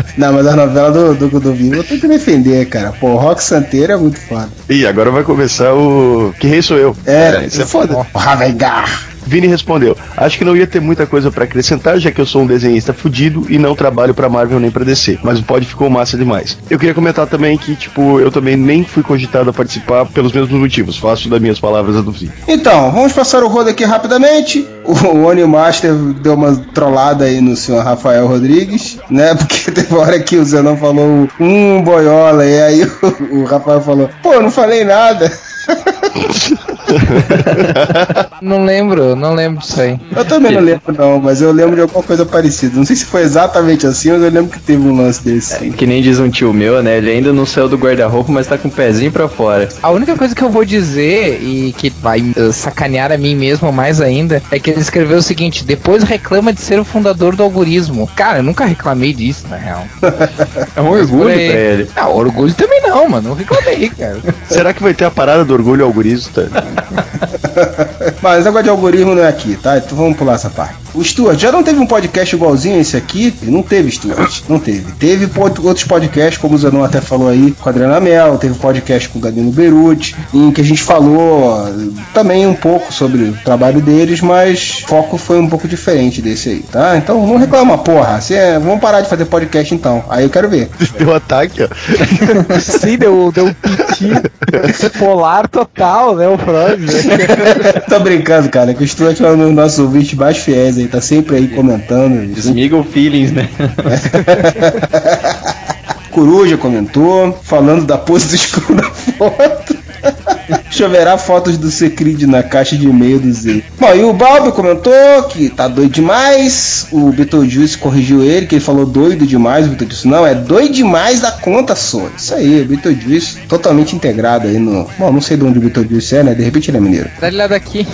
Não, mas a novela do, do, do Vini eu tenho que defender, cara. Pô, o Rock Santeiro é muito foda. Ih, agora vai começar o. Que rei sou eu? É, isso é foda. O Ravegar. Vini respondeu: Acho que não ia ter muita coisa pra acrescentar, já que eu sou um desenhista fudido e não trabalho pra Marvel nem pra DC. Mas o pod ficou massa demais. Eu queria comentar também que, tipo, eu também nem fui cogitado a participar pelos mesmos motivos. Faço das minhas palavras a do Vini. Então, vamos passar o rodo aqui rapidamente. O Oni Master deu uma trollada aí no senhor Rafael Rodrigues, né? Porque teve hora que o Zenon falou um boiola, e aí o, o Rafael falou, pô, não falei nada. não lembro, não lembro disso aí. Eu também não lembro, não, mas eu lembro de alguma coisa parecida. Não sei se foi exatamente assim, mas eu lembro que teve um lance desse. que nem diz um tio meu, né? Ele ainda não saiu do guarda-roupa, mas tá com o pezinho pra fora. A única coisa que eu vou dizer e que vai eh, sacanear a mim mesmo mais ainda é que ele escreveu o seguinte: depois reclama de ser o fundador do algoritmo. Cara, eu nunca reclamei disso, na real. É um orgulho pra ele. Ah, orgulho também não, mano. Não reclamei, cara. Será que vai ter a parada do orgulho algorista? Mas negócio de algoritmo não é aqui, tá? Então vamos pular essa parte. O Stuart já não teve um podcast igualzinho a esse aqui? Não teve, Stuart. Não teve. Teve outros podcasts, como o Zanon até falou aí, com a Adriana Mel, teve podcast com o Gadino Beruti, em que a gente falou também um pouco sobre o trabalho deles, mas o foco foi um pouco diferente desse aí, tá? Então não reclama, porra. Cê, é, vamos parar de fazer podcast então. Aí eu quero ver. Deu ataque, ó. Sim, deu, deu um piti polar total, né? O Freud. Tô brincando, cara, que o Stuart é um dos nossos ouvintes mais fiéis aí, tá sempre aí comentando. Smiggle Feelings, né? Coruja comentou, falando da pose do escuro na foto. Choverá fotos do Secrid na caixa de e-mail do Z. Bom, e o Balbi comentou que tá doido demais. O Beetlejuice corrigiu ele, que ele falou doido demais. O Beetlejuice não, é doido demais da conta sua. Isso aí, o Beetlejuice totalmente integrado aí no. Bom, não sei de onde o Beetlejuice é, né? De repente ele é mineiro. Dá lá daqui,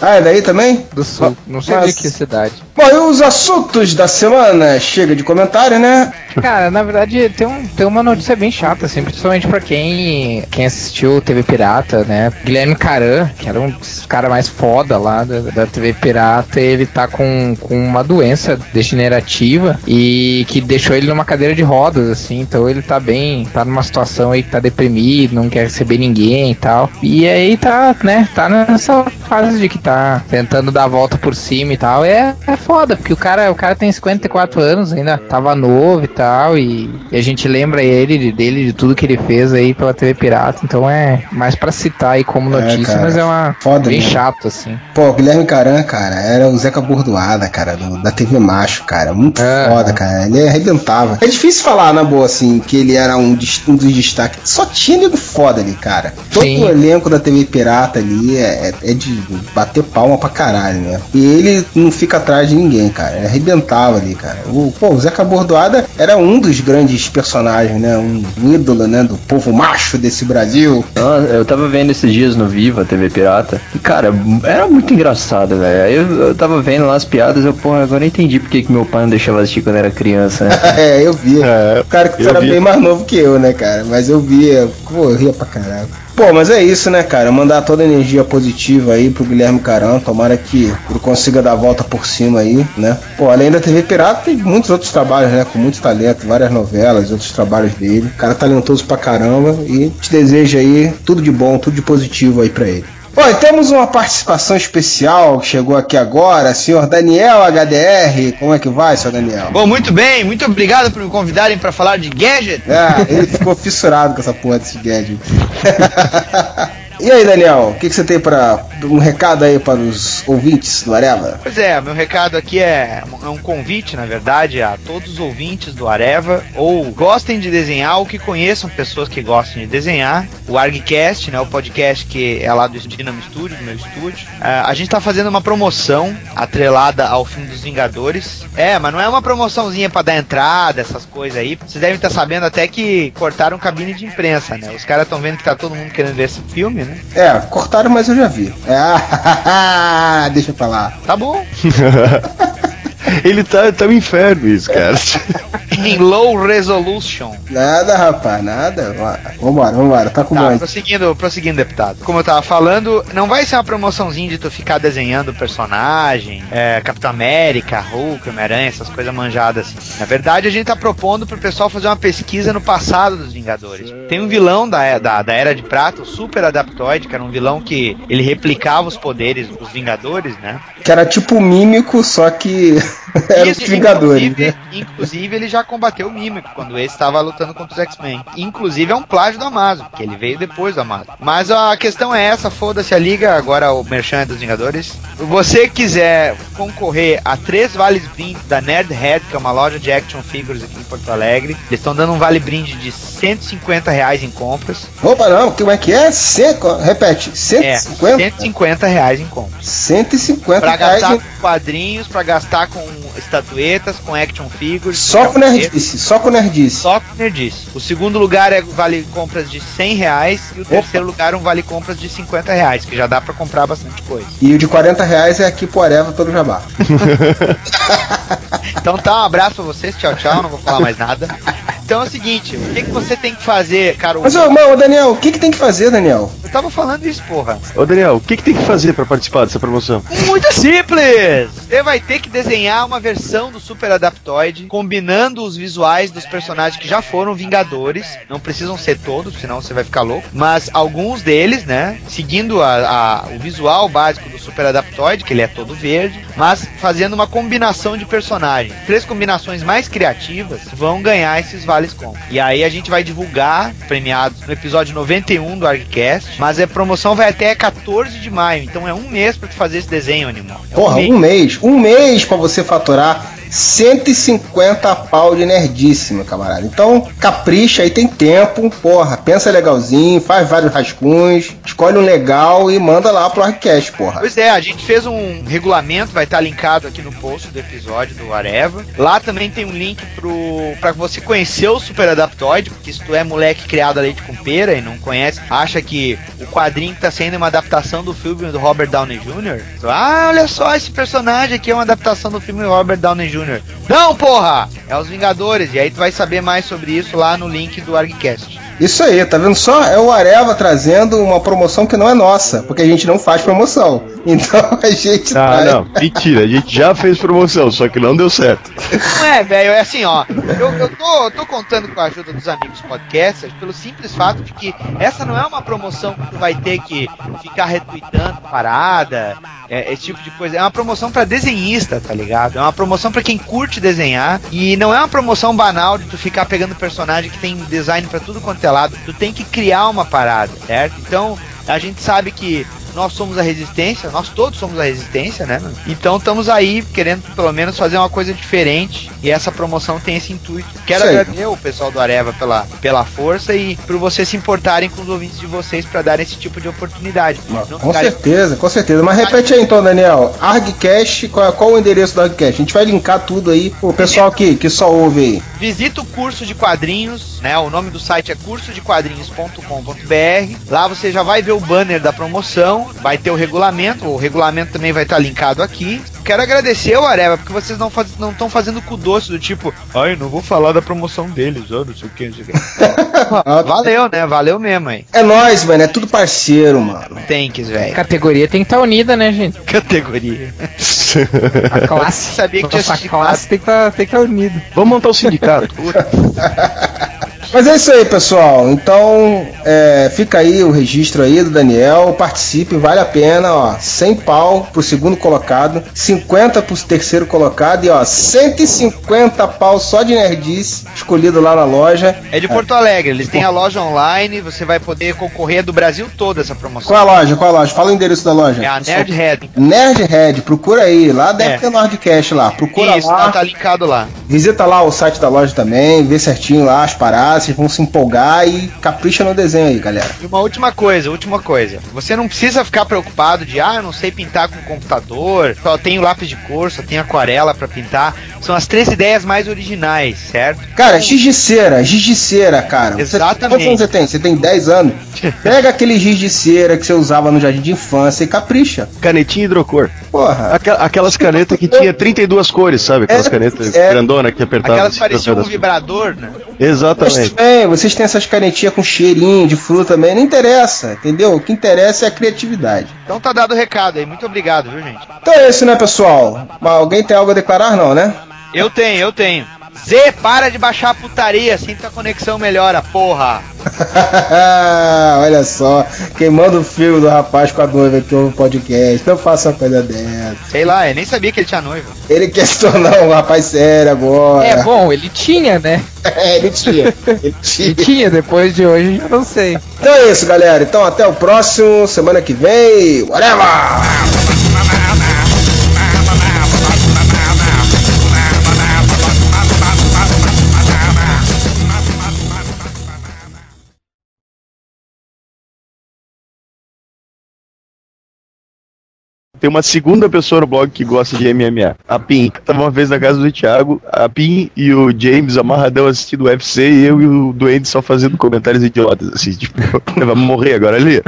Ah, é daí também? do sul. Não sei Mas- de que cidade. Bom, e os assuntos da semana? Chega de comentário, né? Cara, na verdade tem, um, tem uma notícia bem chata, assim, principalmente pra quem, quem assistiu TV Pirata, né? Guilherme Caran, que era um dos caras mais foda lá da, da TV Pirata, ele tá com, com uma doença degenerativa e que deixou ele numa cadeira de rodas, assim, então ele tá bem, tá numa situação aí que tá deprimido, não quer receber ninguém e tal. E aí tá, né, tá nessa fase de que tá tentando dar a volta por cima e tal. É, é foda, porque o cara, o cara tem 54 anos, ainda tava novo e tal, e, e a gente lembra ele de- dele de tudo que ele fez aí pela TV Pirata, então é mais pra citar aí como É, notícia, cara, mas é uma foda bem mesmo. chato assim. Pô, o Guilherme Caran, cara, era o Zeca Bordoada, cara, do- da TV Macho, cara. Muito É. foda, cara. Ele arrebentava. É difícil falar, na boa, assim, que ele era um, um dos destaques. Só tinha nego foda ali, cara. Todo Sim. o elenco da TV Pirata ali é, é- é de bater palma pra caralho, né? E ele não fica atrás de ninguém, cara. Ele arrebentava ali, cara. O, pô, o Zeca Bordoada era um dos grandes personagens, né? Um, ídolo, né? Do povo macho desse Brasil. Eu tava vendo esses dias no Viva, TV Pirata, e cara, era muito engraçado, velho. Aí eu, eu tava vendo lá as piadas, eu, porra, agora eu entendi porque que meu pai não deixava assistir quando era criança, né? é, eu vi. o cara que era vi. bem mais novo que eu, né, cara? Mas eu via, pô, eu ria pra caralho. Pô, mas é isso, né, cara? Mandar toda a energia positiva aí pro Guilherme Caran. Tomara que ele consiga dar a volta por cima aí, né? Pô, além da TV Pirata, tem muitos outros trabalhos, né? Com muito talento, várias novelas, outros trabalhos dele. Cara talentoso pra caramba. E te desejo aí tudo de bom, tudo de positivo aí pra ele. Bom, e temos uma participação especial que chegou aqui agora, senhor Daniel HDR. Como é que vai, senhor Daniel? Bom, muito bem, muito obrigado por me convidarem para falar de gadget. É, ele ficou fissurado com essa porra desse gadget. e aí, Daniel, o que, que você tem para um recado aí para os ouvintes do Areva? Pois é, meu recado aqui é, é um convite, na verdade, a todos os ouvintes do Areva, ou gostem de desenhar, ou que conheçam pessoas que gostem de desenhar. O ArgCast, né, o podcast que é lá do Dynamo Studio, do meu estúdio. Ah, a gente tá fazendo uma promoção atrelada ao filme dos Vingadores. É, mas não é uma promoçãozinha para dar entrada, essas coisas aí. Vocês devem estar sabendo até que cortaram cabine de imprensa, né? Os caras estão vendo que tá todo mundo querendo ver esse filme, né? É, cortaram, mas eu já vi. É, deixa pra lá. Tá bom. Ele tá, tá um inferno isso, cara. em low resolution. Nada, rapaz, nada. Vambora, vambora, tá com Tá, mais. prosseguindo, prosseguindo, deputado. Como eu tava falando, não vai ser uma promoçãozinha de tu ficar desenhando personagem, é, Capitão América, Hulk, Homem-Aranha, essas coisas manjadas assim. Na verdade, a gente tá propondo pro pessoal fazer uma pesquisa no passado dos Vingadores. Tem um vilão da, da, da Era de Prata, o Super Adaptoid, que era um vilão que ele replicava os poderes dos Vingadores, né? Que era tipo mímico, só que era os Vingadores, inclusive, né? inclusive, ele já combateu o Mímico quando esse estava lutando contra os X-Men. Inclusive, é um plágio do Amazon, que ele veio depois do Amazon. Mas a questão é essa: foda-se a liga, agora o Merchan é dos Vingadores. Se você quiser concorrer a três vales brinde da Nerd Head, que é uma loja de action figures aqui em Porto Alegre, eles estão dando um vale brinde de 150 reais em compras. Opa, não, como é que é? Cem, repete, É, 150? 150 reais em compras. 150 Pra reais. gastar em- com quadrinhos, pra gastar com estatuetas, com action figures. Só com nerdice, só com nerdice. Só com nerdice. O segundo lugar é vale compras de 100 reais e o terceiro lugar é um vale compras de 50 reais, que já dá pra comprar bastante coisa. E o de 40 reais é aqui pro Areva todo jabá. Então tá, um abraço pra vocês, tchau, tchau, não vou falar mais nada. Então é o seguinte, o que, que você tem que fazer, cara? Mas, ô, mano, Daniel, o que, que tem que fazer, Daniel? Eu tava falando isso, porra. Ô Daniel, o que, que tem que fazer pra participar dessa promoção? Muito simples! Você vai ter que desenhar uma versão do Super Adaptoid, combinando os visuais dos personagens que já foram Vingadores. Não precisam ser todos, senão você vai ficar louco. Mas alguns deles, né? Seguindo a- a- o visual básico do Super Adaptoid, que ele é todo verde, mas fazendo uma combinação de personagens. Três combinações mais criativas vão ganhar esses vales. E aí a gente vai divulgar premiados no episódio 91 do ArgCast, mas a promoção vai até 14 de maio, então é um mês pra tu fazer esse desenho, animal. É Porra, mês. um mês. Um mês pra você faturar 150 pau de nerdíssima, camarada. Então, capricha aí, tem tempo. Porra, pensa legalzinho, faz vários rascunhos, escolhe um legal e manda lá pro Arcast, porra. Pois é, a gente fez um regulamento, vai estar linkado aqui no post do episódio do Areva. Lá também tem um link pro para você conhecer o Super Adaptoid, porque se tu é moleque criado a leite com pera e não conhece, acha que o quadrinho tá sendo uma adaptação do filme do Robert Downey Jr. Tu, ah, olha só, esse personagem aqui é uma adaptação do filme do Robert Downey Jr. Não, porra! É os Vingadores, e aí tu vai saber mais sobre isso lá no link do ArgCast. Isso aí, tá vendo só? É o Areva trazendo uma promoção que não é nossa, porque a gente não faz promoção. Então a gente Ah, traz- não, mentira, a gente já fez promoção, só que não deu certo. Não é, velho, é assim, ó. Eu, eu tô, tô contando com a ajuda dos amigos podcasters pelo simples fato de que essa não é uma promoção que tu vai ter que ficar retweetando parada, é, esse tipo de coisa. É uma promoção pra desenhista, tá ligado? É uma promoção pra quem curte desenhar e não é uma promoção banal de tu ficar pegando personagem que tem design pra tudo quanto é lado. Tu tem que criar uma parada, certo? Então, a gente sabe que nós somos a resistência, nós todos somos a resistência, né? Então estamos aí querendo pelo menos fazer uma coisa diferente e essa promoção tem esse intuito. Quero aí. agradecer o pessoal do Areva pela, pela força e por vocês se importarem com os ouvintes de vocês para dar esse tipo de oportunidade. Com ficarem- certeza, com certeza. Mas repete aí então, Daniel. ArgCast, qual, qual o endereço do ArgCast? A gente vai linkar tudo aí pro pessoal que, que só ouve aí. Visita o curso de quadrinhos, né? O nome do site é cursodequadrinhos.com.br. Lá você já vai ver o banner da promoção, vai ter o regulamento, o regulamento também vai estar linkado aqui. Quero agradecer o Areva, porque vocês não faz- não estão fazendo com doce do tipo, ai, não vou falar da promoção deles, ou não sei o que, não sei o que. Valeu, né? Valeu mesmo aí. É nóis, mano. É tudo parceiro, mano. Thanks, velho. Categoria tem que estar unida, né, gente? Categoria. A classe. Sabia que tinha classe tem que estar tem que tá unida. Vamos montar o sindicato. Mas é isso aí, pessoal. Então, é, fica aí o registro aí do Daniel. Participe, vale a pena, ó. 100 pau pro segundo colocado, 50 pro terceiro colocado e, ó, 150 pau só de nerdice escolhido lá na loja. É de Porto Alegre, eles têm a loja online, você vai poder concorrer do Brasil todo essa promoção. Qual a loja? Qual a loja? Fala o endereço da loja. É a Nerdhead. Nerdhead, procura aí. Lá deve É. ter Nordcast lá. Procura Isso, lá. tá, tá linkado lá. Visita lá o site da loja também, vê certinho lá as paradas, vocês vão se empolgar e capricha no desenho aí, galera. E uma última coisa, última coisa. Você não precisa ficar preocupado de, ah, eu não sei pintar com computador, só tenho lápis de cor, só tenho aquarela pra pintar. São as três ideias mais originais, certo? Cara, giz de cera, giz de cera, cara. Você- Exatamente. quantos anos você tem? Você tem 10 anos? Pega aquele giz de cera que você usava no jardim de infância e capricha. Canetinha hidrocor. Porra. Aquela- aquelas canetas que tinha 32 cores, sabe? Aquelas É, canetas é. grandona que apertava. Aquelas assim, pareciam um vibrador, né? Exatamente. Bem, vocês têm essas canetinhas com cheirinho de fruta também, não interessa, entendeu? O que interessa é a criatividade. Então tá dado o recado aí. Muito obrigado, viu, gente? Então é isso, né, pessoal? Mas alguém tem algo a declarar, não, né? Eu tenho, eu tenho. Z, para de baixar a putaria, assim tua conexão melhora, porra. Olha só, queimando o filme do rapaz com a noiva que ouve o podcast. Não faça uma coisa dessa. Sei lá, eu nem sabia que ele tinha noiva. Ele quer se tornar um rapaz sério agora. É bom, ele tinha, né? É, ele tinha. Ele tinha. Ele tinha, depois de hoje eu não sei. Então é isso, galera. Então até o próximo, semana que vem. Whatever! Tem uma segunda pessoa no blog que gosta de MMA. A Pin. Tava uma vez na casa do Thiago, a Pin e o James amarradão assistindo o UFC e eu e o Duende só fazendo comentários idiotas, assim, tipo, vamos morrer agora ali.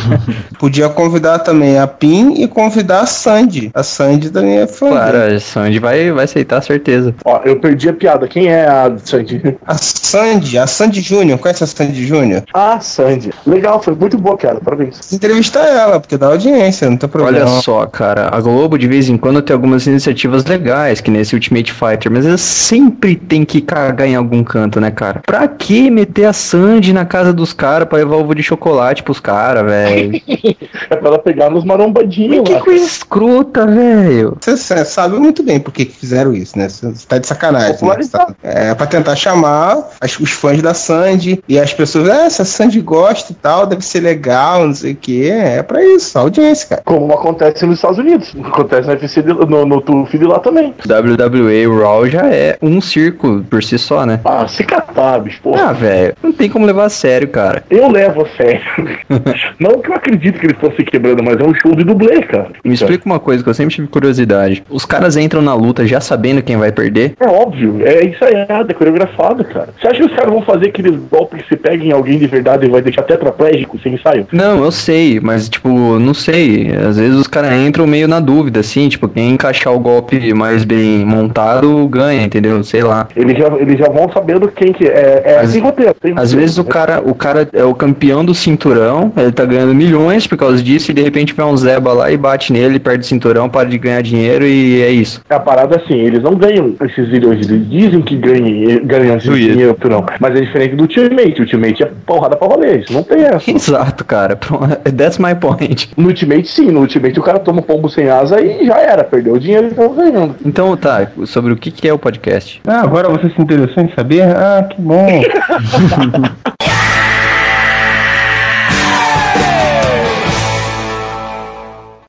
Podia convidar também a Pin e convidar a Sandy. A Sandy também é fã. Claro, a Sandy vai, vai aceitar, certeza. Ó, eu perdi a piada. Quem é a Sandy? A Sandy, a Sandy Júnior. Conhece a Sandy Júnior? Ah, Sandy. Legal, foi muito boa a piada. Parabéns. Entrevista ela, porque dá audiência, não tem problema. Olha só, cara, a Globo de vez em quando tem algumas iniciativas legais, que nesse Ultimate Fighter, mas ela sempre tem que cagar em algum canto, né, cara? Pra que meter a Sandy na casa dos caras pra levar ovo de chocolate pros caras, velho? É pra ela pegar nos marombadinhos que coisa escrota, velho. Você sa- sabe muito bem por que fizeram isso, né? Você tá de sacanagem. Né? Popularizar. É pra tentar chamar as- os fãs da Sandy e as pessoas, ah, se a Sandy gosta e tal, deve ser legal, não sei o que. É pra isso, audiência, cara. Como acontece nos Estados Unidos. Acontece no UFC de, no, no TUF de lá também. WWE Raw já é um circo por si só, né? Ah, se catar, bicho, porra. Ah, velho, não tem como levar a sério, cara. Eu levo a sério. não que eu acredito que eles estão se quebrando, mas é um show de dublê, cara. Me explica uma coisa que eu sempre tive curiosidade. Os caras entram na luta já sabendo quem vai perder? É óbvio, é ensaiado, é coreografado, cara. Você acha que os caras vão fazer aqueles golpes que se pegam em alguém de verdade e vai deixar tetraplégico sem ensaio? Não, eu sei, mas tipo, não sei. Às vezes os caras entram meio na dúvida, assim, tipo, quem encaixar o golpe mais bem montado ganha, entendeu? Sei lá. Eles já, eles já vão sabendo quem que é. É Às- assim roteiro. Às roteiro. vezes o cara, o cara é o campeão do cinturão, ele tá ganhando milhões por causa disso, e de repente vem um Zeba lá e bate nele, perde o cinturão, para de ganhar dinheiro e é isso. A parada é assim, eles não ganham esses milhões, eles dizem que ganham, ganham esse dinheiro, não. Mas é diferente do Ultimate. O Ultimate é porrada pra rolê, isso não tem essa. Exato, cara. Pronto, That's my point. No Ultimate, sim, no Ultimate o cara toma um pombo sem asa e já era, perdeu o dinheiro e tava ganhando. Então, tá, sobre o que, que é o podcast? Ah, agora você se interessou em saber? Ah, que bom.